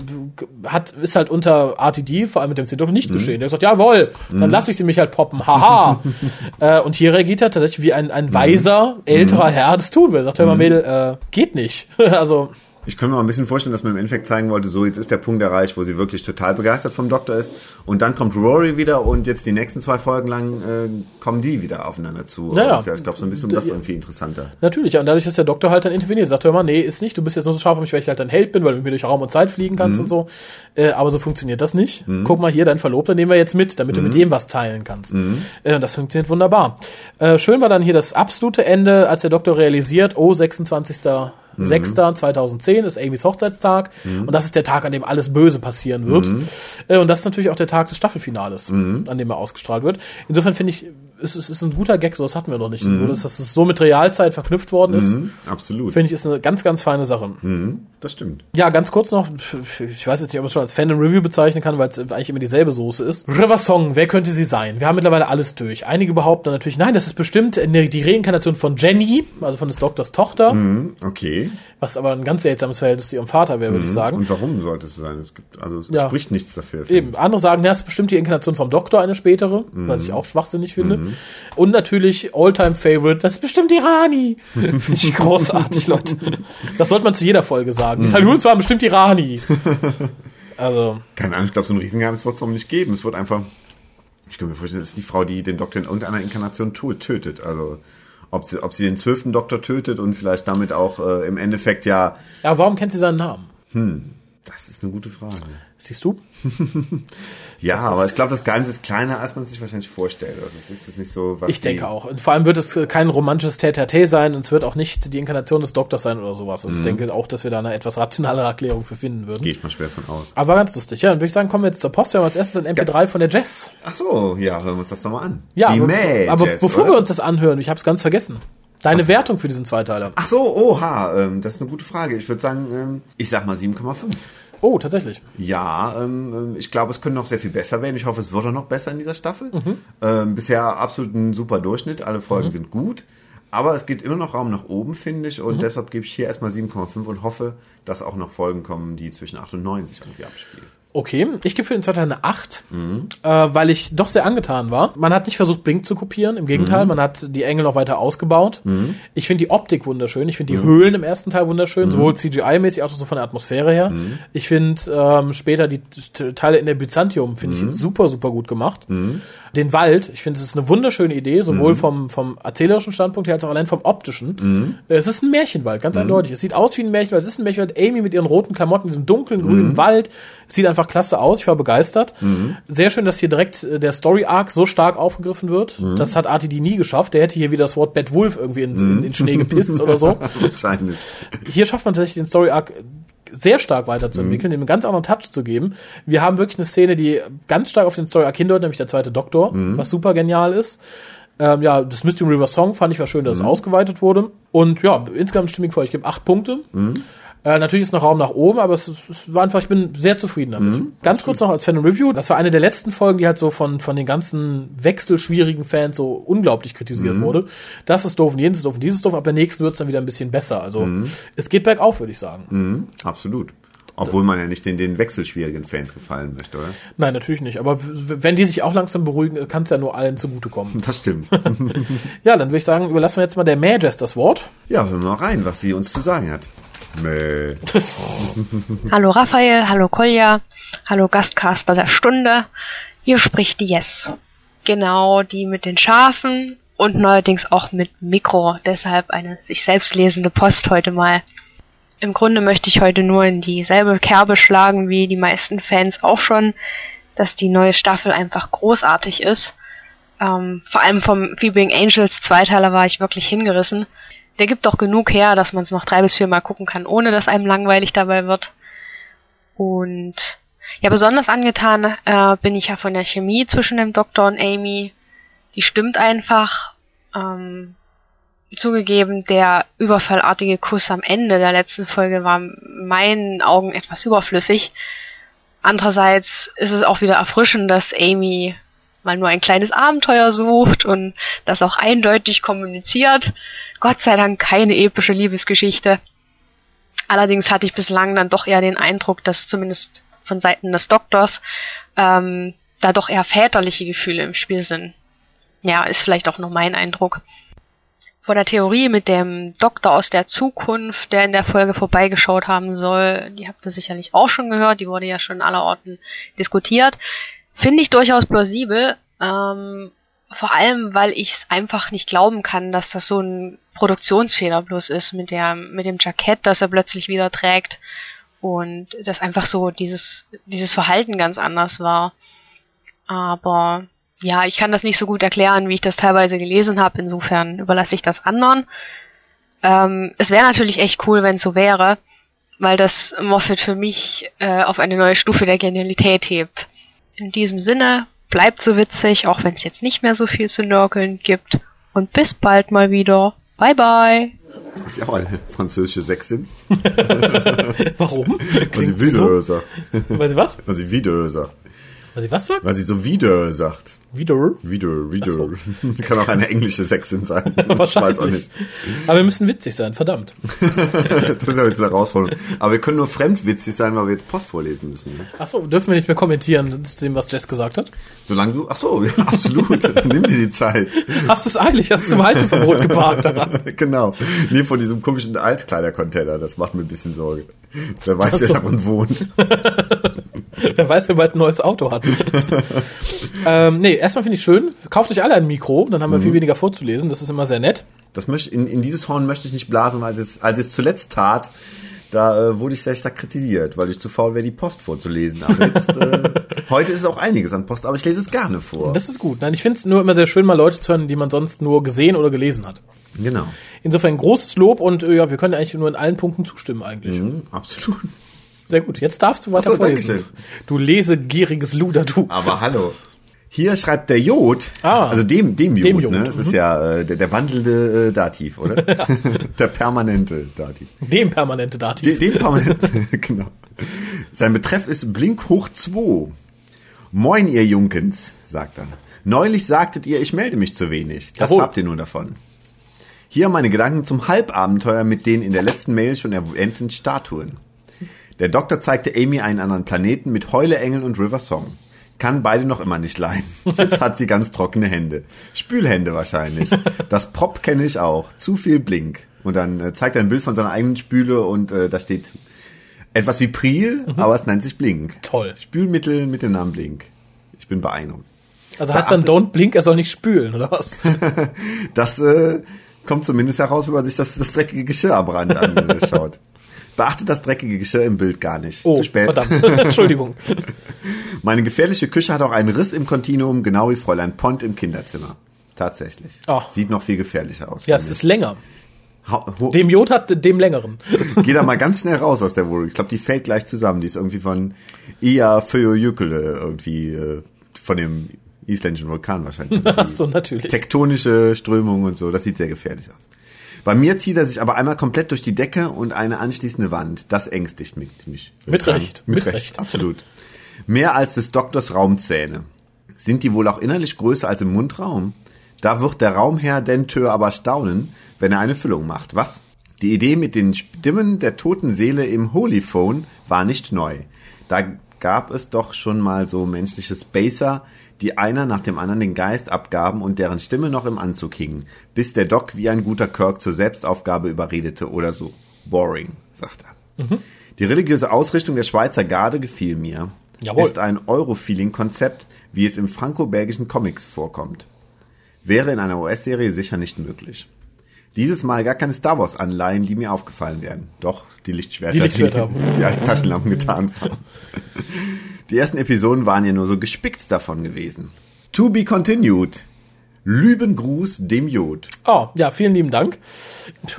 Speaker 1: hat, ist halt unter RTD, vor allem mit dem C-Doktor, nicht geschehen. Der sagt, jawohl, dann lasse ich sie mich halt poppen, haha. äh, und hier reagiert er tatsächlich wie ein, ein weiser, älterer Herr das tun will. Sagt, hör mal, Mädel, äh, geht nicht. also,
Speaker 2: Ich könnte mir mal ein bisschen vorstellen, dass man im Endeffekt zeigen wollte, so jetzt ist der Punkt erreicht, wo sie wirklich total begeistert vom Doktor ist. Und dann kommt Rory wieder und jetzt die nächsten zwei Folgen lang äh, kommen die wieder aufeinander zu.
Speaker 1: Ja, ja.
Speaker 2: Ungefähr. Ich glaube, so ein bisschen das irgendwie interessanter.
Speaker 1: Natürlich, ja, und dadurch, dass der Doktor halt dann interveniert, sagt, hör mal, nee, ist nicht, du bist jetzt nur so scharf auf mich, weil ich halt dein Held bin, weil du mit mir durch Raum und Zeit fliegen kannst und so. Äh, aber so funktioniert das nicht. Guck mal hier, dein Verlobter nehmen wir jetzt mit, damit du mit ihm was teilen kannst. Äh, und das funktioniert wunderbar. Äh, schön war dann hier das absolute Ende, als der Doktor realisiert, oh, 26. 6.2010 ist Amys Hochzeitstag. Und das ist der Tag, an dem alles Böse passieren wird. Äh, und das ist natürlich auch der Tag des Staffelfinales, an dem er ausgestrahlt wird. Insofern finde ich, es ist, es ist ein guter Gag, so das hatten wir noch nicht. Nur, dass das so mit Realzeit verknüpft worden ist,
Speaker 2: Mhm, absolut.
Speaker 1: finde ich, ist eine ganz, ganz feine Sache.
Speaker 2: Mhm, das stimmt.
Speaker 1: Ja, ganz kurz noch, ich weiß jetzt nicht, ob man es schon als Fandom Review bezeichnen kann, weil es eigentlich immer dieselbe Soße ist. River Song, wer könnte sie sein? Wir haben mittlerweile alles durch. Einige behaupten natürlich, nein, das ist bestimmt die Reinkarnation von Jenny, also von des Doktors Tochter,
Speaker 2: Mhm, okay.
Speaker 1: was aber ein ganz seltsames Verhältnis zu ihrem Vater wäre, würde ich sagen.
Speaker 2: Und warum sollte es sein? Es gibt, also es
Speaker 1: Ja.
Speaker 2: spricht nichts dafür.
Speaker 1: Eben, andere sagen, das ist bestimmt die Inkarnation vom Doktor, eine spätere, was ich auch schwachsinnig finde. Und natürlich Alltime Favorite, das ist bestimmt die Rani. Finde ich großartig, Leute. Das sollte man zu jeder Folge sagen. Die Saluts waren bestimmt die Rani. Also.
Speaker 2: Keine Ahnung, ich glaube, so ein Riesengeheimnis wird es auch nicht geben. Es wird einfach, ich kann mir vorstellen, das ist die Frau, die den Doktor in irgendeiner Inkarnation tötet. Also, ob sie, ob sie den zwölften Doktor tötet und vielleicht damit auch äh, im Endeffekt ja,
Speaker 1: ja, warum kennt sie seinen Namen?
Speaker 2: Das ist eine gute Frage.
Speaker 1: Siehst du?
Speaker 2: Ja,
Speaker 1: Das
Speaker 2: aber ich glaube, das Geheimnis ist kleiner, als man sich wahrscheinlich vorstellt. Also, es ist, das ist nicht so, was
Speaker 1: Ich denke auch. Und vor allem wird es kein romantisches Tete sein und es wird auch nicht die Inkarnation des Doktors sein oder sowas. Also ich denke auch, dass wir da eine etwas rationalere Erklärung für finden würden.
Speaker 2: Gehe ich mal schwer von aus.
Speaker 1: Aber ganz lustig. Ja, dann würde ich sagen, kommen wir jetzt zur Post. Wir haben als erstes ein MP3 von der Jess.
Speaker 2: Ach so, ja, hören wir uns das doch mal an.
Speaker 1: Ja,
Speaker 2: die
Speaker 1: aber,
Speaker 2: May
Speaker 1: aber
Speaker 2: Jazz,
Speaker 1: bevor
Speaker 2: oder?
Speaker 1: wir uns das anhören, ich habe es ganz vergessen. Deine Wertung für diesen Zweiteiler.
Speaker 2: Ach so, oha, ähm, das ist eine gute Frage. Ich würde sagen, ähm, ich sag mal 7,5.
Speaker 1: Oh, tatsächlich.
Speaker 2: Ja, ähm, ähm, ich glaube, es könnte noch sehr viel besser werden. Ich hoffe, es wird auch noch besser in dieser Staffel.
Speaker 1: Mhm.
Speaker 2: Ähm, bisher absolut ein super Durchschnitt. Alle Folgen sind gut. Aber es gibt immer noch Raum nach oben, finde ich.
Speaker 1: Mhm.
Speaker 2: Und deshalb gebe ich hier erstmal 7,5 und hoffe, dass auch noch Folgen kommen, die zwischen 8 und 9 sich irgendwie abspielen.
Speaker 1: Okay, ich gebe für den zweiten Teil eine 8, äh, weil ich doch sehr angetan war. Man hat nicht versucht, Blink zu kopieren, im Gegenteil, man hat die Engel noch weiter ausgebaut. Ich finde die Optik wunderschön, ich finde die Höhlen im ersten Teil wunderschön, sowohl CGI-mäßig als auch so von der Atmosphäre her. Ich finde ähm, später die Teile in der Byzantium, finde ich super, super gut gemacht. Den Wald, ich finde, es ist eine wunderschöne Idee, sowohl vom, vom erzählerischen Standpunkt her als auch allein vom optischen. Äh, Es ist ein Märchenwald, ganz eindeutig. Es sieht aus wie ein Märchenwald. Es ist ein Märchenwald. Amy mit ihren roten Klamotten, in diesem dunklen, grünen Wald. Es sieht einfach klasse aus. Ich war begeistert. Sehr schön, dass hier direkt äh, der Story-Arc so stark aufgegriffen wird. Das hat RTD nie geschafft. Der hätte hier wieder das Wort Bad Wolf irgendwie in, in, in Schnee gepisst oder so.
Speaker 2: Wahrscheinlich.
Speaker 1: Hier schafft man tatsächlich den Story-Arc sehr stark weiterzuentwickeln, dem einen ganz anderen Touch zu geben. Wir haben wirklich eine Szene, die ganz stark auf den Story-Arc hindeutet, nämlich der zweite Doktor, was super genial ist. Ähm, ja, das Mystery River Song fand ich war schön, dass es ausgeweitet wurde. Und ja, insgesamt stimmig vor. Ich gebe acht Punkte. Äh, natürlich ist noch Raum nach oben, aber es, es war einfach, ich bin sehr zufrieden damit. Ganz kurz noch als Fan Review, das war eine der letzten Folgen, die halt so von, von den ganzen wechselschwierigen Fans so unglaublich kritisiert wurde. Das ist doof und jenes ist doof und dieses ist doof, ab der nächsten wird es dann wieder ein bisschen besser. Also es geht bergauf, würde ich sagen.
Speaker 2: Mhm, absolut. Obwohl man ja nicht den, den wechselschwierigen Fans gefallen möchte, oder?
Speaker 1: Nein, natürlich nicht. Aber wenn die sich auch langsam beruhigen, kann es ja nur allen zugutekommen.
Speaker 2: Das stimmt.
Speaker 1: ja, dann würde ich sagen, überlassen wir jetzt mal der Mages das Wort.
Speaker 2: ja, hören wir mal rein, was sie uns zu sagen hat. Mäh.
Speaker 3: Hallo Raphael, hallo Kolja, hallo Gastcaster der Stunde. Hier spricht die Yes. Genau, die mit den Schafen und neuerdings auch mit Mikro. Deshalb eine sich selbst lesende Post heute mal. Im Grunde möchte ich heute nur in dieselbe Kerbe schlagen wie die meisten Fans auch schon, dass die neue Staffel einfach großartig ist. Ähm, vor allem vom Feebing Angels Zweiteiler war ich wirklich hingerissen. Der gibt doch genug her, dass man es noch drei bis vier Mal gucken kann, ohne dass einem langweilig dabei wird. Und ja, besonders angetan äh, bin ich ja von der Chemie zwischen dem Doktor und Amy. Die stimmt einfach. Ähm, zugegeben, der überfallartige Kuss am Ende der letzten Folge war in meinen Augen etwas überflüssig. Andererseits ist es auch wieder erfrischend, dass Amy mal nur ein kleines Abenteuer sucht und das auch eindeutig kommuniziert. Gott sei Dank keine epische Liebesgeschichte. Allerdings hatte ich bislang dann doch eher den Eindruck, dass zumindest von Seiten des Doktors ähm, da doch eher väterliche Gefühle im Spiel sind. Ja, ist vielleicht auch nur mein Eindruck. Von der Theorie mit dem Doktor aus der Zukunft, der in der Folge vorbeigeschaut haben soll, die habt ihr sicherlich auch schon gehört, die wurde ja schon aller Orten diskutiert. Finde ich durchaus plausibel, ähm, vor allem, weil ich es einfach nicht glauben kann, dass das so ein Produktionsfehler bloß ist mit der, mit dem Jackett, das er plötzlich wieder trägt und dass einfach so dieses, dieses Verhalten ganz anders war. Aber ja, ich kann das nicht so gut erklären, wie ich das teilweise gelesen habe. Insofern überlasse ich das anderen. Ähm, es wäre natürlich echt cool, wenn es so wäre, weil das Moffat für mich äh, auf eine neue Stufe der Genialität hebt. In diesem Sinne, bleibt so witzig, auch wenn es jetzt nicht mehr so viel zu nörgeln gibt. Und bis bald mal wieder. Bye bye.
Speaker 2: Ist ja auch eine französische Sechsin.
Speaker 1: Warum?
Speaker 2: Weil sie wieder
Speaker 1: so? Weil sie was?
Speaker 2: Weil sie wieder sagt.
Speaker 1: Weil sie was sagt?
Speaker 2: Weil sie so wieder sagt.
Speaker 1: Wieder?
Speaker 2: Wieder, wieder.
Speaker 1: So.
Speaker 2: Kann auch eine englische Sechsin sein. Ich
Speaker 1: Wahrscheinlich.
Speaker 2: weiß auch nicht.
Speaker 1: Aber wir müssen witzig sein, verdammt.
Speaker 2: Das ist ja jetzt eine Herausforderung. Aber wir können nur fremdwitzig sein, weil wir jetzt Post vorlesen müssen. Ne?
Speaker 1: Ach so, dürfen wir nicht mehr kommentieren zu dem, was Jess gesagt hat?
Speaker 2: Solange du, ach so, ja, absolut. Nimm dir die Zeit.
Speaker 1: Hast du es eigentlich? Hast du im Halteverbot geparkt
Speaker 2: genau. Nee, von diesem komischen Altkleidercontainer. Das macht mir ein bisschen Sorge. Wer weiß,
Speaker 1: Ach so.
Speaker 2: wer darin wohnt.
Speaker 1: Wer weiß, wer bald ein neues Auto hat. ähm, nee, erstmal finde ich schön. Kauft euch alle ein Mikro, dann haben wir viel weniger vorzulesen. Das ist immer sehr nett.
Speaker 2: Das möchte, in, in dieses Horn möchte ich nicht blasen, weil es, als es zuletzt tat, da äh, wurde ich sehr stark kritisiert, weil ich zu faul wäre, die Post vorzulesen. Aber jetzt, äh, heute ist auch einiges an Post, aber ich lese es gerne vor.
Speaker 1: Das ist gut. Nein, ich finde es nur immer sehr schön, mal Leute zu hören, die man sonst nur gesehen oder gelesen hat.
Speaker 2: genau.
Speaker 1: Insofern großes Lob und äh, ja, wir können eigentlich nur in allen Punkten zustimmen eigentlich.
Speaker 2: Mhm, absolut.
Speaker 1: Sehr gut. Jetzt darfst du weiter
Speaker 2: Ach so,
Speaker 1: vorlesen. Du lesegieriges Luder, du.
Speaker 2: Aber hallo. Hier schreibt der Jod,
Speaker 1: Ah.
Speaker 2: also dem, dem Jod,
Speaker 1: Dem Jod,
Speaker 2: ne? Das
Speaker 1: mhm.
Speaker 2: ist ja äh, der, der wandelnde äh, Dativ, oder? der permanente Dativ.
Speaker 1: Dem permanente Dativ.
Speaker 2: den permanente, genau. Sein Betreff ist Blink hoch 2. Moin, ihr Junkens, sagt er. Neulich sagtet ihr, ich melde mich zu wenig. Das
Speaker 1: Jawohl.
Speaker 2: habt ihr nur davon. Hier meine Gedanken zum Halbabenteuer mit den in der letzten Mail schon erwähnten Statuen. Der Doktor zeigte Amy einen anderen Planeten mit Heuleengeln und River Song. Kann beide noch immer nicht leiden. Jetzt hat sie ganz trockene Hände. Spülhände wahrscheinlich. Das Prop kenne ich auch. Zu viel Blink. Und dann äh, zeigt er ein Bild von seiner eigenen Spüle und äh, da steht etwas wie Priel, aber es nennt sich Blink.
Speaker 1: Toll.
Speaker 2: Spülmittel mit dem Namen Blink. Ich bin beeindruckt.
Speaker 1: Also heißt dann Don't Blink, er soll nicht spülen, oder was?
Speaker 2: Das äh, kommt zumindest heraus, wenn man sich das, das dreckige Geschirr am Rand anschaut. Beachtet das dreckige Geschirr im Bild gar nicht.
Speaker 1: Oh,
Speaker 2: Zu spät.
Speaker 1: verdammt. Entschuldigung.
Speaker 2: Meine gefährliche Küche hat auch einen Riss im Kontinuum, genau wie Fräulein Pont im Kinderzimmer. Tatsächlich.
Speaker 1: Oh.
Speaker 2: Sieht noch viel gefährlicher aus.
Speaker 1: Ja, es ist länger. Dem Jod hat dem längeren.
Speaker 2: Geh da mal ganz schnell raus aus der Wohnung. Ich glaube, die fällt gleich zusammen. Die ist irgendwie von Ia Föjöjükele irgendwie äh, von dem isländischen Vulkan wahrscheinlich.
Speaker 1: Ach so, natürlich.
Speaker 2: Tektonische Strömungen und so. Das sieht sehr gefährlich aus. Bei mir zieht er sich aber einmal komplett durch die Decke und eine anschließende Wand. Das ängstigt mich.
Speaker 1: Mit. Recht,
Speaker 2: Mit,
Speaker 1: mit
Speaker 2: Recht,
Speaker 1: Recht.
Speaker 2: absolut. Mehr als des Doktors Raumzähne. Sind die wohl auch innerlich größer als im Mundraum? Da wird der Raumherr Denteur aber staunen, wenn er eine Füllung macht. Was? Die Idee mit den Stimmen der toten Seele im Holyphone war nicht neu. Da gab es doch schon mal so menschliche Spacer, die einer nach dem anderen den Geist abgaben und deren Stimme noch im Anzug hing, bis der Doc wie ein guter Kirk zur Selbstaufgabe überredete oder so. Boring, sagt er. Die religiöse Ausrichtung der Schweizer Garde gefiel mir.
Speaker 1: Jawohl.
Speaker 2: Ist ein Euro-Feeling-Konzept, wie es im franco-belgischen Comics vorkommt. Wäre in einer US-Serie sicher nicht möglich. Dieses Mal gar keine Star Wars-Anleihen, die mir aufgefallen wären. Doch, die Lichtschwerter,
Speaker 1: Die Lichtschwerter.
Speaker 2: die, die als Taschenlampen getan waren. Die ersten Episoden waren ja nur so gespickt davon gewesen. To be continued. Lüben Gruß dem Jod.
Speaker 1: Oh, ja, vielen lieben Dank.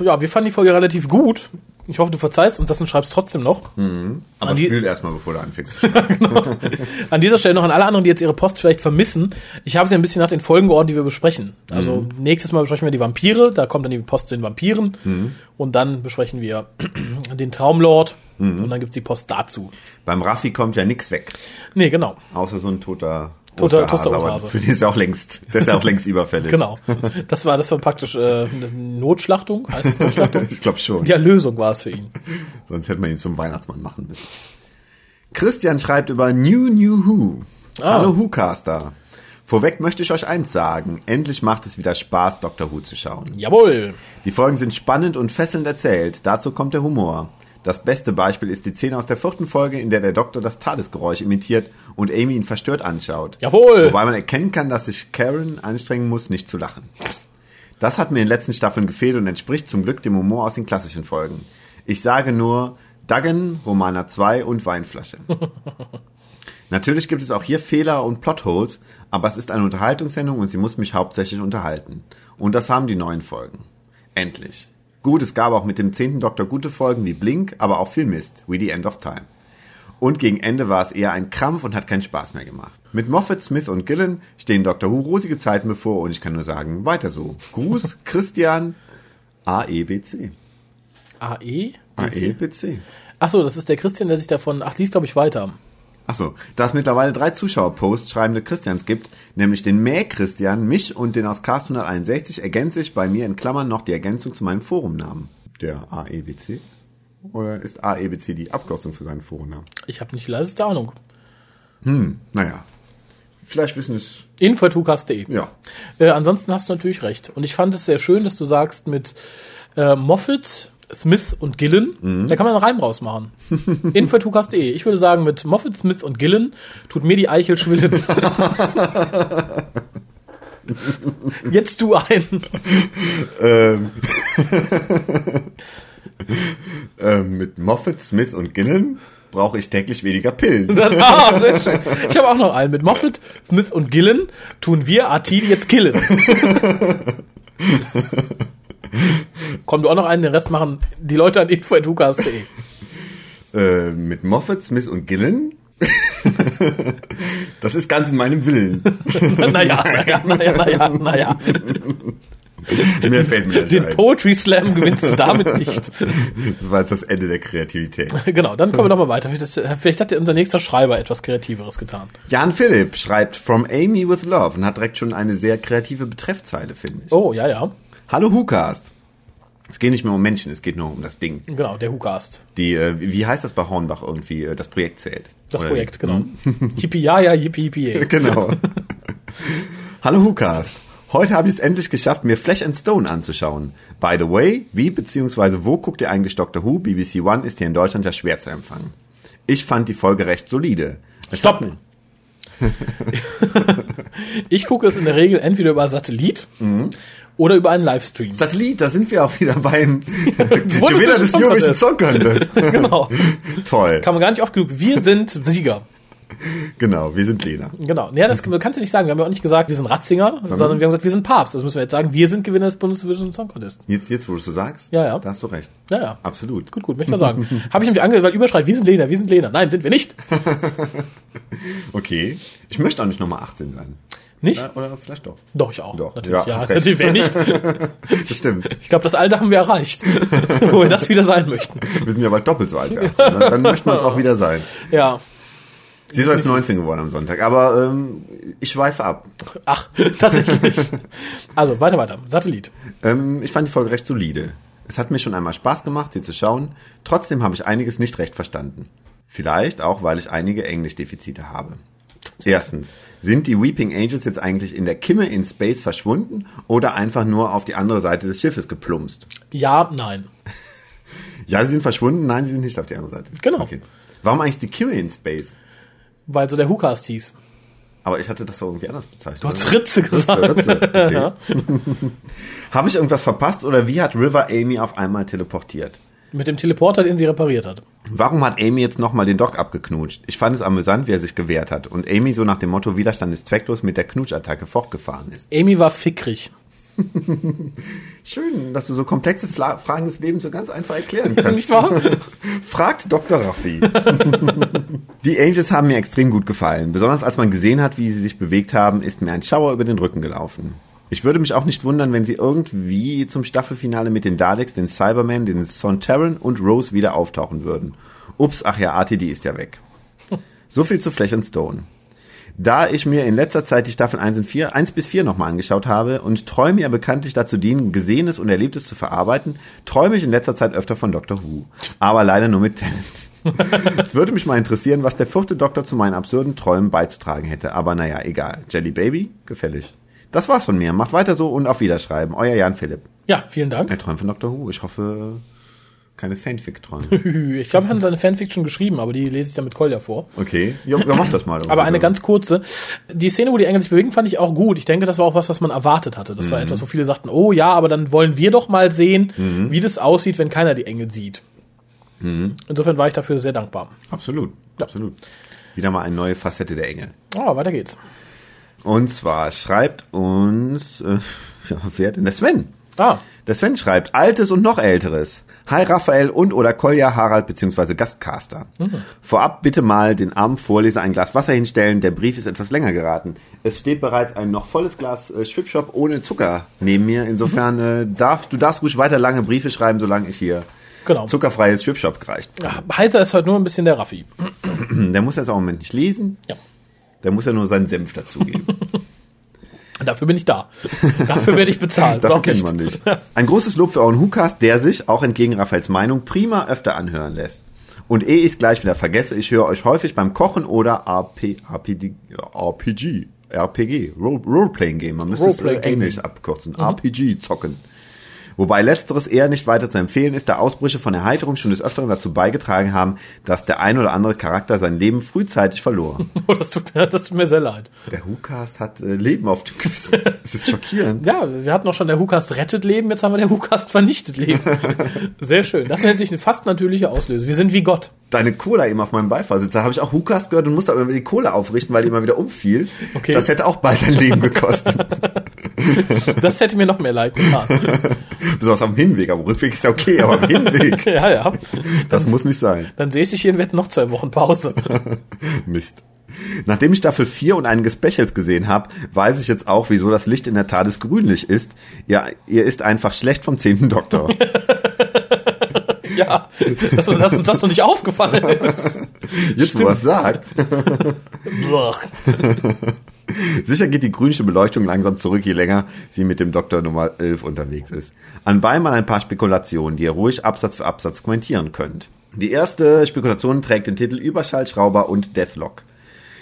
Speaker 1: Ja, wir fanden die Folge relativ gut. Ich hoffe, du verzeihst uns das und schreibst trotzdem noch.
Speaker 2: Aber
Speaker 1: An die-
Speaker 2: fühl erstmal, bevor du anfängst.
Speaker 1: An dieser Stelle noch an alle anderen, die jetzt ihre Post vielleicht vermissen. Ich habe sie ein bisschen nach den Folgen geordnet, die wir besprechen. Also nächstes Mal besprechen wir die Vampire, da kommt dann die Post zu den Vampiren. Und dann besprechen wir den Traumlord. Und dann gibt's die Post dazu.
Speaker 2: Beim Raffi kommt ja nix weg.
Speaker 1: Nee, genau.
Speaker 2: Außer so ein toter Aber
Speaker 1: Osterhase.
Speaker 2: Für den ist ja auch längst, der ist ja auch längst überfällig.
Speaker 1: Genau. Das war, das war praktisch äh, eine Notschlachtung. Heißt es Notschlachtung?
Speaker 2: Ich glaube schon.
Speaker 1: Die Erlösung war es für ihn.
Speaker 2: Sonst hätte man ihn zum Weihnachtsmann machen müssen. Christian schreibt über New New Who.
Speaker 1: Ah.
Speaker 2: Hallo Whocaster. Vorweg möchte ich euch eins sagen. Endlich macht es wieder Spaß, Dr. Who zu schauen.
Speaker 1: Jawohl.
Speaker 2: Die Folgen sind spannend und fesselnd erzählt. Dazu kommt der Humor. Das beste Beispiel ist die Szene aus der vierten Folge, in der der Doktor das Tadesgeräusch imitiert und Amy ihn verstört anschaut.
Speaker 1: Jawohl.
Speaker 2: Wobei man erkennen kann, dass sich Karen anstrengen muss, nicht zu lachen. Das hat mir in den letzten Staffeln gefehlt und entspricht zum Glück dem Humor aus den klassischen Folgen. Ich sage nur Duggan, Romana 2 und Weinflasche. Natürlich gibt es auch hier Fehler und Plotholes, aber es ist eine Unterhaltungssendung und sie muss mich hauptsächlich unterhalten. Und das haben die neuen Folgen. Endlich. Gut, es gab auch mit dem zehnten Doktor gute Folgen wie Blink, aber auch viel Mist, wie The End of Time. Und gegen Ende war es eher ein Krampf und hat keinen Spaß mehr gemacht. Mit Moffat, Smith und Gillen stehen Dr. Who rosige Zeiten bevor und ich kann nur sagen, weiter so. Gruß, Christian, E AEBC.
Speaker 1: AE?
Speaker 2: AEBC.
Speaker 1: Achso, das ist der Christian, der sich davon. Ach, liest, glaube ich, weiter.
Speaker 2: Achso, da es mittlerweile drei Zuschauerposts schreibende Christians gibt, nämlich den Mäh-Christian, mich und den aus Cast 161, ergänze ich bei mir in Klammern noch die Ergänzung zu meinem Forumnamen. Der AEBC? Oder ist AEBC die Abkürzung für seinen Forumnamen?
Speaker 1: Ich habe nicht die leiseste Ahnung.
Speaker 2: Naja, vielleicht wissen es,
Speaker 1: Info.hukas.de.
Speaker 2: ja.
Speaker 1: Äh, ansonsten hast du natürlich recht. Und ich fand es sehr schön, dass du sagst, mit äh, Moffat, Smith und Gillen,
Speaker 2: Mhm.
Speaker 1: da kann man einen Reim rausmachen. Info.hukas.de. Ich würde sagen, mit Moffat, Smith und Gillen tut mir die Eichel schwillen. Jetzt du einen.
Speaker 2: Ähm, ähm, mit Moffat, Smith und Gillen brauche ich täglich weniger Pillen.
Speaker 1: Das war sehr schön. Ich habe auch noch einen. Mit Moffat, Smith und Gillen tun wir Artin jetzt killen. Komm, du auch noch einen, den Rest machen die Leute an info.hukas.de.
Speaker 2: Äh, mit Moffat, Smith und Gillen? das ist ganz in meinem Willen.
Speaker 1: Naja, naja, naja, naja, naja.
Speaker 2: Mehr fällt mir nicht
Speaker 1: Den
Speaker 2: ein.
Speaker 1: Poetry Slam gewinnst du damit nicht.
Speaker 2: Das war jetzt das Ende der Kreativität.
Speaker 1: Genau, dann kommen wir nochmal weiter. Vielleicht, vielleicht hat unser nächster Schreiber etwas Kreativeres getan.
Speaker 2: Jan Philipp schreibt From Amy with Love und hat direkt schon eine sehr kreative Betreffzeile, finde ich.
Speaker 1: Oh, ja, ja.
Speaker 2: Hallo Hukast. Es geht nicht mehr um Menschen, es geht nur um das Ding.
Speaker 1: Genau, der WhoCast.
Speaker 2: Die, äh, wie heißt das bei Hornbach irgendwie? Äh, Das Projekt zählt.
Speaker 1: Das
Speaker 2: Oder
Speaker 1: Projekt, genau. Yippie ja, ja, yippie, yippie.
Speaker 2: Genau. Hallo Hucast. Heute habe ich es endlich geschafft, mir Flesh and Stone anzuschauen. By the way, wie bzw. wo guckt ihr eigentlich Doctor Who? BBC One ist hier in Deutschland ja schwer zu empfangen. Ich fand die Folge recht solide. Es
Speaker 1: Stopp! Ich gucke es in der Regel entweder über Satellit
Speaker 2: Mhm.
Speaker 1: Oder über einen Livestream.
Speaker 2: Satellit, da sind wir auch wieder beim Gewinner des Eurovision. Song Contest.
Speaker 1: genau.
Speaker 2: Toll.
Speaker 1: Kann man gar nicht oft genug. Wir sind Sieger.
Speaker 2: Genau, wir sind Lena.
Speaker 1: Genau. Ja, das kannst du nicht sagen. Wir haben ja auch nicht gesagt, wir sind Ratzinger, sondern wir haben gesagt, wir sind Papst. Das müssen wir jetzt sagen. Wir sind Gewinner des Bundesvision Song Contest.
Speaker 2: Jetzt, jetzt, wo du es so sagst,
Speaker 1: Ja, ja.
Speaker 2: da hast du recht.
Speaker 1: Ja, ja.
Speaker 2: Absolut.
Speaker 1: Gut, gut, möchte ich mal sagen. Habe ich nämlich angehört, weil überschreit, wir sind Lena, wir sind Lena. Nein, sind wir nicht.
Speaker 2: Okay. Ich möchte auch nicht nochmal 18 sein.
Speaker 1: Nicht?
Speaker 2: Ja, oder vielleicht doch.
Speaker 1: Doch, ich auch.
Speaker 2: Doch,
Speaker 1: natürlich.
Speaker 2: ja,
Speaker 1: Ja, natürlich, wer nicht.
Speaker 2: Das stimmt.
Speaker 1: Ich glaube, das Alter haben wir erreicht, wo wir das wieder sein möchten.
Speaker 2: Wir sind ja bald doppelt so alt wie 18. Dann, dann möchte man es auch wieder sein.
Speaker 1: Ja.
Speaker 2: Sie ist jetzt 19 geworden am Sonntag, aber ähm, ich schweife ab.
Speaker 1: Ach, tatsächlich. Also, weiter, weiter. Satellit.
Speaker 2: Ähm, ich fand die Folge recht solide. Es hat mir schon einmal Spaß gemacht, sie zu schauen. Trotzdem habe ich einiges nicht recht verstanden. Vielleicht auch, weil ich einige Englischdefizite habe. Erstens, sind die Weeping Angels jetzt eigentlich in der Kimme in Space verschwunden oder einfach nur auf die andere Seite des Schiffes geplumpst?
Speaker 1: Ja, nein.
Speaker 2: Ja, sie sind verschwunden, nein, sie sind nicht auf die andere Seite.
Speaker 1: Genau.
Speaker 2: Okay. Warum eigentlich die Kimme in Space?
Speaker 1: Weil so der WhoCast hieß.
Speaker 2: Aber ich hatte das so irgendwie anders bezeichnet.
Speaker 1: Du hast? Ritze gesagt.
Speaker 2: Ritze, okay. Habe ich irgendwas verpasst oder wie hat River Amy auf einmal teleportiert?
Speaker 1: Mit dem Teleporter, den sie repariert hat.
Speaker 2: Warum hat Amy jetzt nochmal den Doc abgeknutscht? Ich fand es amüsant, wie er sich gewehrt hat und Amy so nach dem Motto Widerstand ist zwecklos mit der Knutschattacke fortgefahren ist.
Speaker 1: Amy war fickrig.
Speaker 2: Schön, dass du so komplexe Fla Fragen des Lebens so ganz einfach erklären kannst.
Speaker 1: Nicht wahr?
Speaker 2: Fragt Dr. Raffi. Die Angels haben mir extrem gut gefallen. Besonders als man gesehen hat, wie sie sich bewegt haben, ist mir ein Schauer über den Rücken gelaufen. Ich würde mich auch nicht wundern, wenn sie irgendwie zum Staffelfinale mit den Daleks, den Cybermen, den Sontaran und Rose wieder auftauchen würden. Ups, ach ja, Arti, die ist ja weg. So viel zu Flesh and Stone. Da ich mir in letzter Zeit die Staffel 1 und 4, 1 bis 4 nochmal angeschaut habe und Träume ja bekanntlich dazu dienen, Gesehenes und Erlebtes zu verarbeiten, träume ich in letzter Zeit öfter von Doctor Who. Aber leider nur mit Tennant. es würde mich mal interessieren, was der vierte Doktor zu meinen absurden Träumen beizutragen hätte. Aber naja, egal. Jelly Baby, gefällig. Das war's von mir. Macht weiter so und auf Wiederschreiben. Euer Jan Philipp.
Speaker 1: Ja, vielen Dank.
Speaker 2: Er träumt von Doctor Who. Ich hoffe, keine Fanfic-Träume.
Speaker 1: Ich glaube, er hat seine Fanfiction geschrieben, aber die lese ich dann mit Kolja vor.
Speaker 2: Okay. Ja, ja, mach das mal.
Speaker 1: Aber eine ganz kurze. Die Szene, wo die Engel sich bewegen, fand ich auch gut. Ich denke, das war auch was, was man erwartet hatte. Das war etwas, wo viele sagten, oh ja, aber dann wollen wir doch mal sehen, wie das aussieht, wenn keiner die Engel sieht. Insofern war ich dafür sehr dankbar.
Speaker 2: Absolut. Absolut. Wieder mal eine neue Facette der Engel.
Speaker 1: Ah, weiter geht's.
Speaker 2: Und zwar schreibt uns, äh, ja, wer denn? Der Sven.
Speaker 1: Ah,
Speaker 2: Der Sven schreibt, Altes und noch Älteres. Hi Raphael und oder Kolja, Harald bzw. Gastcaster. Vorab bitte mal den armen Vorleser ein Glas Wasser hinstellen. Der Brief ist etwas länger geraten. Es steht bereits ein noch volles Glas äh, Schwipschop ohne Zucker neben mir. Insofern äh, darf, du darfst ruhig weiter lange Briefe schreiben, solange ich hier
Speaker 1: genau.
Speaker 2: zuckerfreies Schwipschop reicht.
Speaker 1: Ja, Heiser ist heute nur ein bisschen der Raffi.
Speaker 2: Der muss jetzt auch im Moment nicht lesen.
Speaker 1: Ja.
Speaker 2: Der muss ja nur seinen Senf dazugeben.
Speaker 1: Dafür bin ich da. Dafür werde ich bezahlt.
Speaker 2: Dafür kennt man dich. Ein großes Lob für euren Hucast, der sich, auch entgegen Raphaels Meinung, prima öfter anhören lässt. Und ehe ich es gleich wieder vergesse, ich höre euch häufig beim Kochen oder RP, RPD, RPG, RPG, Role- Roleplaying Game, man müsste es Englisch abkürzen, RPG zocken. Wobei letzteres eher nicht weiter zu empfehlen ist, da Ausbrüche von Erheiterung schon des Öfteren dazu beigetragen haben, dass der ein oder andere Charakter sein Leben frühzeitig verlor.
Speaker 1: Oh, das, tut mir, das tut mir sehr leid.
Speaker 2: Der Hucast hat äh, Leben auf dem Gewissen. Das ist schockierend.
Speaker 1: Ja, wir hatten auch schon der WhoCast rettet Leben, jetzt haben wir der WhoCast vernichtet Leben. Sehr schön. Das nennt sich eine fast natürliche Auslöse. Wir sind wie Gott.
Speaker 2: deine Cola eben auf meinem Beifahrersitz. Da habe ich auch Hukas gehört und musste aber immer die Cola aufrichten, weil die immer wieder umfiel.
Speaker 1: Okay.
Speaker 2: Das hätte auch bald dein Leben gekostet.
Speaker 1: Das hätte mir noch mehr leid getan.
Speaker 2: Besonders am Hinweg. Am Rückweg ist ja okay, aber am Hinweg,
Speaker 1: Ja, ja.
Speaker 2: das muss nicht sein.
Speaker 1: Dann sehe ich hier und werde noch zwei Wochen Pause.
Speaker 2: Mist. Nachdem ich Staffel 4 und einige Specials gesehen habe, weiß ich jetzt auch, wieso das Licht in der Tat grünlich ist. Ja, ihr ist einfach schlecht vom zehnten Doktor.
Speaker 1: Ja, dass, dass uns das noch nicht aufgefallen ist.
Speaker 2: Jetzt, wo er sagt. Sicher geht die grünische Beleuchtung langsam zurück, je länger sie mit dem Doktor Nummer 11 unterwegs ist. Anbei mal ein paar Spekulationen, die ihr ruhig Absatz für Absatz kommentieren könnt. Die erste Spekulation trägt den Titel Überschallschrauber und Deathlock.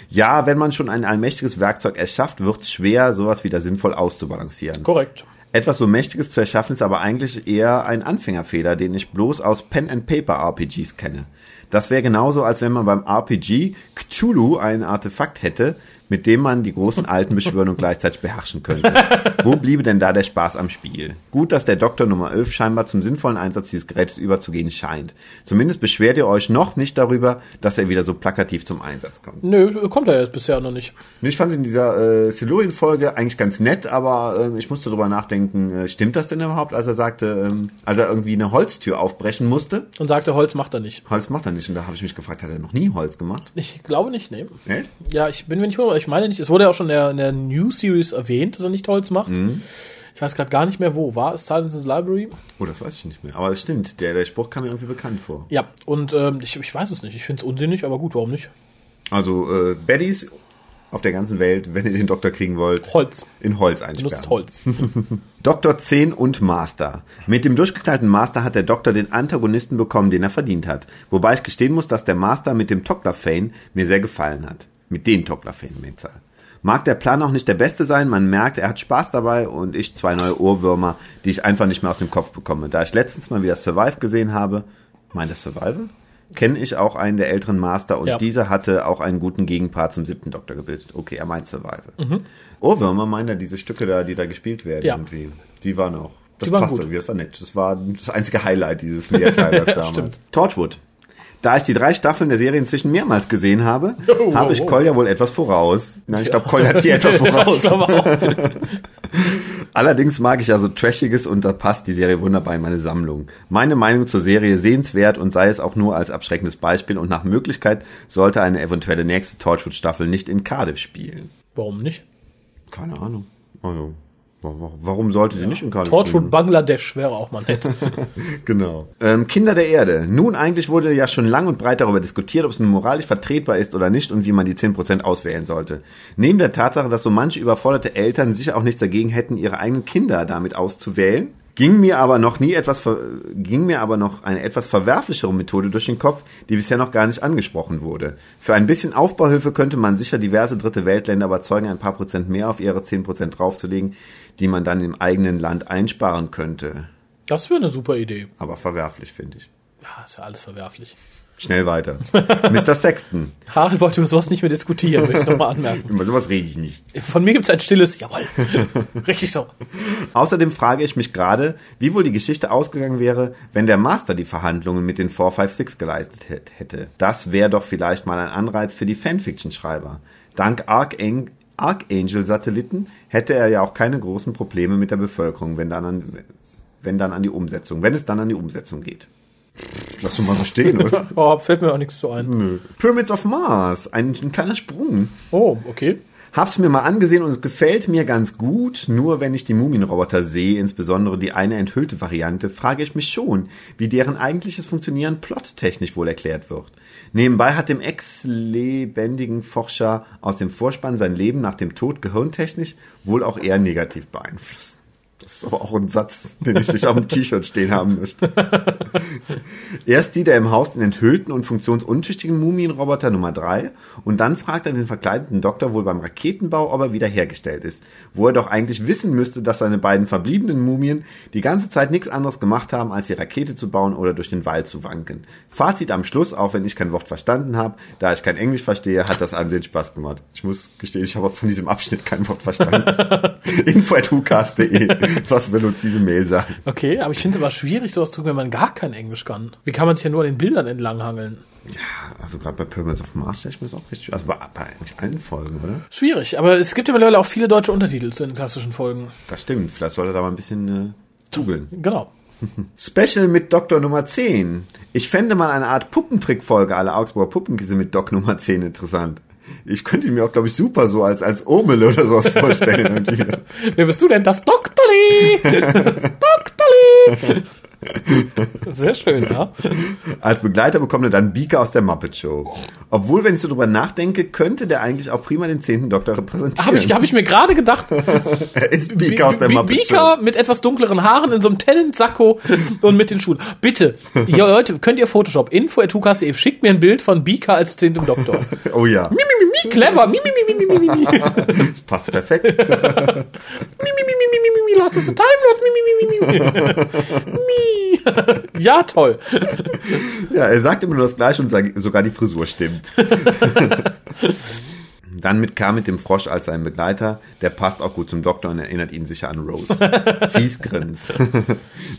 Speaker 2: Ja, wenn man schon ein allmächtiges Werkzeug erschafft, wird es schwer, sowas wieder sinnvoll auszubalancieren.
Speaker 1: Korrekt.
Speaker 2: Etwas so Mächtiges zu erschaffen ist aber eigentlich eher ein Anfängerfehler, den ich bloß aus Pen-and-Paper-RPGs kenne. Das wäre genauso, als wenn man beim RPG Cthulhu ein Artefakt hätte, mit dem man die großen Alten beschwören und gleichzeitig beherrschen könnte. Wo bliebe denn da der Spaß am Spiel? Gut, dass der Doktor Nummer 11 scheinbar zum sinnvollen Einsatz dieses Gerätes überzugehen scheint. Zumindest beschwert ihr euch noch nicht darüber, dass er wieder so plakativ zum Einsatz kommt.
Speaker 1: Nö, kommt er jetzt bisher noch nicht.
Speaker 2: Ich fand es in dieser äh, Silurian-Folge eigentlich ganz nett, aber äh, ich musste darüber nachdenken, äh, stimmt das denn überhaupt, als er sagte, ähm, als er irgendwie eine Holztür aufbrechen musste?
Speaker 1: Und sagte, Holz macht er nicht.
Speaker 2: Holz macht er nicht. Und da habe ich mich gefragt, hat er noch nie Holz gemacht?
Speaker 1: Ich glaube nicht, nee.
Speaker 2: Echt?
Speaker 1: Ja, ich bin mir nicht mehr, ich meine nicht, es wurde ja auch schon in der, in der New Series erwähnt, dass er nicht Holz macht. Ich weiß gerade gar nicht mehr wo. War es Silence's Library?
Speaker 2: Oh, das weiß ich nicht mehr. Aber es stimmt, der, der Spruch kam mir irgendwie bekannt vor.
Speaker 1: Ja, und ähm, ich, ich weiß es nicht. Ich finde es unsinnig, aber gut, warum nicht?
Speaker 2: Also, äh, Baddies auf der ganzen Welt, wenn ihr den Doktor kriegen wollt,
Speaker 1: Holz.
Speaker 2: in Holz
Speaker 1: Benutzt
Speaker 2: einsperren.
Speaker 1: Holz.
Speaker 2: Doktor 10 und Master. Mit dem durchgeknallten Master hat der Doktor den Antagonisten bekommen, den er verdient hat. Wobei ich gestehen muss, dass der Master mit dem Toclafane mir sehr gefallen hat. Mit den Toclafane, Mehrzahl. Mag der Plan auch nicht der beste sein, man merkt, er hat Spaß dabei und ich zwei neue Ohrwürmer, die ich einfach nicht mehr aus dem Kopf bekomme. Da ich letztens mal wieder Survive gesehen habe, meint das Survival? Kenne ich auch einen der älteren Master und
Speaker 1: Ja.
Speaker 2: dieser hatte auch einen guten Gegenpart zum siebten Doktor gebildet. Okay, er meint Survival. Ohrwürmer meint er diese Stücke da, die da gespielt werden
Speaker 1: Mhm. Ja.
Speaker 2: irgendwie. Die waren auch. Das
Speaker 1: Die waren
Speaker 2: passt
Speaker 1: gut.
Speaker 2: irgendwie, das war nett. Das war das einzige Highlight dieses Mehrteilers damals.
Speaker 1: Stimmt.
Speaker 2: Torchwood. Da ich die drei Staffeln der Serie inzwischen mehrmals gesehen habe,
Speaker 1: Oh,
Speaker 2: habe
Speaker 1: oh,
Speaker 2: ich
Speaker 1: oh.
Speaker 2: Kolja wohl etwas voraus. Nein, ich glaube, Kolja hat dir etwas voraus. Allerdings mag ich ja so Trashiges und da passt die Serie wunderbar in meine Sammlung. Meine Meinung zur Serie sehenswert und sei es auch nur als abschreckendes Beispiel und nach Möglichkeit sollte eine eventuelle nächste Torchwood-Staffel nicht in Cardiff spielen.
Speaker 1: Warum nicht?
Speaker 2: Keine Ahnung. Also, warum sollte sie nicht in
Speaker 1: Torchwood
Speaker 2: spielen?
Speaker 1: Bangladesch wäre auch mal nett.
Speaker 2: Genau. Ähm, Kinder der Erde. Nun, eigentlich wurde ja schon lang und breit darüber diskutiert, ob es nun moralisch vertretbar ist oder nicht und wie man die 10% auswählen sollte. Neben der Tatsache, dass so manche überforderte Eltern sicher auch nichts dagegen hätten, ihre eigenen Kinder damit auszuwählen, ging mir aber noch nie etwas, ver ging mir aber noch eine etwas verwerflichere Methode durch den Kopf, die bisher noch gar nicht angesprochen wurde. Für ein bisschen Aufbauhilfe könnte man sicher diverse dritte Weltländer überzeugen, ein paar Prozent mehr auf ihre 10% draufzulegen, die man dann im eigenen Land einsparen könnte.
Speaker 1: Das wäre eine super Idee.
Speaker 2: Aber verwerflich, finde ich.
Speaker 1: Ja, ist ja alles verwerflich.
Speaker 2: Schnell weiter. Mr. Sexton.
Speaker 1: Harald wollte über sowas nicht mehr diskutieren, möchte ich nochmal anmerken.
Speaker 2: Über sowas rede ich nicht.
Speaker 1: Von mir gibt's ein stilles Jawohl. Richtig so.
Speaker 2: Außerdem frage ich mich gerade, wie wohl die Geschichte ausgegangen wäre, wenn der Master die Verhandlungen mit den 456 geleistet hätt- hätte. Das wäre doch vielleicht mal ein Anreiz für die Fanfiction-Schreiber. Dank Archang Archangel-Satelliten hätte er ja auch keine großen Probleme mit der Bevölkerung, wenn dann an, wenn dann an die Umsetzung, wenn es dann an die Umsetzung geht. Lass uns mal so stehen, oder?
Speaker 1: Oh, fällt mir auch nichts zu ein.
Speaker 2: Pyramids of Mars, ein, ein kleiner Sprung.
Speaker 1: Oh, okay.
Speaker 2: Hab's mir mal angesehen und es gefällt mir ganz gut, nur wenn ich die Mumienroboter sehe, insbesondere die eine enthüllte Variante, frage ich mich schon, wie deren eigentliches Funktionieren plottechnisch wohl erklärt wird. Nebenbei hat dem ex-lebendigen Forscher aus dem Vorspann sein Leben nach dem Tod gehirntechnisch wohl auch eher negativ beeinflusst. Das ist aber auch ein Satz, den ich nicht auf dem T-Shirt stehen haben möchte. Erst sieht er im Haus den enthüllten und funktionsuntüchtigen Mumienroboter Nummer 3 und dann fragt er den verkleideten Doktor wohl beim Raketenbau, ob er wiederhergestellt ist, wo er doch eigentlich wissen müsste, dass seine beiden verbliebenen Mumien die ganze Zeit nichts anderes gemacht haben, als die Rakete zu bauen oder durch den Wald zu wanken. Fazit am Schluss, auch wenn ich kein Wort verstanden habe, da ich kein Englisch verstehe, hat das Ansehen Spaß gemacht. Ich muss gestehen, ich habe von diesem Abschnitt kein Wort verstanden. Info at whocast.de. Was will uns diese Mail sagen?
Speaker 1: Okay, aber ich finde es immer schwierig, sowas zu tun, wenn man gar kein Englisch kann. Wie kann man sich ja nur an den Bildern entlanghangeln?
Speaker 2: Also gerade bei Pyramids of Mars stelle ich mir das auch richtig, also bei, bei eigentlich allen Folgen, oder?
Speaker 1: Schwierig, aber es gibt ja mittlerweile auch viele deutsche Untertitel zu den klassischen Folgen.
Speaker 2: Das stimmt, vielleicht sollte da mal ein bisschen äh, googeln.
Speaker 1: Genau.
Speaker 2: Special mit Doktor Nummer 10. Ich fände mal eine Art Puppentrickfolge aller Augsburger Puppenkiste mit Doc Nummer 10 interessant. Ich könnte ihn mir auch, glaube ich, super so als, als Urmel oder sowas vorstellen.
Speaker 1: Wer bist du denn? Das Doktorli! Doktorli! Sehr schön, ja.
Speaker 2: Als Begleiter bekommt er dann Beaker aus der Muppet Show. Obwohl, wenn ich so drüber nachdenke, könnte der eigentlich auch prima den zehnten Doktor repräsentieren.
Speaker 1: Habe ich, hab ich mir gerade gedacht.
Speaker 2: er ist Beaker aus der
Speaker 1: Be-
Speaker 2: Muppet
Speaker 1: Beaker
Speaker 2: Show.
Speaker 1: mit etwas dunkleren Haaren in so einem Tennant-Sakko und mit den Schuhen. Bitte, ihr Leute, könnt ihr Photoshop, info at hukas.de, schickt mir ein Bild von Beaker als zehntem Doktor.
Speaker 2: Oh ja,
Speaker 1: Mi, mi, mi, mi, clever. Mi, mi, mi, mi, mi, mi, mi.
Speaker 2: das passt perfekt.
Speaker 1: Mi, mi, mi, mi, mi, mi, mi, mi, lost of the time, lost, mi, mi, mi, mi, mi. Ja, toll.
Speaker 2: Ja, er sagt immer nur das Gleiche und sogar die Frisur stimmt. Dann mit K mit dem Frosch als sein Begleiter. Der passt auch gut zum Doktor und erinnert ihn sicher an Rose. Fies grins.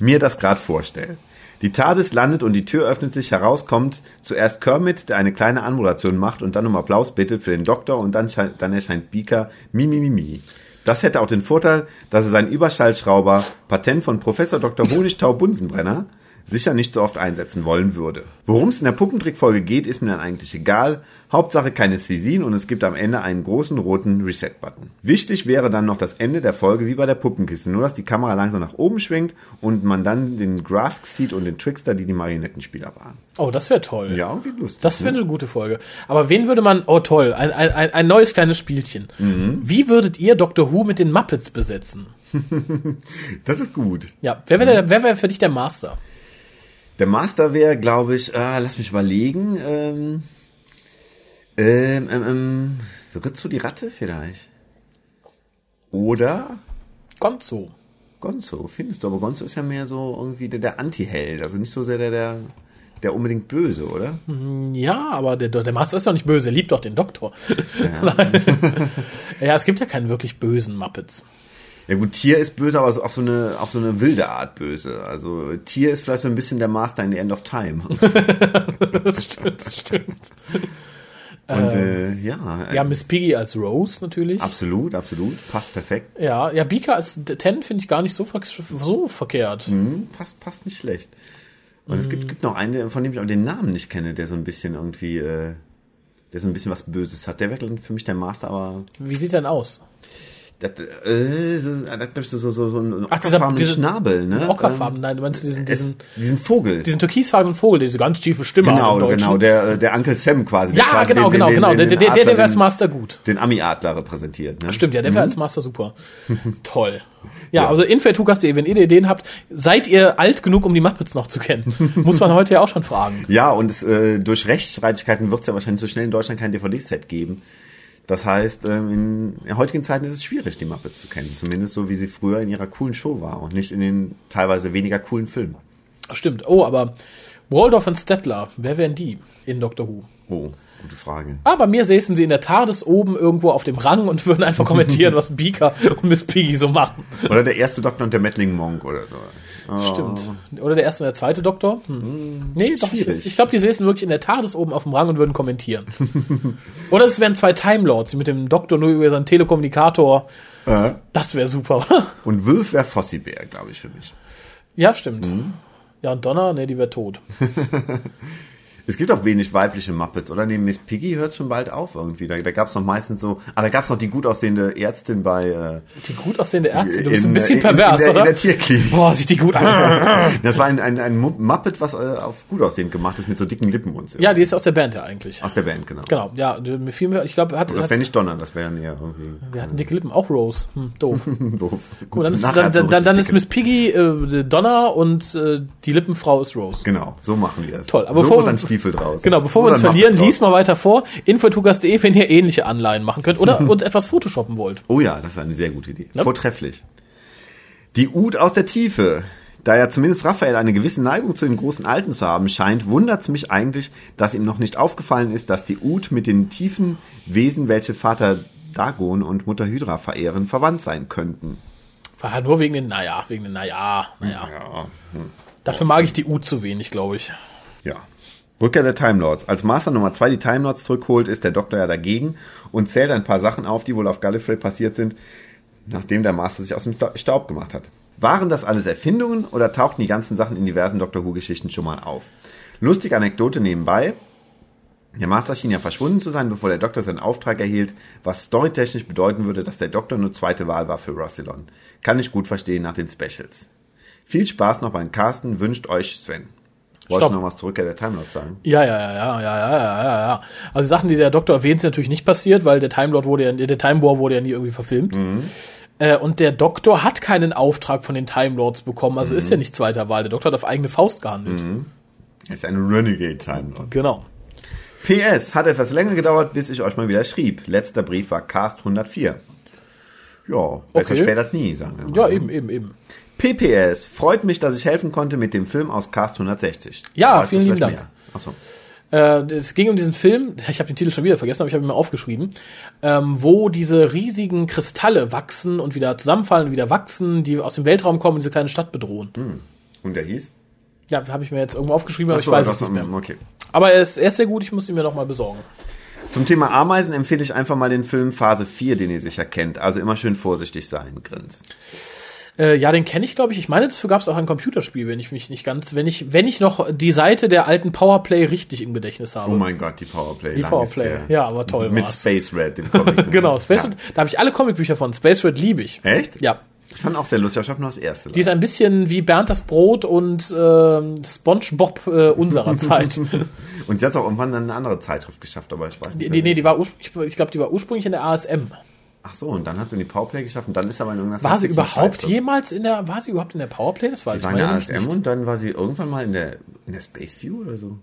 Speaker 2: Mir das grad vorstellen. Die TARDIS landet und die Tür öffnet sich. Herauskommt zuerst Kermit, der eine kleine Anmoderation macht und dann um Applaus bittet für den Doktor und dann, dann erscheint Beaker mi, mi, mi, mi. Das hätte auch den Vorteil, dass er seinen Überschallschrauber, Patent von Professor Dr. Honigtau Bunsenbrenner, sicher nicht so oft einsetzen wollen würde. Worum es in der Puppentrickfolge geht, ist mir dann eigentlich egal. Hauptsache keine Cesin und es gibt am Ende einen großen roten Reset-Button. Wichtig wäre dann noch das Ende der Folge wie bei der Puppenkiste, nur dass die Kamera langsam nach oben schwingt und man dann den Grask sieht und den Trickster, die die Marionettenspieler waren.
Speaker 1: Oh, das wäre toll.
Speaker 2: Ja, irgendwie lustig.
Speaker 1: Das
Speaker 2: ne?
Speaker 1: wäre eine gute Folge. Aber wen würde man, oh toll, ein, ein, ein, neues kleines Spielchen. Wie würdet ihr Doctor Who mit den Muppets besetzen?
Speaker 2: das ist gut.
Speaker 1: Ja, wer wäre wär für dich der Master?
Speaker 2: Der Master wäre, glaube ich, ah, lass mich überlegen, ähm, ähm, ähm, ähm, Rizzo die Ratte vielleicht. Oder
Speaker 1: Gonzo.
Speaker 2: Gonzo, findest du, aber Gonzo ist ja mehr so irgendwie der, der Anti-Held, also nicht so sehr der, der, der unbedingt Böse, oder?
Speaker 1: Ja, aber der, der Master ist doch nicht böse, er liebt doch den Doktor. Nein. ja, es gibt ja keinen wirklich bösen Muppets.
Speaker 2: Ja gut, Tier ist böse, aber so auf so eine, auf so eine wilde Art böse. Also Tier ist vielleicht so ein bisschen der Master in the End of Time.
Speaker 1: Das stimmt, das stimmt.
Speaker 2: Und äh, ja, äh,
Speaker 1: Ja, Miss Piggy als Rose natürlich.
Speaker 2: absolut, absolut, passt perfekt.
Speaker 1: Ja, ja, Beaker als Ten finde ich gar nicht so, ver so verkehrt.
Speaker 2: Hm, passt, passt nicht schlecht. Und es gibt, gibt noch einen, von dem ich aber den Namen nicht kenne, der so ein bisschen irgendwie, äh, der so ein bisschen was Böses hat. Der wäre für mich der Master, aber
Speaker 1: Wie sieht er denn aus?
Speaker 2: Das, äh, so, das glaub ich, so, so, so, so ein
Speaker 1: Ach, dieser-
Speaker 2: ockerfarbenen
Speaker 1: diese-
Speaker 2: Schnabel, ne?
Speaker 1: Ockerfarben, nein, du meinst diesen,
Speaker 2: Ähm,
Speaker 1: diesen,
Speaker 2: es, diesen Vogel.
Speaker 1: diesen türkisfarbenen Vogel, diese ganz tiefe Stimme
Speaker 2: genau, genau, der, äh, der Uncle Sam quasi.
Speaker 1: Ja,
Speaker 2: quasi
Speaker 1: genau,
Speaker 2: den-
Speaker 1: genau,
Speaker 2: den-
Speaker 1: genau.
Speaker 2: den-
Speaker 1: Der, der, der, der
Speaker 2: Adler,
Speaker 1: wäre als Master gut.
Speaker 2: Den Ami-Adler repräsentiert, ne?
Speaker 1: Stimmt, ja, der
Speaker 2: Mhm.
Speaker 1: wäre als Master super. Toll. Ja, also info.tukas.de, wenn ihr Ideen habt, seid ihr alt genug, um die Muppets noch zu kennen? Muss man heute ja auch schon fragen.
Speaker 2: Ja, und es, äh, durch Rechtsstreitigkeiten wird es ja wahrscheinlich so schnell in Deutschland kein DVD-Set geben. Das heißt, ähm, in, in heutigen Zeiten ist es schwierig, die Muppets zu kennen. Zumindest so, wie sie früher in ihrer coolen Show war und nicht in den teilweise weniger coolen Filmen.
Speaker 1: Stimmt. Oh, aber Waldorf und Stettler, wer wären die in Doctor Who?
Speaker 2: Oh, gute Frage.
Speaker 1: Ah, bei mir säßen sie in der TARDIS oben irgendwo auf dem Rang und würden einfach kommentieren, was Beaker und Miss Piggy so machen.
Speaker 2: Oder der erste Doktor und der Mettling Monk oder so. Oh.
Speaker 1: Stimmt. Oder der erste und der zweite Doktor? Hm. Nee, doch. Ich,
Speaker 2: schwierig.
Speaker 1: ich glaube, die säßen wirklich in der TARDIS oben auf dem Rang und würden kommentieren. Oder es wären zwei Time Lords, die mit dem Doktor nur über seinen Telekommunikator.
Speaker 2: Äh,
Speaker 1: Das wäre super, oder?
Speaker 2: und Wilf wäre Fossibär, glaube ich, für mich.
Speaker 1: Ja, stimmt. Ja, und Donna, nee, die wäre tot.
Speaker 2: Es gibt auch wenig weibliche Muppets, oder? Neben Miss Piggy hört schon bald auf irgendwie. Da, da gab es noch meistens so. Ah, da gab es noch die gut aussehende Ärztin bei. Äh,
Speaker 1: Die gut aussehende Ärztin, du bist
Speaker 2: in-
Speaker 1: ein bisschen
Speaker 2: in- in
Speaker 1: pervers,
Speaker 2: der,
Speaker 1: oder?
Speaker 2: In der Tierklinik.
Speaker 1: Boah, sieht die gut an.
Speaker 2: Das war ein, ein, ein Mu- Muppet, was äh, auf gut aussehend gemacht ist, mit so dicken Lippen und so.
Speaker 1: Ja, die ist aus der Band ja eigentlich.
Speaker 2: Aus der Band, genau.
Speaker 1: Genau, ja, mir fiel mir, ich glaube, hat,
Speaker 2: Das
Speaker 1: hat
Speaker 2: wäre nicht Donner, das wäre eher irgendwie
Speaker 1: wir hatten dicke Lippen, auch Rose. Hm, doof.
Speaker 2: doof.
Speaker 1: Gut, dann ist, dann, dann, dann, dann ist Miss Piggy äh, Donner und äh, die Lippenfrau ist Rose.
Speaker 2: Genau, so machen wir es.
Speaker 1: Toll, aber
Speaker 2: so dann Stiefel draus.
Speaker 1: Genau, bevor
Speaker 2: So
Speaker 1: wir uns verlieren, lies mal weiter vor. Infotugas.de, wenn ihr ähnliche Anleihen machen könnt oder uns etwas photoshoppen wollt.
Speaker 2: Oh ja, das ist eine sehr gute Idee.
Speaker 1: Ja.
Speaker 2: Vortrefflich. Die Ud aus der Tiefe. Da ja zumindest Raphael eine gewisse Neigung zu den großen Alten zu haben scheint, wundert es mich eigentlich, dass ihm noch nicht aufgefallen ist, dass die Ud mit den tiefen Wesen, welche Vater Dagon und Mutter Hydra verehren, verwandt sein könnten.
Speaker 1: War nur wegen den, naja, wegen den, naja, naja.
Speaker 2: Ja.
Speaker 1: Dafür mag ich die U zu wenig, glaube ich.
Speaker 2: Ja. Rückkehr der Time Lords. Als Master Nummer 2 die Time Lords zurückholt, ist der Doktor ja dagegen und zählt ein paar Sachen auf, die wohl auf Gallifrey passiert sind, nachdem der Master sich aus dem Sta- Staub gemacht hat. Waren das alles Erfindungen oder tauchten die ganzen Sachen in diversen Doctor Who-Geschichten schon mal auf? Lustige Anekdote nebenbei. Der Master schien ja verschwunden zu sein, bevor der Doktor seinen Auftrag erhielt, was storytechnisch bedeuten würde, dass der Doktor nur zweite Wahl war für Russilon. Kann ich gut verstehen nach den Specials. Viel Spaß noch beim Casten, wünscht euch Sven. Wolltest
Speaker 1: Stopp.
Speaker 2: du noch was zurück in der Timelord sagen?
Speaker 1: Ja, ja, ja, ja, ja, ja, ja, ja. Also Sachen, die der Doktor erwähnt, sind natürlich nicht passiert, weil der Timelord wurde ja, der Time War wurde ja nie irgendwie verfilmt. Mhm. Äh, und der Doktor hat keinen Auftrag von den Time Lords bekommen, also mhm. ist er nicht zweiter Wahl. Der Doktor hat auf eigene Faust gehandelt. Mhm.
Speaker 2: Er ist ein Renegade Time Lord.
Speaker 1: Genau.
Speaker 2: PS, hat etwas länger gedauert, bis ich euch mal wieder schrieb. Letzter Brief war Cast 104. Ja, besser
Speaker 1: okay.
Speaker 2: spät als nie, sagen wir mal.
Speaker 1: Ja, ne? eben, eben, eben.
Speaker 2: PPS, freut mich, dass ich helfen konnte mit dem Film aus Cast 160.
Speaker 1: Ja,
Speaker 2: du
Speaker 1: vielen lieben Dank.
Speaker 2: mehr? Achso.
Speaker 1: Äh, es ging um diesen Film, ich habe den Titel schon wieder vergessen, aber ich habe ihn mal aufgeschrieben, ähm, wo diese riesigen Kristalle wachsen und wieder zusammenfallen und wieder wachsen, die aus dem Weltraum kommen und diese kleine Stadt bedrohen.
Speaker 2: Und der hieß?
Speaker 1: Ja, habe ich mir jetzt irgendwo aufgeschrieben, aber
Speaker 2: so,
Speaker 1: ich weiß es nicht mehr.
Speaker 2: Okay.
Speaker 1: Aber er ist, er ist sehr gut, ich muss ihn mir noch mal besorgen.
Speaker 2: Zum Thema Ameisen empfehle ich einfach mal den Film Phase 4, den ihr sicher kennt. Also immer schön vorsichtig sein, grinst.
Speaker 1: Äh, ja, den kenne ich, glaube ich. Ich meine, dafür gab es auch ein Computerspiel, wenn ich mich nicht ganz, wenn ich, wenn ich noch die Seite der alten Powerplay richtig im Gedächtnis habe.
Speaker 2: Oh mein Gott, die Powerplay.
Speaker 1: Die Powerplay. Ja, aber toll
Speaker 2: Mit
Speaker 1: war's.
Speaker 2: Space Red, dem Comic.
Speaker 1: genau, Space
Speaker 2: ja.
Speaker 1: Red, da habe ich alle Comicbücher von. Space Red liebe ich.
Speaker 2: Echt?
Speaker 1: Ja.
Speaker 2: Ich fand auch sehr lustig, aber ich habe nur das erste.
Speaker 1: Die ist ein bisschen wie Bernd das Brot und ähm, SpongeBob äh, unserer Zeit.
Speaker 2: Und sie hat auch irgendwann eine andere Zeitschrift geschafft, aber ich weiß
Speaker 1: Die,
Speaker 2: nicht.
Speaker 1: die, nee, die war ursprünglich, ich glaube, die war ursprünglich in der ASM.
Speaker 2: Ach so, und dann hat sie in die Powerplay geschafft und dann ist sie aber in irgendeiner
Speaker 1: War sie überhaupt jemals in der, war sie überhaupt in der Powerplay? Das war
Speaker 2: Sie
Speaker 1: ich
Speaker 2: war in der ASM
Speaker 1: nicht.
Speaker 2: und dann war sie irgendwann mal in der, in der Space View oder so.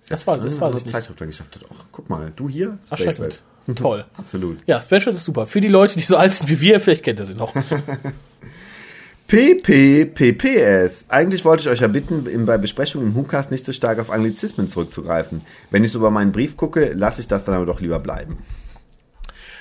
Speaker 2: Sie
Speaker 1: Das weiß- das ich nicht.
Speaker 2: Zeitschrift dann geschafft hat. Ach, guck mal, du hier? Space.
Speaker 1: Toll.
Speaker 2: Absolut.
Speaker 1: Ja, Red ist super. Für die Leute, die so alt sind wie wir, vielleicht kennt ihr sie noch.
Speaker 2: PPPPS. Eigentlich wollte ich euch ja bitten, bei Besprechungen im WhoCast nicht so stark auf Anglizismen zurückzugreifen. Wenn ich so über meinen Brief gucke, lasse ich das dann aber doch lieber bleiben.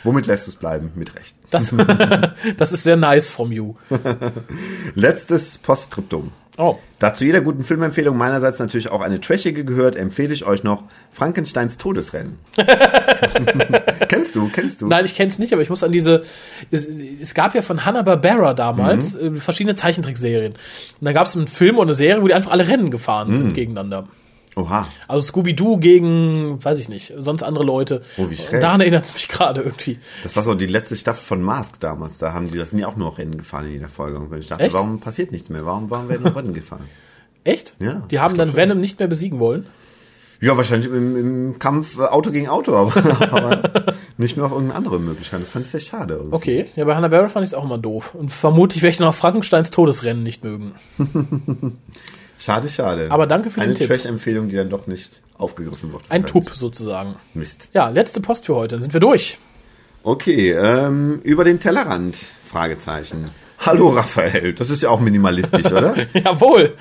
Speaker 2: Womit lässt du es bleiben? Mit Recht.
Speaker 1: Das, das ist sehr nice from you.
Speaker 2: Letztes Postskriptum.
Speaker 1: Oh.
Speaker 2: Da zu jeder guten Filmempfehlung meinerseits natürlich auch eine trashige gehört, empfehle ich euch noch Frankensteins Todesrennen. kennst du, kennst du?
Speaker 1: Nein, ich kenne es nicht, aber ich muss an diese. Es, es gab ja von Hanna-Barbera damals äh, verschiedene Zeichentrickserien. Und da gab es einen Film und eine Serie, wo die einfach alle Rennen gefahren sind gegeneinander.
Speaker 2: Oha.
Speaker 1: Also Scooby-Doo gegen, weiß ich nicht, sonst andere Leute.
Speaker 2: Oh, wie schräg.
Speaker 1: Daran erinnert es mich gerade irgendwie.
Speaker 2: Das war so die letzte Staffel von Mask damals. Da haben die, das ja auch nur Rennen gefahren in jeder Folge. Und ich dachte,
Speaker 1: Echt?
Speaker 2: warum passiert nichts mehr? Warum, warum werden noch Rennen gefahren?
Speaker 1: Echt?
Speaker 2: Ja,
Speaker 1: Die haben dann
Speaker 2: glaub schon.
Speaker 1: Venom nicht mehr besiegen wollen.
Speaker 2: Ja, wahrscheinlich im, im Kampf äh, Auto gegen Auto, aber, aber nicht mehr auf irgendeine andere Möglichkeit. Das fand ich sehr schade. Irgendwie.
Speaker 1: Okay, ja, bei Hanna-Barbera fand ich es auch immer doof. Und vermutlich werde ich dann auch Frankensteins Todesrennen nicht mögen.
Speaker 2: Schade, schade.
Speaker 1: Aber danke für den
Speaker 2: Eine
Speaker 1: Tipp.
Speaker 2: Trash-Empfehlung, die dann doch nicht aufgegriffen wird.
Speaker 1: Ein. Tup sozusagen.
Speaker 2: Mist.
Speaker 1: Ja, letzte Post für heute, dann sind wir durch.
Speaker 2: Okay, ähm, über den Tellerrand, Fragezeichen. Hallo Raphael, das ist ja auch minimalistisch, oder?
Speaker 1: Jawohl.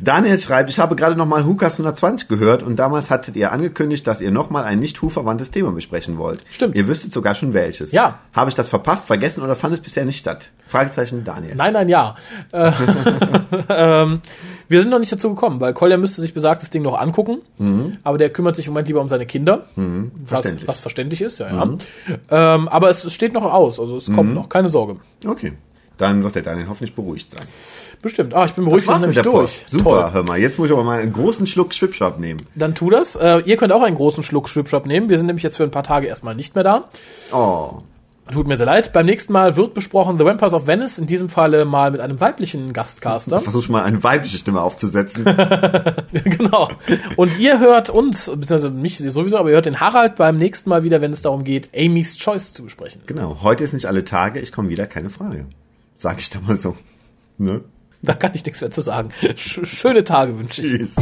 Speaker 2: Daniel schreibt, ich habe gerade nochmal Hukas 120 gehört und damals hattet ihr angekündigt, dass ihr nochmal ein nicht Hu-verwandtes Thema besprechen wollt.
Speaker 1: Stimmt.
Speaker 2: Ihr wüsstet sogar schon welches.
Speaker 1: Ja.
Speaker 2: Habe ich das verpasst, vergessen oder fand es bisher nicht statt? Fragezeichen Daniel.
Speaker 1: Nein, nein, ja. Äh, ähm, wir sind noch nicht dazu gekommen, weil Kolja müsste sich besagtes Ding noch angucken, aber der kümmert sich im Moment lieber um seine Kinder, was,
Speaker 2: Mhm. Verständlich.
Speaker 1: was verständlich ist, ja, ja. Ähm, aber es steht noch aus, also es
Speaker 2: Mhm.
Speaker 1: kommt noch, keine Sorge.
Speaker 2: Okay. Dann wird der Daniel hoffentlich beruhigt sein.
Speaker 1: Bestimmt. Ah, ich bin beruhigt, wir sind nämlich durch.
Speaker 2: Super,
Speaker 1: Toll.
Speaker 2: hör mal. Jetzt muss ich aber mal einen großen Schluck Schwipschwap nehmen.
Speaker 1: Dann tu das. Äh, ihr könnt auch einen großen Schluck Schwipschwap nehmen. Wir sind nämlich jetzt für ein paar Tage erstmal nicht mehr da.
Speaker 2: Oh.
Speaker 1: Tut mir sehr leid. Beim nächsten Mal wird besprochen The Vampires of Venice, in diesem Falle mal mit einem weiblichen Gastcaster.
Speaker 2: Versuch mal eine weibliche Stimme aufzusetzen.
Speaker 1: genau. Und ihr hört uns, beziehungsweise mich sowieso, aber ihr hört den Harald beim nächsten Mal wieder, wenn es darum geht, Amy's Choice zu besprechen.
Speaker 2: genau. Heute ist nicht alle Tage, ich komme wieder, keine Frage. Sag ich da mal so. Ne?
Speaker 1: Da kann ich nichts mehr zu sagen. Sch schöne Tage wünsche ich.
Speaker 2: Tschüss.